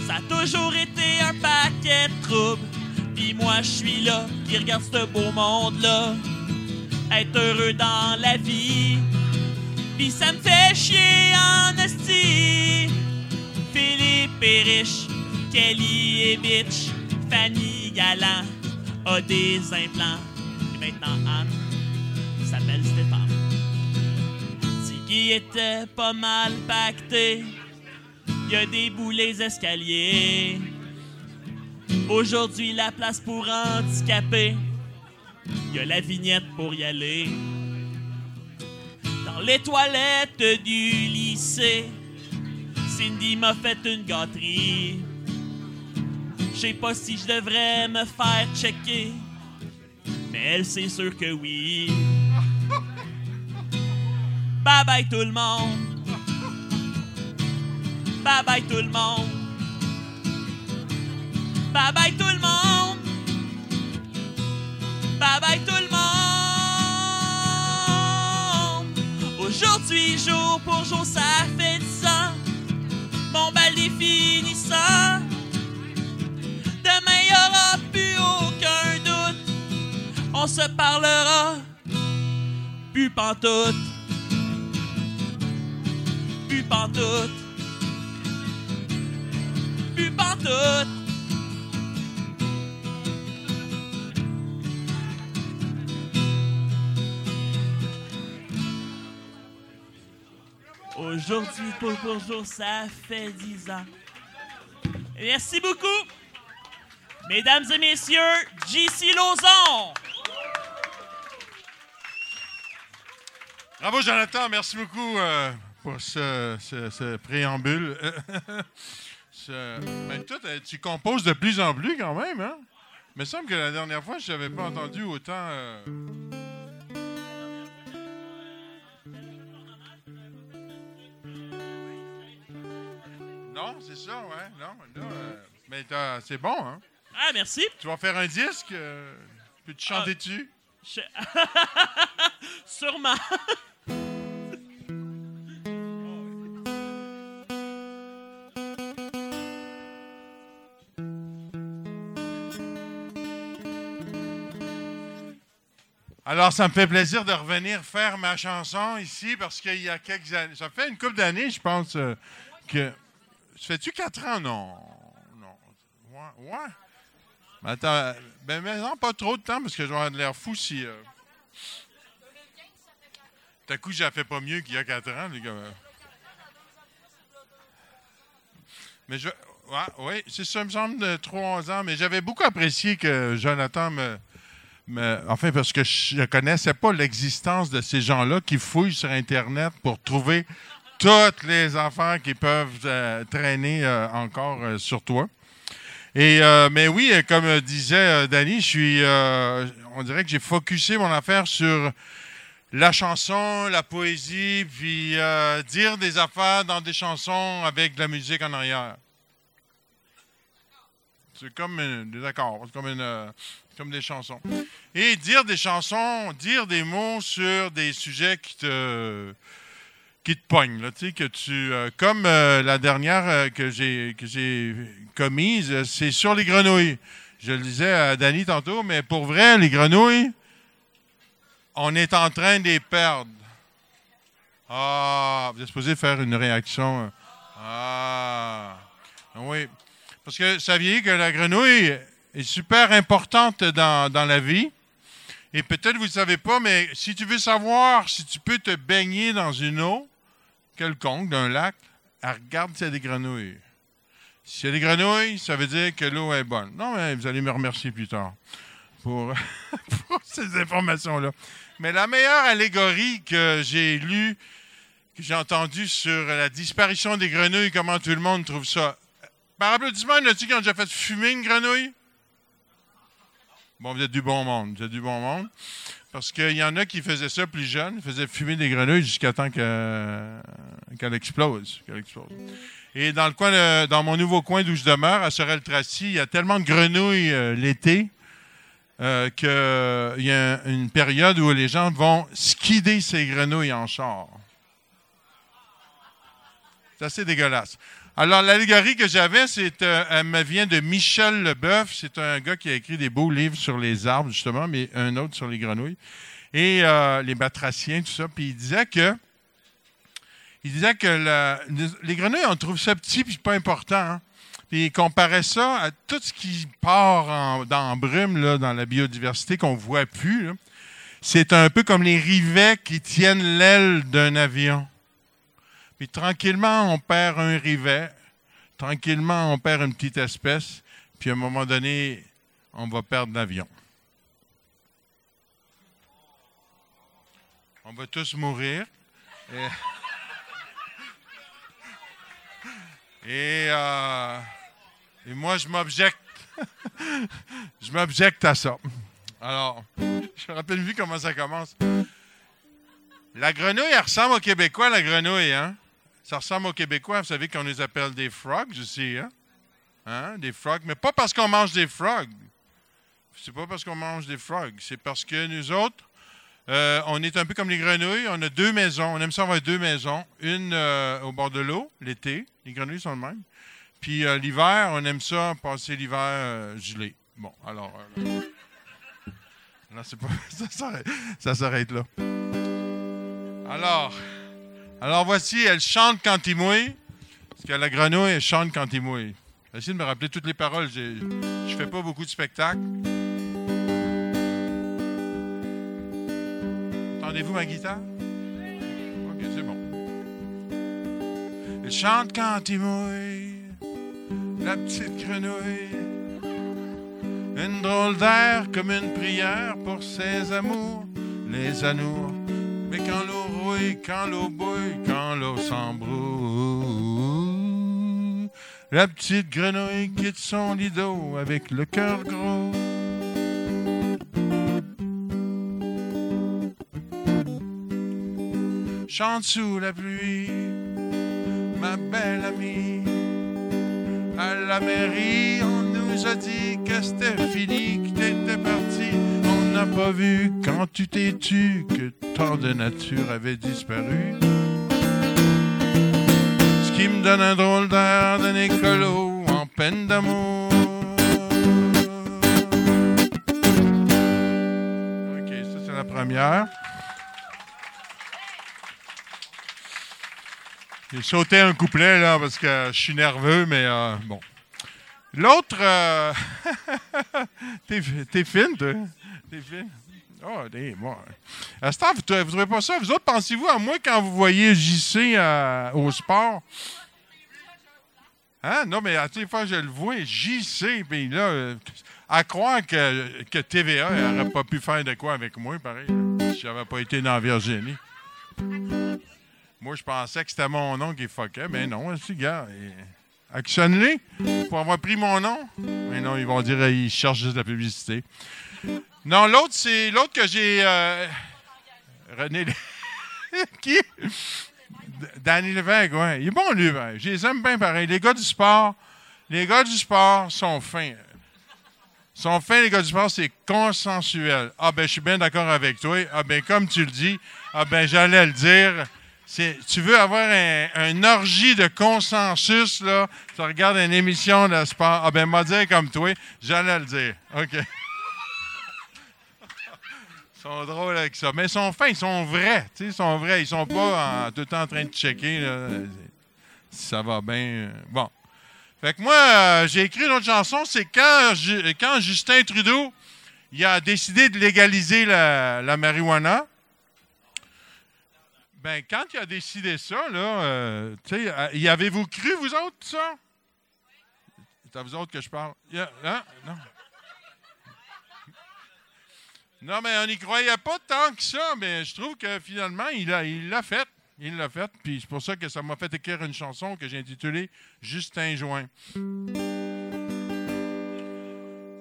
Ça a toujours été un paquet de troubles. Pis moi, je suis là, qui regarde ce beau monde-là. Être heureux dans la vie. Pis ça me fait chier en esti. Philippe est riche, Kelly est bitch, Fanny Galant a des implants. Et maintenant, Anne s'appelle Stéphane. Tiggy était pas mal pacté. Y a des boulets escaliers. Aujourd'hui, la place pour handicapés. Y a la vignette pour y aller. Dans les toilettes du lycée, Cindy m'a fait une gâterie. Sais pas si je devrais me faire checker, mais elle, c'est sûr que oui. Bye bye tout le monde. Bye bye tout le monde. Bye bye tout le monde. Bye bye tout le monde. Aujourd'hui, jour pour jour, ça fait 10 ans. Mon bal. Demain, y aura plus aucun doute. On se parlera. Plus pantoute. Plus pantoute. Plus pantoute. Aujourd'hui, pour jour, ça fait 10 ans. Merci beaucoup. Mesdames et messieurs, JC Lauzon. Bravo, Jonathan. Merci beaucoup euh, pour ce, préambule. Ce- ben, toi, tu composes de plus en plus quand même, hein? Il me semble que la dernière fois, je n'avais pas entendu autant. euh, Non, c'est ça, ouais. Non, euh, mais t'as- c'est bon, hein? Ah, merci. Tu vas faire un disque? euh, Peux-tu chanter Ah. dessus? Je- Sûrement. Alors, ça me fait plaisir de revenir faire ma chanson ici parce qu'il y a quelques années. Ça fait une couple d'années, je pense, euh, que. Ça fait-tu quatre ans? Non. Non. Ouais. ouais. Attends, euh, ben, non, pas trop de temps parce que je vais avoir l'air fou si. Euh... À coup, j'ai fait pas mieux qu'il y a quatre ans, les gars. Mais je. Ouais, oui, c'est ça, me semble, de trois ans. Mais j'avais beaucoup apprécié que Jonathan me. me- enfin, parce que je ne connaissais pas l'existence de ces gens-là qui fouillent sur Internet pour trouver toutes les affaires qui peuvent euh, traîner euh, encore sur toi. Euh, mais oui, comme euh, disait euh, Danny, je suis, on dirait que j'ai focusé mon affaire sur la chanson, la poésie, puis dire des affaires dans des chansons avec de la musique en arrière. C'est comme des accords, comme des chansons. Et dire des chansons, dire des mots sur des sujets qui te, qui te pognent. Là, tu sais, que tu, euh, comme euh, la dernière euh, que j'ai que j'ai commise, c'est sur les grenouilles. Je le disais à Danny tantôt, mais pour vrai, les grenouilles, on est en train de les perdre. Ah, vous êtes supposé faire une réaction. euh, Ah, oui. Parce que saviez que la grenouille est super importante dans, dans la vie. Et peut-être vous ne savez pas, mais si tu veux savoir si tu peux te baigner dans une eau quelconque, d'un lac, ah, regarde s'il y a des grenouilles. S'il y a des grenouilles, ça veut dire que l'eau est bonne. Non, mais vous allez me remercier plus tard pour, pour ces informations-là. Mais la meilleure allégorie que j'ai lue, que j'ai entendue sur la disparition des grenouilles, comment tout le monde trouve ça. Par applaudissement, y en a-t-il qui ont déjà fait fumer une grenouille? Bon, vous êtes du bon monde. Vous êtes du bon monde. Parce qu'il y en a qui faisaient ça plus jeunes, faisaient fumer des grenouilles jusqu'à temps que- qu'elle qu'elle explose. Et dans le coin, dans mon nouveau coin d'où je demeure, à Sorel-Tracy, il y a tellement de grenouilles euh, l'été euh, qu'il y a une période où les gens vont skider ces grenouilles en char. C'est assez dégueulasse. Alors, l'allégorie que j'avais, c'est, euh, elle me vient de Michel Leboeuf. C'est un gars qui a écrit des beaux livres sur les arbres, justement, mais un autre sur les grenouilles. Et euh, les batraciens, tout ça. Puis il disait que il disait que les grenouilles, on trouve ça petit puis pas important. hein. Puis il comparait ça à tout ce qui part en, dans brume là, dans la biodiversité qu'on voit plus. C'est un peu comme les rivets qui tiennent l'aile d'un avion. Puis tranquillement, on perd un rivet. Tranquillement, on perd une petite espèce. Puis à un moment donné, on va perdre l'avion. On va tous mourir. Et, et, euh, moi, je m'objecte. je m'objecte à ça. Alors, je me rappelle vu comment ça commence. La grenouille, elle ressemble aux Québécois, la grenouille, hein? Ça ressemble aux Québécois, vous savez qu'on les appelle des frogs aussi, hein? Hein? Des frogs, mais pas parce qu'on mange des frogs. C'est pas parce qu'on mange des frogs, c'est parce que nous autres, euh, on est un peu comme les grenouilles, on a deux maisons, on aime ça avoir deux maisons, une euh, au bord de l'eau, l'été, les grenouilles sont le même. Puis euh, l'hiver, on aime ça passer l'hiver gelé. Bon, alors... là, c'est pas... ça s'arrête là. Alors, alors voici, elle chante quand il mouille. Parce que la grenouille, elle chante quand il mouille. J'essaie de me rappeler toutes les paroles. Je fais pas beaucoup de spectacles. Entendez-vous ma guitare? Ok, c'est bon. Elle chante quand il mouille, la petite grenouille. Une drôle d'air comme une prière pour ses amours, les anours. Mais quand l'eau quand l'eau bouille, quand l'eau s'embrouille, la petite grenouille quitte son lit d'eau avec le cœur gros. Chante sous la pluie, ma belle amie. À la mairie, on nous nous a dit que c'était fini, que t'étais parti. On n'a pas vu quand tu t'es tu que tant de nature avait disparu. Ce qui me donne un drôle d'air d'un écolo en peine d'amour. OK, ça c'est la première. J'ai sauté un couplet là parce que je suis nerveux, mais euh, bon. L'autre, euh, t'es, t'es fine, toi. T'es fine. Oh, des, bon. À ce temps, vous ne trouvez pas ça? Vous autres, pensez-vous à moi quand vous voyez JC euh, au sport? Hein? Non, mais à les fois je le vois, JC, puis là, euh, à croire que, que TVA n'aurait pas pu faire de quoi avec moi, pareil, si j'avais pas été dans Virginie. Moi, je pensais que c'était mon nom qui fuckait, mais non, c'est gars. Actionne-les pour avoir pris mon nom. Mais non, ils vont dire qu'ils cherchent juste la publicité. Non, l'autre, c'est l'autre que j'ai. euh, René. qui? Danny Lévesque, ouais. Il est bon, lui. ben. Je les aime bien pareil. Les gars du sport, les gars du sport sont fins. Sont fins, les gars du sport, c'est consensuel. Ah, ben, je suis bien d'accord avec toi. Ah, ben, comme tu le dis, ah, ben, j'allais le dire. Tu veux avoir un, un orgie de consensus, là, tu regardes une émission de sport. Ah, ben, m'a dire comme toi, j'allais le dire. OK. Sont drôles avec ça. Mais ils sont fins, ils sont vrais. Ils sont vrais. Ils sont pas tout le temps en train de checker là, si ça va bien. Bon. Fait que moi, euh, j'ai écrit une autre chanson. C'est quand, quand Justin Trudeau il a décidé de légaliser la, la marijuana. Ben, quand il a décidé ça, là, euh, tu sais, euh, y avez-vous cru, vous autres, ça? C'est à vous autres que je parle. Y a- hein? Non. Non, mais on n'y croyait pas tant que ça, mais je trouve que finalement, il l'a fait. Il l'a fait, puis c'est pour ça que ça m'a fait écrire une chanson que j'ai intitulée Justin Join.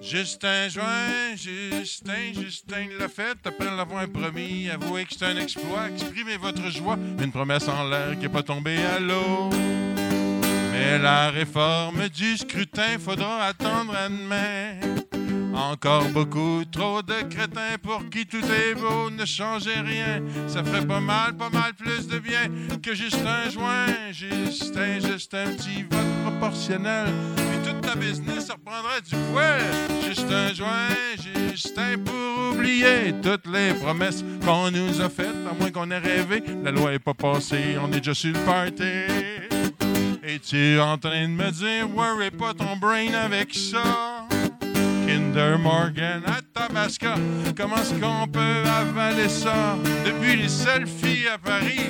Justin Join, Justin, Justin l'a fait, après l'avoir promis, avouez que c'est un exploit, exprimez votre joie, une promesse en l'air qui n'est pas tombée à l'eau. Mais la réforme du scrutin, faudra attendre à demain. Encore beaucoup trop de crétins pour qui tout est beau, ne changez rien. Ça ferait pas mal, pas mal plus de bien que juste un joint. Justin, juste un petit vote proportionnel. Puis toute ta business reprendrait du poil. Juste un joint, Justin pour oublier toutes les promesses qu'on nous a faites. À moins qu'on ait rêvé, la loi est pas passée, on est déjà sur le party. Et tu es en train de me dire, worry pas ton brain avec ça? Kinder Morgan à Tabasca. Comment est-ce qu'on peut avaler ça? Depuis les selfies à Paris,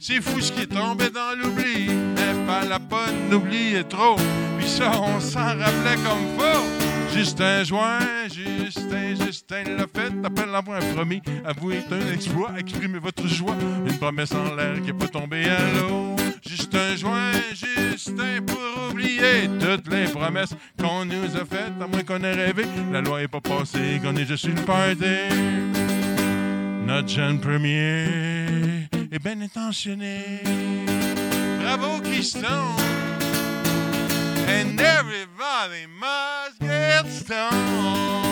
c'est fou ce qui est tombé dans l'oubli. Mais pas la bonne, n'oubliez trop. Puis ça, on s'en rappelait comme faux. Justin Joint, Justin, Justin l'a fait, appelle l'avoir promis. Avouez un exploit, exprimez votre joie. Une promesse en l'air qui n'est pas tombée à l'eau. Justin Joint, Justin pour oublier toutes les promesses qu'on nous a faites, à moins qu'on ait rêvé. La loi est pas passée, qu'on est juste le party. Notre jeune premier est bien intentionné. Bravo, Christon! And everybody must get stoned.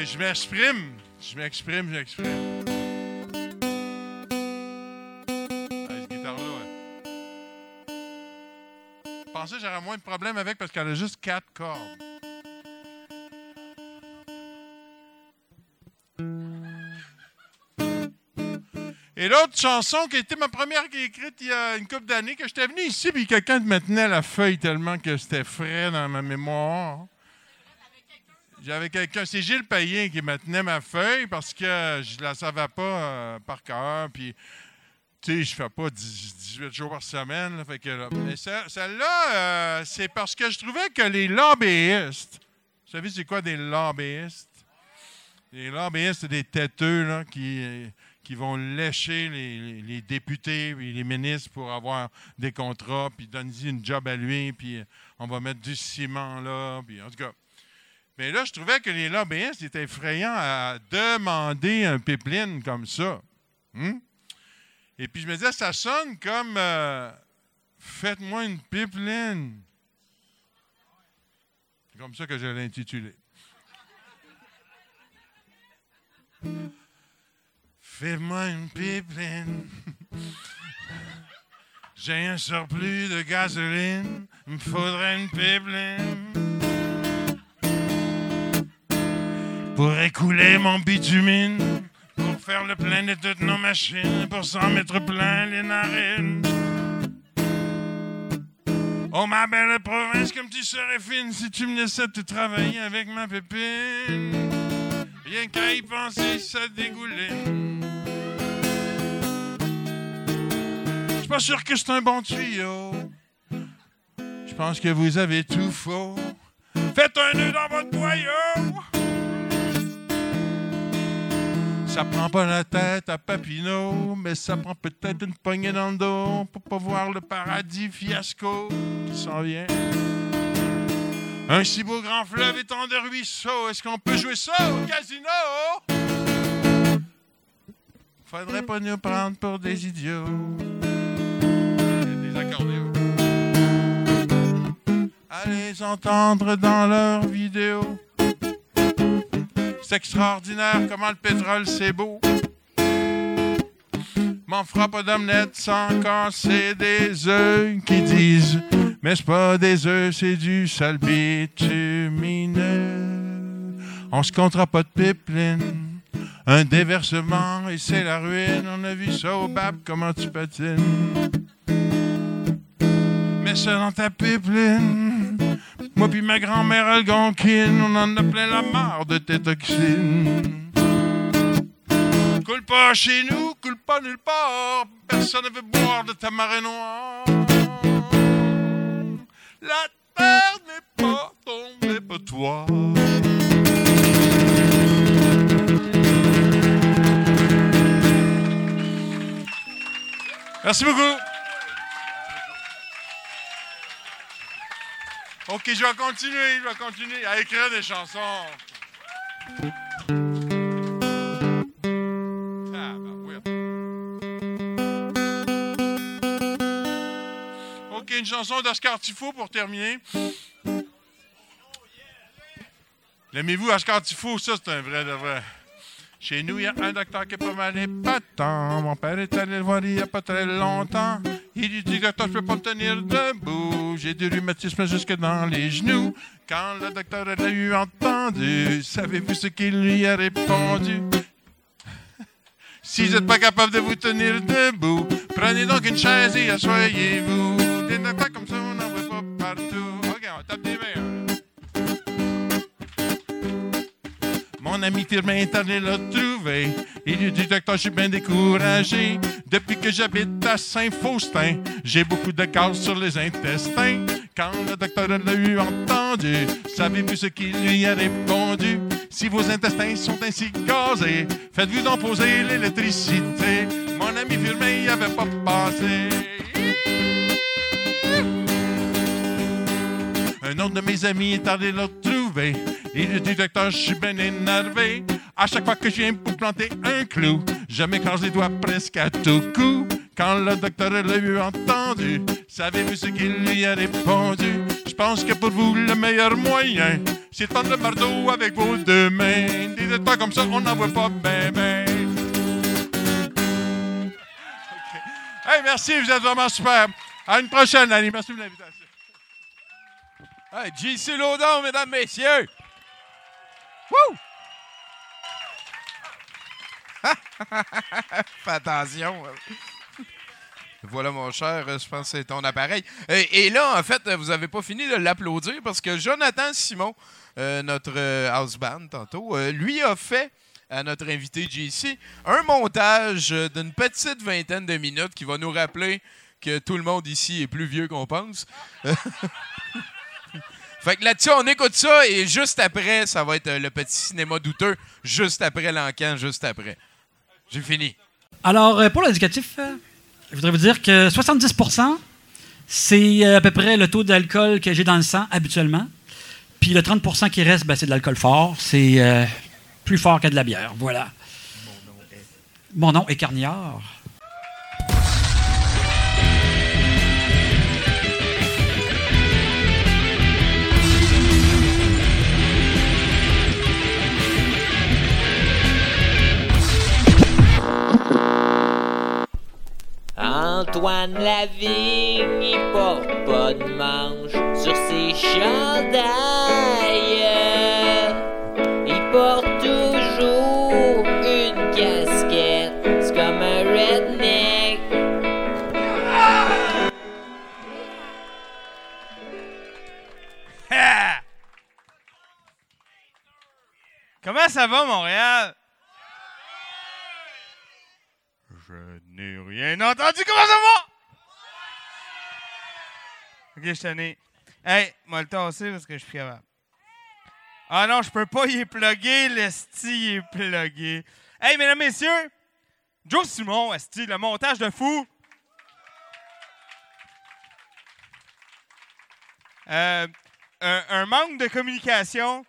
Hey, je m'exprime. Je m'exprime, je m'exprime. Je pensais que j'aurais moins de problèmes avec parce qu'elle a juste quatre cordes. Et l'autre chanson qui été ma première qui est écrite il y a une couple d'années, que j'étais venu ici, puis quelqu'un me tenait la feuille tellement que c'était frais dans ma mémoire. J'avais quelqu'un, c'est Gilles Payen qui me tenait ma feuille parce que je la savais pas euh, par cœur, puis tu sais, je fais pas 10 18 jours par semaine. mais celle-là, euh, c'est parce que je trouvais que les lobbyistes, vous savez c'est quoi des lobbyistes? Les lobbyistes, c'est des têteux là, qui, qui vont lécher les, les- les députés et les ministres pour avoir des contrats, puis donner une job à lui, puis on va mettre du ciment là, puis en tout cas. Mais là, je trouvais que les lobbyistes étaient effrayants à demander un pipeline comme ça. Hmm? Et puis je me disais, ça sonne comme euh, Faites-moi une pipeline. C'est comme ça que je l'ai intitulé. Fais-moi une pipeline. J'ai un surplus de gasoline. Il me faudrait une pipeline. Pour écouler mon bitumine. Pour faire le plein de toutes nos machines. Pour s'en mettre plein les narines. Oh ma belle province, comme tu serais fine si tu me laissais te travailler avec ma pépine. Rien qu'à y penser, ça dégouline. Je suis pas sûr que c'est un bon tuyau. Je pense que vous avez tout faux. Faites un nœud dans votre boyau. Ça prend pas la tête à Papineau, mais ça prend peut-être une poignée dans le dos pour pas voir le paradis fiasco qui s'en vient. Un si beau grand fleuve étant de ruisseaux, est-ce qu'on peut jouer ça au casino? Faudrait pas nous prendre pour des idiots. Des les entendre dans leurs vidéos. C'est extraordinaire comment le pétrole c'est beau. M'en fera pas d'omelette sans casser des œufs qui disent Mais c'est pas des œufs, c'est du sale bitumineux. On se comptera pas de pipeline. Un déversement et c'est la ruine. On a vu ça au BAP, comment tu patines. Mets ça dans ta pipeline. Moi puis ma grand-mère Algonquine, on en a plein la marre de tes toxines. Coule pas chez nous, coule pas nulle part. Personne ne veut boire de ta marée noire. La terre n'est pas ton dépotoir. Merci beaucoup. Ok, je vais continuer, je vais continuer à écrire des chansons. Tabarouette. Ok, une chanson d'Oscar Tifo pour terminer. L'aimez-vous, Oscar Tifo? Ça, c'est un vrai de vrai. Chez nous, il y a un docteur qui est pas mal épatant. Mon père est allé le voir il y a pas très longtemps. Il dit, docteur, je peux pas me tenir debout. J'ai du rhumatisme jusque dans les genoux. Quand le docteur l'a eu entendu, savez-vous ce qu'il lui a répondu? si vous n'êtes pas capable de vous tenir debout, prenez donc une chaise et asseyez-vous. Des comme ça, Mon ami Firmin est allé le trouver. Il lui dit, docteur, je suis bien découragé. Depuis que j'habite à Saint-Faustin, j'ai beaucoup de gaz sur les intestins. Quand le docteur l'a eu entendu, savez-vous ce qu'il lui a répondu? Si vos intestins sont ainsi gazés, faites-vous donc poser l'électricité. Mon ami Firmin n'y avait pas pensé. Un autre de mes amis est allé le trouver. Il dit, docteur, je suis bien énervé. À chaque fois que je viens pour planter un clou, je m'écrase les doigts presque à tout coup. Quand le docteur l'a eu entendu, savez-vous ce qu'il lui a répondu? Je pense que pour vous, le meilleur moyen, c'est de prendre le marteau avec vos deux mains. Dites pas comme ça, on n'en voit pas ben ben. OK. Hey, merci, vous êtes vraiment super. À une prochaine, Annie. Merci de l'invitation. Hey, JC mesdames, messieurs! Wouh! Fais attention. Voilà, mon cher, je pense que c'est ton appareil. Et, là, en fait, vous n'avez pas fini de l'applaudir parce que Jonathan Simon, euh, notre euh, house band tantôt, euh, lui a fait à notre invité JC un montage d'une petite vingtaine de minutes qui va nous rappeler que tout le monde ici est plus vieux qu'on pense. Fait que là-dessus, on écoute ça et juste après, ça va être euh, le petit cinéma douteux. Juste après l'encan, juste après. J'ai fini. Alors, euh, pour l'indicatif, euh, je voudrais vous dire que 70% c'est à peu près le taux d'alcool que j'ai dans le sang habituellement. Puis le 30% qui reste, ben, c'est de l'alcool fort. C'est plus fort que de la bière. Voilà. Mon nom est Carniard. Antoine Lavigne, il porte pas de manche sur ses chandails. Il porte toujours une casquette, c'est comme un redneck. Comment ça va, Montréal? Je rien entendu. Comment ça va? Ok, je t'en ai. Hey, moi le tasser parce que je suis capable. Ah non, je peux pas y plugger. Le style est plugué. Hey, mesdames, messieurs, Joe Simon, esti, le montage de fou. Euh, un, un manque de communication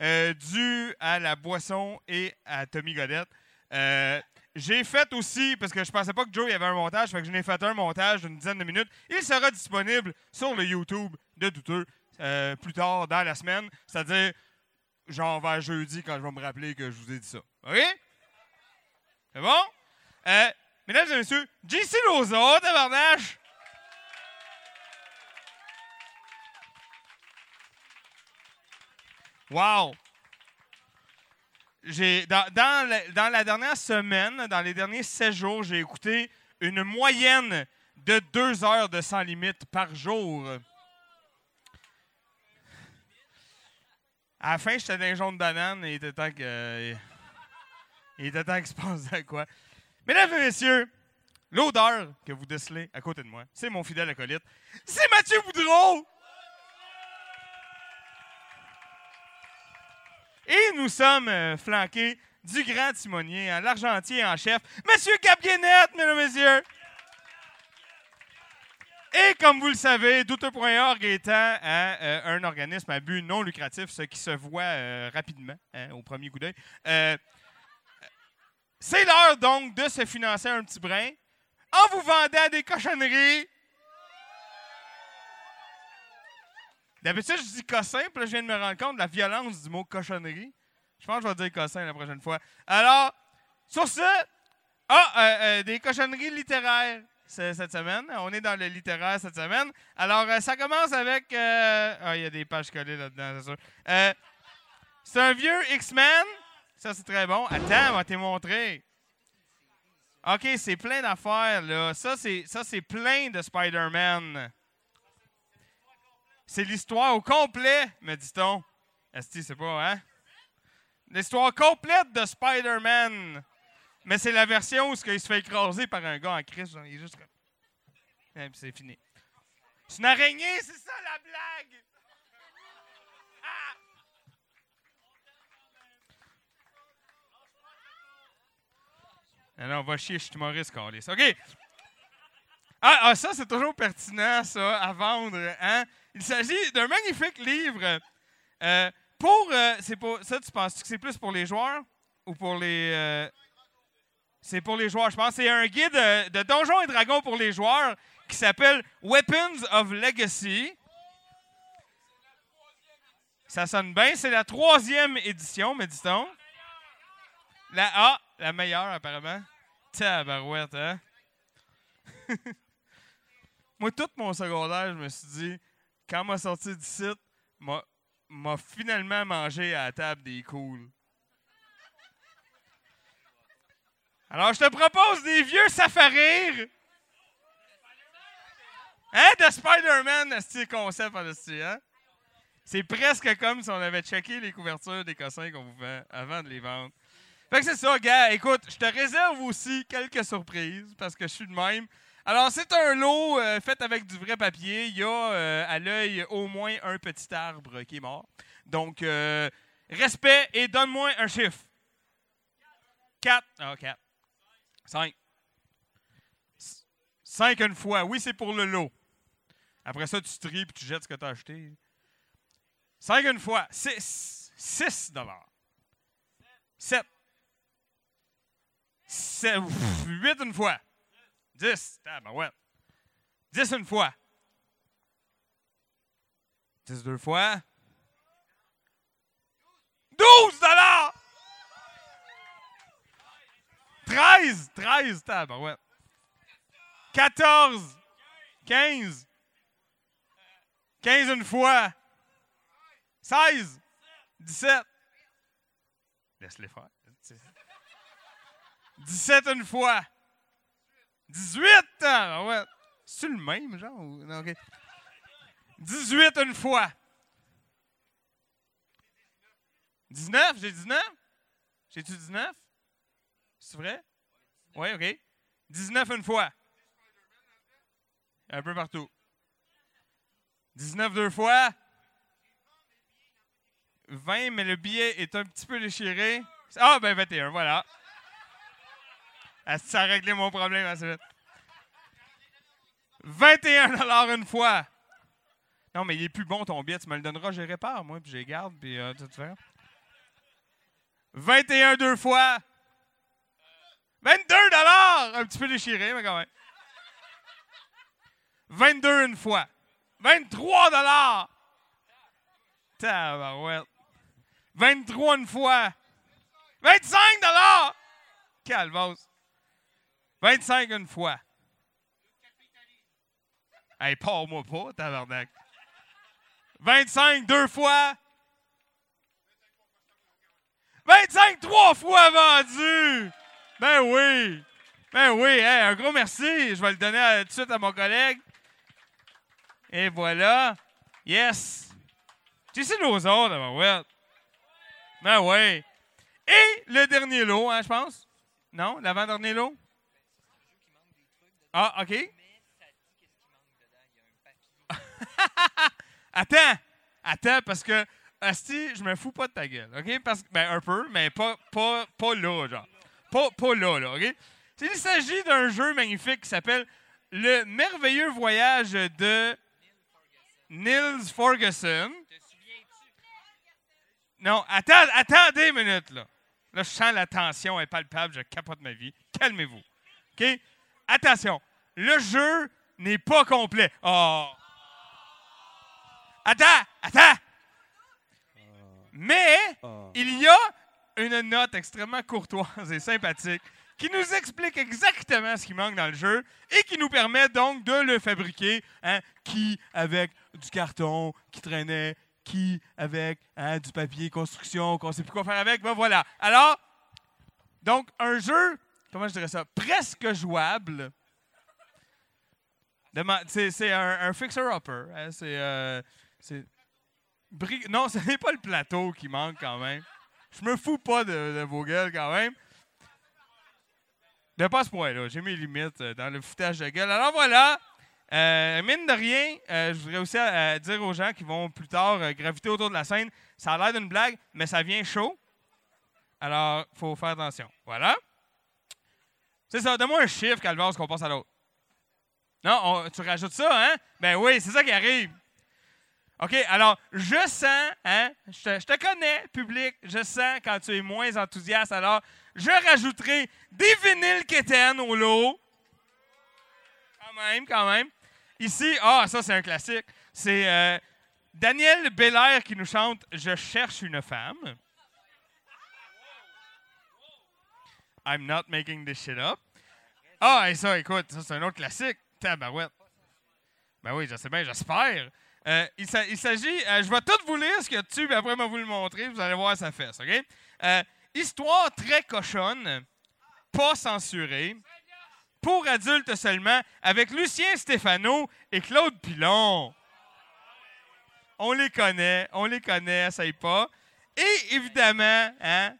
euh, dû à la boisson et à Tommy Godette. Euh, j'ai fait aussi, parce que je pensais pas que Joe avait un montage, fait que je n'ai fait un montage d'une dizaine de minutes. Il sera disponible sur le YouTube de Douteux euh, plus tard dans la semaine, c'est-à-dire genre vers jeudi quand je vais me rappeler que je vous ai dit ça. OK? C'est bon? Euh, mesdames et messieurs, JC Loza, tabarnache! Wow! Dans, dans la, dans la dernière semaine, dans les derniers 16 jours, j'ai écouté une moyenne de deux heures de Sans Limite par jour. À la fin, j'étais dans jaune de banane et il était temps que. il était temps qu'il se passe de quoi. Mesdames et messieurs, l'odeur que vous décelez à côté de moi, c'est mon fidèle acolyte. C'est Mathieu Boudreau! Et nous sommes euh, flanqués du grand timonier, hein, l'argentier en chef, Monsieur Cap Guénette, mesdames et messieurs. Et comme vous le savez, Douteux.org étant hein, euh, un organisme à but non lucratif, ce qui se voit euh, rapidement hein, au premier coup d'œil, c'est l'heure donc de se financer un petit brin en vous vendant des cochonneries. D'habitude, je dis cossin, puis là, je viens de me rendre compte de la violence du mot cochonnerie. Je pense que je vais dire cossin la prochaine fois. Alors, sur ce, ah, euh, euh, des cochonneries littéraires cette semaine. On est dans le littéraire cette semaine. Alors, euh, ça commence avec. Ah, il y a des pages collées là-dedans, c'est sûr. C'est un vieux X-Men. Ça, c'est très bon. Attends, on va te montrer. OK, c'est plein d'affaires, là. Ça, c'est plein de Spider-Man. C'est l'histoire au complet, me dit-on. Esti, c'est pas, hein? L'histoire complète de Spider-Man. Mais c'est la version où qu'il se fait écraser par un gars en crise. Il est juste comme... C'est fini. C'est une araignée, c'est ça la blague! Ah! Alors, on va chier, je suis humoriste, Carlis. OK. Ah, ah, ça, c'est toujours pertinent, ça, à vendre. Hein? Il s'agit d'un magnifique livre. Euh, pour. euh, c'est pour ça, tu penses que c'est plus pour les joueurs ou pour les. euh, c'est pour les joueurs, je pense. C'est un guide de Donjons et Dragons pour les joueurs qui s'appelle Weapons of Legacy. Ça sonne bien. C'est la troisième édition, me dit-on. La la meilleure, apparemment. Tabarouette, hein? Moi, tout mon secondaire, je me suis dit, quand m'a sorti du site, m'a finalement mangé à la table des cools. Alors, je te propose des vieux safarir. Hein, de Spider-Man, c'est concept hein? C'est presque comme si on avait checké les couvertures des cossins qu'on vous vend avant de les vendre. Fait que c'est ça, gars. Écoute, je te réserve aussi quelques surprises parce que je suis de même. Alors, c'est un lot euh, fait avec du vrai papier. Il y a euh, à l'œil au moins un petit arbre qui est mort. Donc, euh, respect et donne-moi un chiffre. 4. Ah, 4. 5. 5 une fois. Oui, c'est pour le lot. Après ça, tu tries et tu jettes ce que tu as acheté. 5 une fois. 6. 6 dollars. 7. 8 une fois. 10. Tabarouette. 10 une fois. 10 deux fois. 12 dollars! 13! 13, tabarouette. 14! 15! 15 une fois. 16! 17! Laisse-les faire. 17 une fois. 18! Tabarouette. C'est le même, genre? non, ok. 18 une fois. 19? J'ai 19? J'ai-tu 19? C'est vrai? Oui, OK. 19 une fois. Un peu partout. 19 deux fois. 20, mais le billet est un petit peu déchiré. Ah, ben 21, voilà. Ça a réglé mon problème assez vite. 21 une fois. Non, mais il est plus bon ton billet. Tu me le donneras, je les répare, moi, puis je les garde, puis euh, tout faire. 21 deux fois. 22 Un petit peu déchiré, mais quand même. 22 une fois. 23 dollars. Tabarouette. 23 une fois. 25 dollars. Calvose. 25 une fois. Hey, pars-moi pas, tabarnak. 25 deux fois. 25 trois fois vendu. Ben oui. Ben oui. Hey, un gros merci. Je vais le donner à- tout de suite à mon collègue. Et voilà. Yes. Nos autres, ben ouais. Ben oui. Et le dernier lot, hein, je pense? Non, l'avant-dernier lot? Ah, OK. Attends. Attends, parce que, Asti, je me fous pas de ta gueule, OK? Parce ben, un peu, mais pas, pas, pas là, genre. Pas, pas là, là, OK? Il s'agit d'un jeu magnifique qui s'appelle Le merveilleux voyage de Nils Ferguson. Non, attends, attendez une minute, là. Là, je sens la tension est palpable, je capote ma vie. Calmez-vous. OK? Attention, le jeu n'est pas complet. Oh! Attends, attends! Mais il y a une note extrêmement courtoise et sympathique qui nous explique exactement ce qui manque dans le jeu et qui nous permet donc de le fabriquer. hein, qui avec du carton qui traînait, qui avec hein, du papier construction qu'on sait plus quoi faire avec. Ben voilà. Alors, donc un jeu, comment je dirais ça, presque jouable. C'est un, fixer-upper. hein, c'est euh, Non, ce n'est pas le plateau qui manque quand même. Je me fous pas de, vos gueules quand même. De pas ce point-là. J'ai mes limites euh, dans le foutage de gueule. Alors voilà. Euh, mine de rien, euh, je voudrais aussi dire aux gens qui vont plus tard graviter autour de la scène, ça a l'air d'une blague, mais ça vient chaud. Alors, faut faire attention. Voilà. C'est ça. Donne-moi un chiffre, Calvas, qu'on passe à l'autre. Non, on- tu rajoutes ça, hein? Ben oui, c'est ça qui arrive. OK, alors, je sens, hein? Je te, je te connais, public. Je sens quand tu es moins enthousiaste. Alors, je rajouterai des vinyles quétaines au lot. Quand même, quand même. Ici, ah, ça, c'est un classique. C'est euh, Daniel Belair qui nous chante Je cherche une femme. I'm not making this shit up. Ah, et ça, écoute, ça, c'est un autre classique. Tabarouette. Ben oui, je sais bien, j'espère. Euh, il s'a- il s'agit, euh, je vais tout vous lire ce qu'il y a dessus, puis après, je vais vous le montrer, vous allez voir sa fesse, OK? Euh, histoire très cochonne, pas censurée, pour adultes seulement, avec Lucien Stéphano et Claude Pilon. On les connaît, on les connaît, essaye pas. Et évidemment, hein,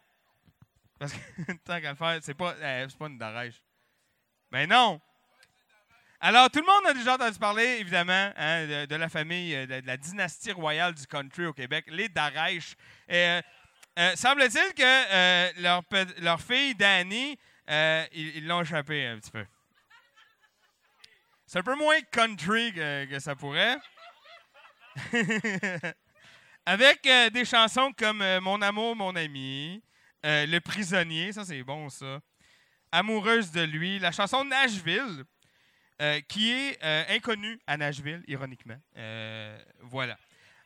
parce que tant qu'à le faire, c'est pas, c'est pas une darèche. Ben non! Alors, tout le monde a déjà entendu parler, évidemment, hein, de, la famille, euh, de, la dynastie royale du country au Québec, les Darèche. Euh, euh, Semble-t-il que euh, leur, leur fille, Danny, ils l'ont échappé un petit peu. C'est un peu moins country que, que ça pourrait. Avec des chansons comme Mon amour, mon ami, euh, Le prisonnier, ça c'est bon ça. amoureuse de lui. La chanson Nashville, euh, qui est euh, inconnue à Nashville, ironiquement. Voilà.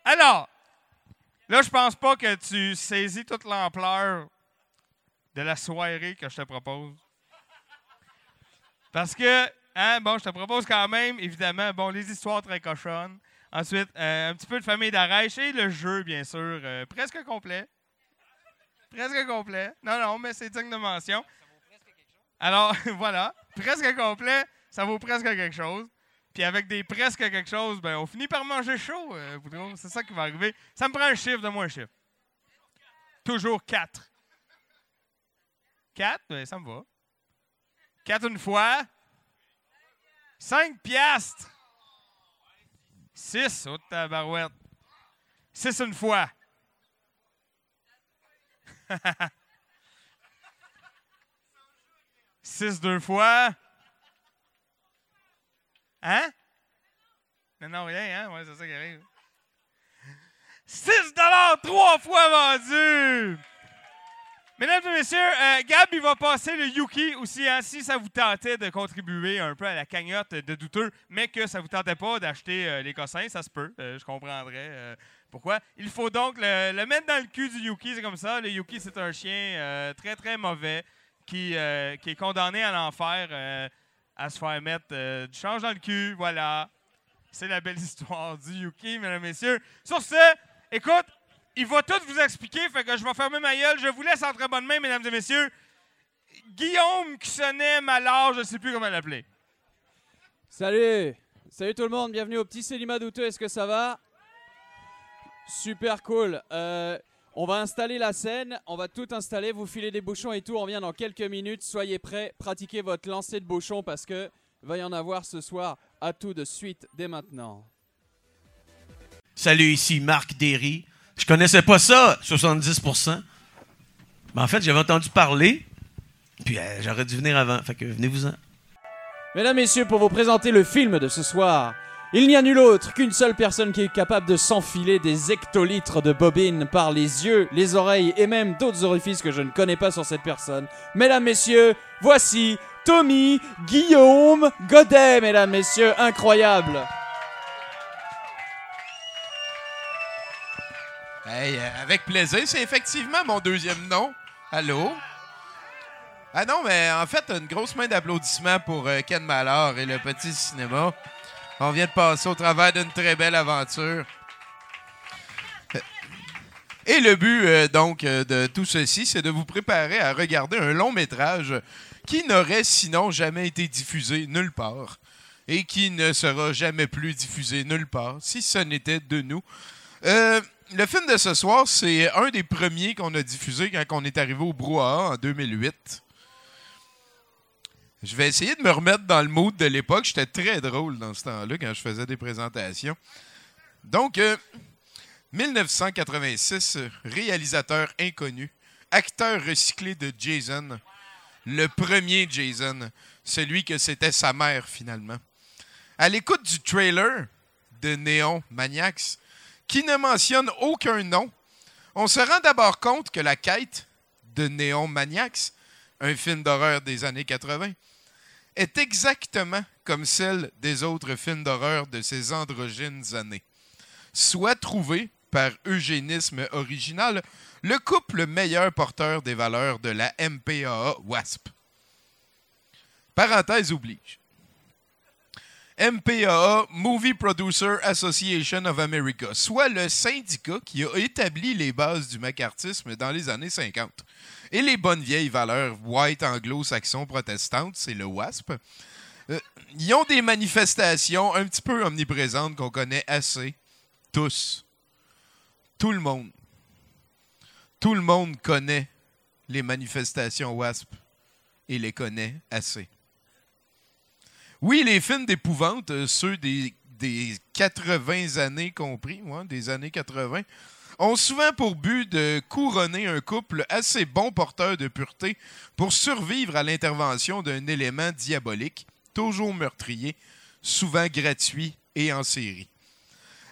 Alors, là, je pense pas que tu saisis toute l'ampleur de la soirée que je te propose. Parce que, hein, bon, je te propose quand même, évidemment, bon, les histoires très cochonnes. Ensuite, un petit peu de famille d'arrache et le jeu, bien sûr, presque complet. Presque complet. Non, non, mais c'est digne de mention. Alors, voilà, presque complet, ça vaut presque quelque chose. Puis avec des presque quelque chose, ben, on finit par manger chaud, euh. C'est ça qui va arriver. Ça me prend un chiffre, de moi un chiffre. Toujours 4. 4, ben, ça me va. 4 une fois. 5 piastres. 6, oh tabarouette. 6 une fois. Six deux fois. Hein? Non, non, rien, hein? Ouais, c'est ça qui arrive. 6 trois fois vendu! Mesdames et messieurs, euh, Gab, il va passer le Yuki aussi. hein, si ça vous tentait de contribuer un peu à la cagnotte de douteux, mais que ça vous tentait pas d'acheter euh, les cossins, ça se peut. euh, je comprendrais pourquoi? Il faut donc le, mettre dans le cul du Yuki, c'est comme ça. Le Yuki, c'est un chien euh, très, très mauvais qui, euh, qui est condamné à l'enfer euh, à se faire mettre du change dans le cul. Voilà. C'est la belle histoire du Yuki, mesdames et messieurs. Sur ce, écoute, il va tout vous expliquer, fait que je vais fermer ma gueule. Je vous laisse en très bonne main, mesdames et messieurs. Guillaume qui sonnait je ne sais plus comment l'appeler. Salut Salut tout le monde, bienvenue au petit Célima Douteux, est-ce que ça va? Super cool. Euh, on va installer la scène, on va tout installer, vous filez des bouchons et tout, on vient dans quelques minutes, soyez prêts, pratiquez votre lancer de bouchons parce que va y en avoir ce soir, à tout de suite, dès maintenant. Salut, ici Marc Derry. Je connaissais pas ça, 70%. Mais en fait, j'avais entendu parler, puis euh, j'aurais dû venir avant. Fait que venez-vous-en. Mesdames, Messieurs, pour vous présenter le film de ce soir, il n'y a nul autre qu'une seule personne qui est capable de s'enfiler des hectolitres de bobines par les yeux, les oreilles et même d'autres orifices que je ne connais pas sur cette personne. Mesdames, Messieurs, voici Tommy Guillaume Godet, Mesdames, Messieurs, incroyable. Hey, euh, avec plaisir. C'est effectivement mon deuxième nom. Allô? Ah non, mais en fait, une grosse main d'applaudissements pour euh, Ken Mallard et le petit cinéma. On vient de passer au travers d'une très belle aventure. Et le but, euh, donc, euh, de tout ceci, c'est de vous préparer à regarder un long métrage qui n'aurait sinon jamais été diffusé nulle part et qui ne sera jamais plus diffusé nulle part si ce n'était de nous. Euh, le film de ce soir, c'est un des premiers qu'on a diffusé quand on est arrivé au Brouhaha en 2008. Je vais essayer de me remettre dans le mood de l'époque. J'étais très drôle dans ce temps-là quand je faisais des présentations. Donc, euh, 1986, réalisateur inconnu, acteur recyclé de Jason, le premier Jason, celui que c'était sa mère finalement. À l'écoute du trailer de Néon Maniacs, qui ne mentionne aucun nom, on se rend d'abord compte que la quête de Néon Maniacs, un film d'horreur des années 80, est exactement comme celle des autres films d'horreur de ces androgynes années. Soit trouvé, par eugénisme original, le couple meilleur porteur des valeurs de la MPAA WASP. Parenthèse oblige. MPAA, Movie Producer Association of America, soit le syndicat qui a établi les bases du macartisme dans les années 50. Et les bonnes vieilles valeurs white anglo-saxon protestantes, c'est le WASP. Euh, ils ont des manifestations un petit peu omniprésentes qu'on connaît assez, tous. Tout le monde. Tout le monde connaît les manifestations WASP et les connaît assez. Oui, les films d'épouvante, euh, ceux des, des 80 années compris, ouais, des années 80, ont souvent pour but de couronner un couple assez bon porteur de pureté pour survivre à l'intervention d'un élément diabolique, toujours meurtrier, souvent gratuit et en série.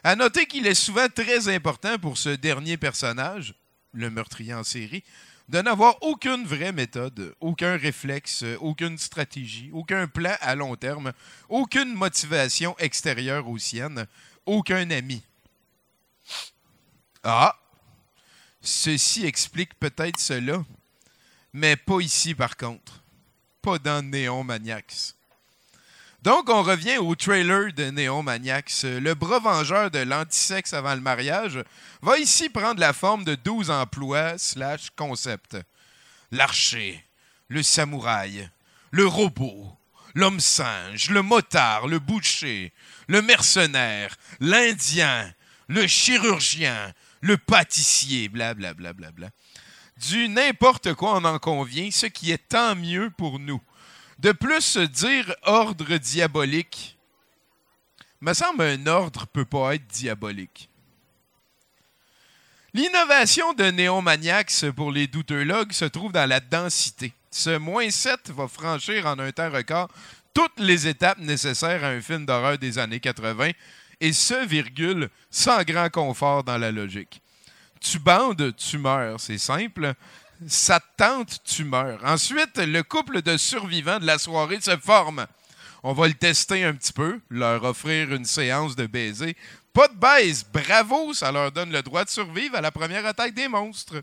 À noter qu'il est souvent très important pour ce dernier personnage, le meurtrier en série, de n'avoir aucune vraie méthode, aucun réflexe, aucune stratégie, aucun plan à long terme, aucune motivation extérieure aux siennes, aucun ami. Ah, ceci explique peut-être cela, mais pas ici par contre. Pas dans Néon. Donc, on revient au trailer de Néon Maniacs. Le bras vengeur de l'antisexe avant le mariage va ici prendre la forme de 12 emplois slash concepts. L'archer, le samouraï, le robot, l'homme singe, le motard, le boucher, le mercenaire, l'indien, le chirurgien, le pâtissier, blablabla. Bla, bla, bla, Du n'importe quoi on en convient, ce qui est tant mieux pour nous. De plus, dire ordre diabolique, me semble un ordre peut pas être diabolique. L'innovation de Néon Maniacs pour les douteux logs se trouve dans la densité. Ce moins 7 va franchir en un temps record toutes les étapes nécessaires à un film d'horreur des années 80, et ce, virgule, sans grand confort dans la logique. Tu bandes, tu meurs, c'est simple ça te tente, tu meurs. Ensuite, le couple de survivants de la soirée se forme. On va le tester un petit peu, leur offrir une séance de baiser. Pas de baise, bravo, ça leur donne le droit de survivre à la première attaque des monstres.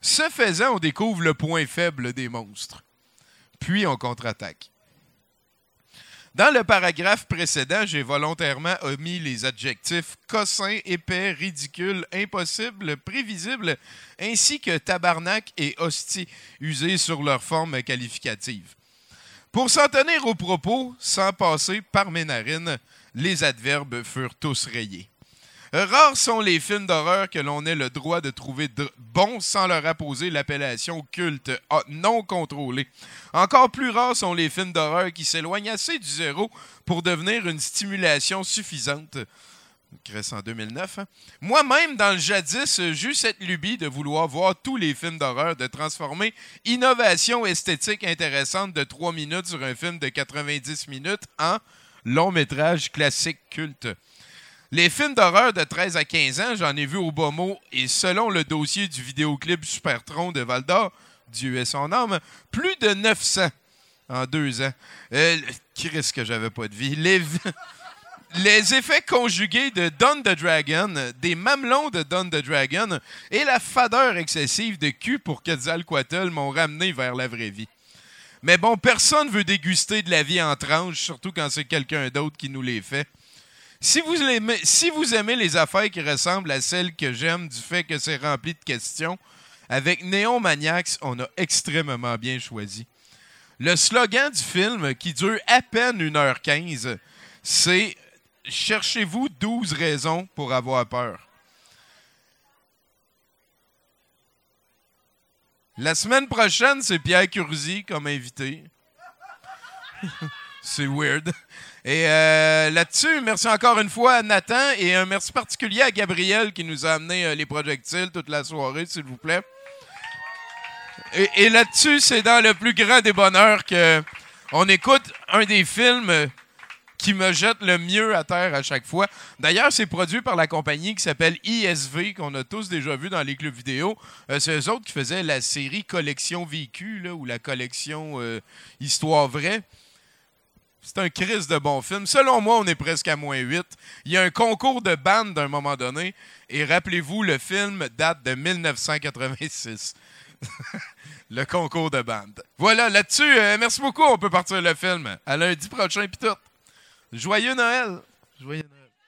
Ce faisant, on découvre le point faible des monstres. Puis on contre-attaque. Dans le paragraphe précédent, j'ai volontairement omis les adjectifs cossin, épais, ridicule, impossible, prévisible, ainsi que tabarnak et hostie, usés sur leur forme qualificative. Pour s'en tenir au propos, sans passer par mes narines, les adverbes furent tous rayés. Rares sont les films d'horreur que l'on ait le droit de trouver bons sans leur apposer l'appellation culte ah, non contrôlée. Encore plus rares sont les films d'horreur qui s'éloignent assez du zéro pour devenir une stimulation suffisante. En 2009. hein. Moi-même, dans le jadis, j'eus cette lubie de vouloir voir tous les films d'horreur, de transformer innovation esthétique intéressante de 3 minutes sur un film de 90 minutes en long métrage classique culte. Les films d'horreur de 13 à 15 ans, j'en ai vu au bas mot, et selon le dossier du vidéoclip Supertron de Val d'Or, Dieu est son âme, plus de 900 en deux ans. Euh, Christ que j'avais pas de vie? Les, effets conjugués de Don the Dragon, des mamelons de Don the Dragon et la fadeur excessive de cul pour Quetzalcoatl m'ont ramené vers la vraie vie. Mais bon, personne veut déguster de la vie en tranches, surtout quand c'est quelqu'un d'autre qui nous les fait. Si vous, aimez, les affaires qui ressemblent à celles que j'aime du fait que c'est rempli de questions, avec Néon Maniacs, on a extrêmement bien choisi. Le slogan du film, qui dure à peine 1h15, c'est Cherchez-vous 12 raisons pour avoir peur. La semaine prochaine, c'est Pierre Curzi comme invité. c'est weird. Et euh, là-dessus, merci encore une fois à Nathan et un merci particulier à Gabriel qui nous a amené euh, les projectiles toute la soirée, s'il vous plaît. Et, là-dessus, c'est dans le plus grand des bonheurs que on écoute un des films euh, qui me jette le mieux à terre à chaque fois. D'ailleurs, c'est produit par la compagnie qui s'appelle ISV, qu'on a tous déjà vu dans les clubs vidéo. C'est eux autres qui faisaient la série Collection Vécu, ou la collection Histoire vraie. C'est un crise de bon film. Selon moi, on est presque à moins 8. Il y a un concours de bande d'un moment donné. Et rappelez-vous, le film date de 1986. le concours de bande. Voilà, là-dessus, euh, merci beaucoup. On peut partir le film. À lundi prochain, puis tout. Joyeux Noël! Joyeux Noël.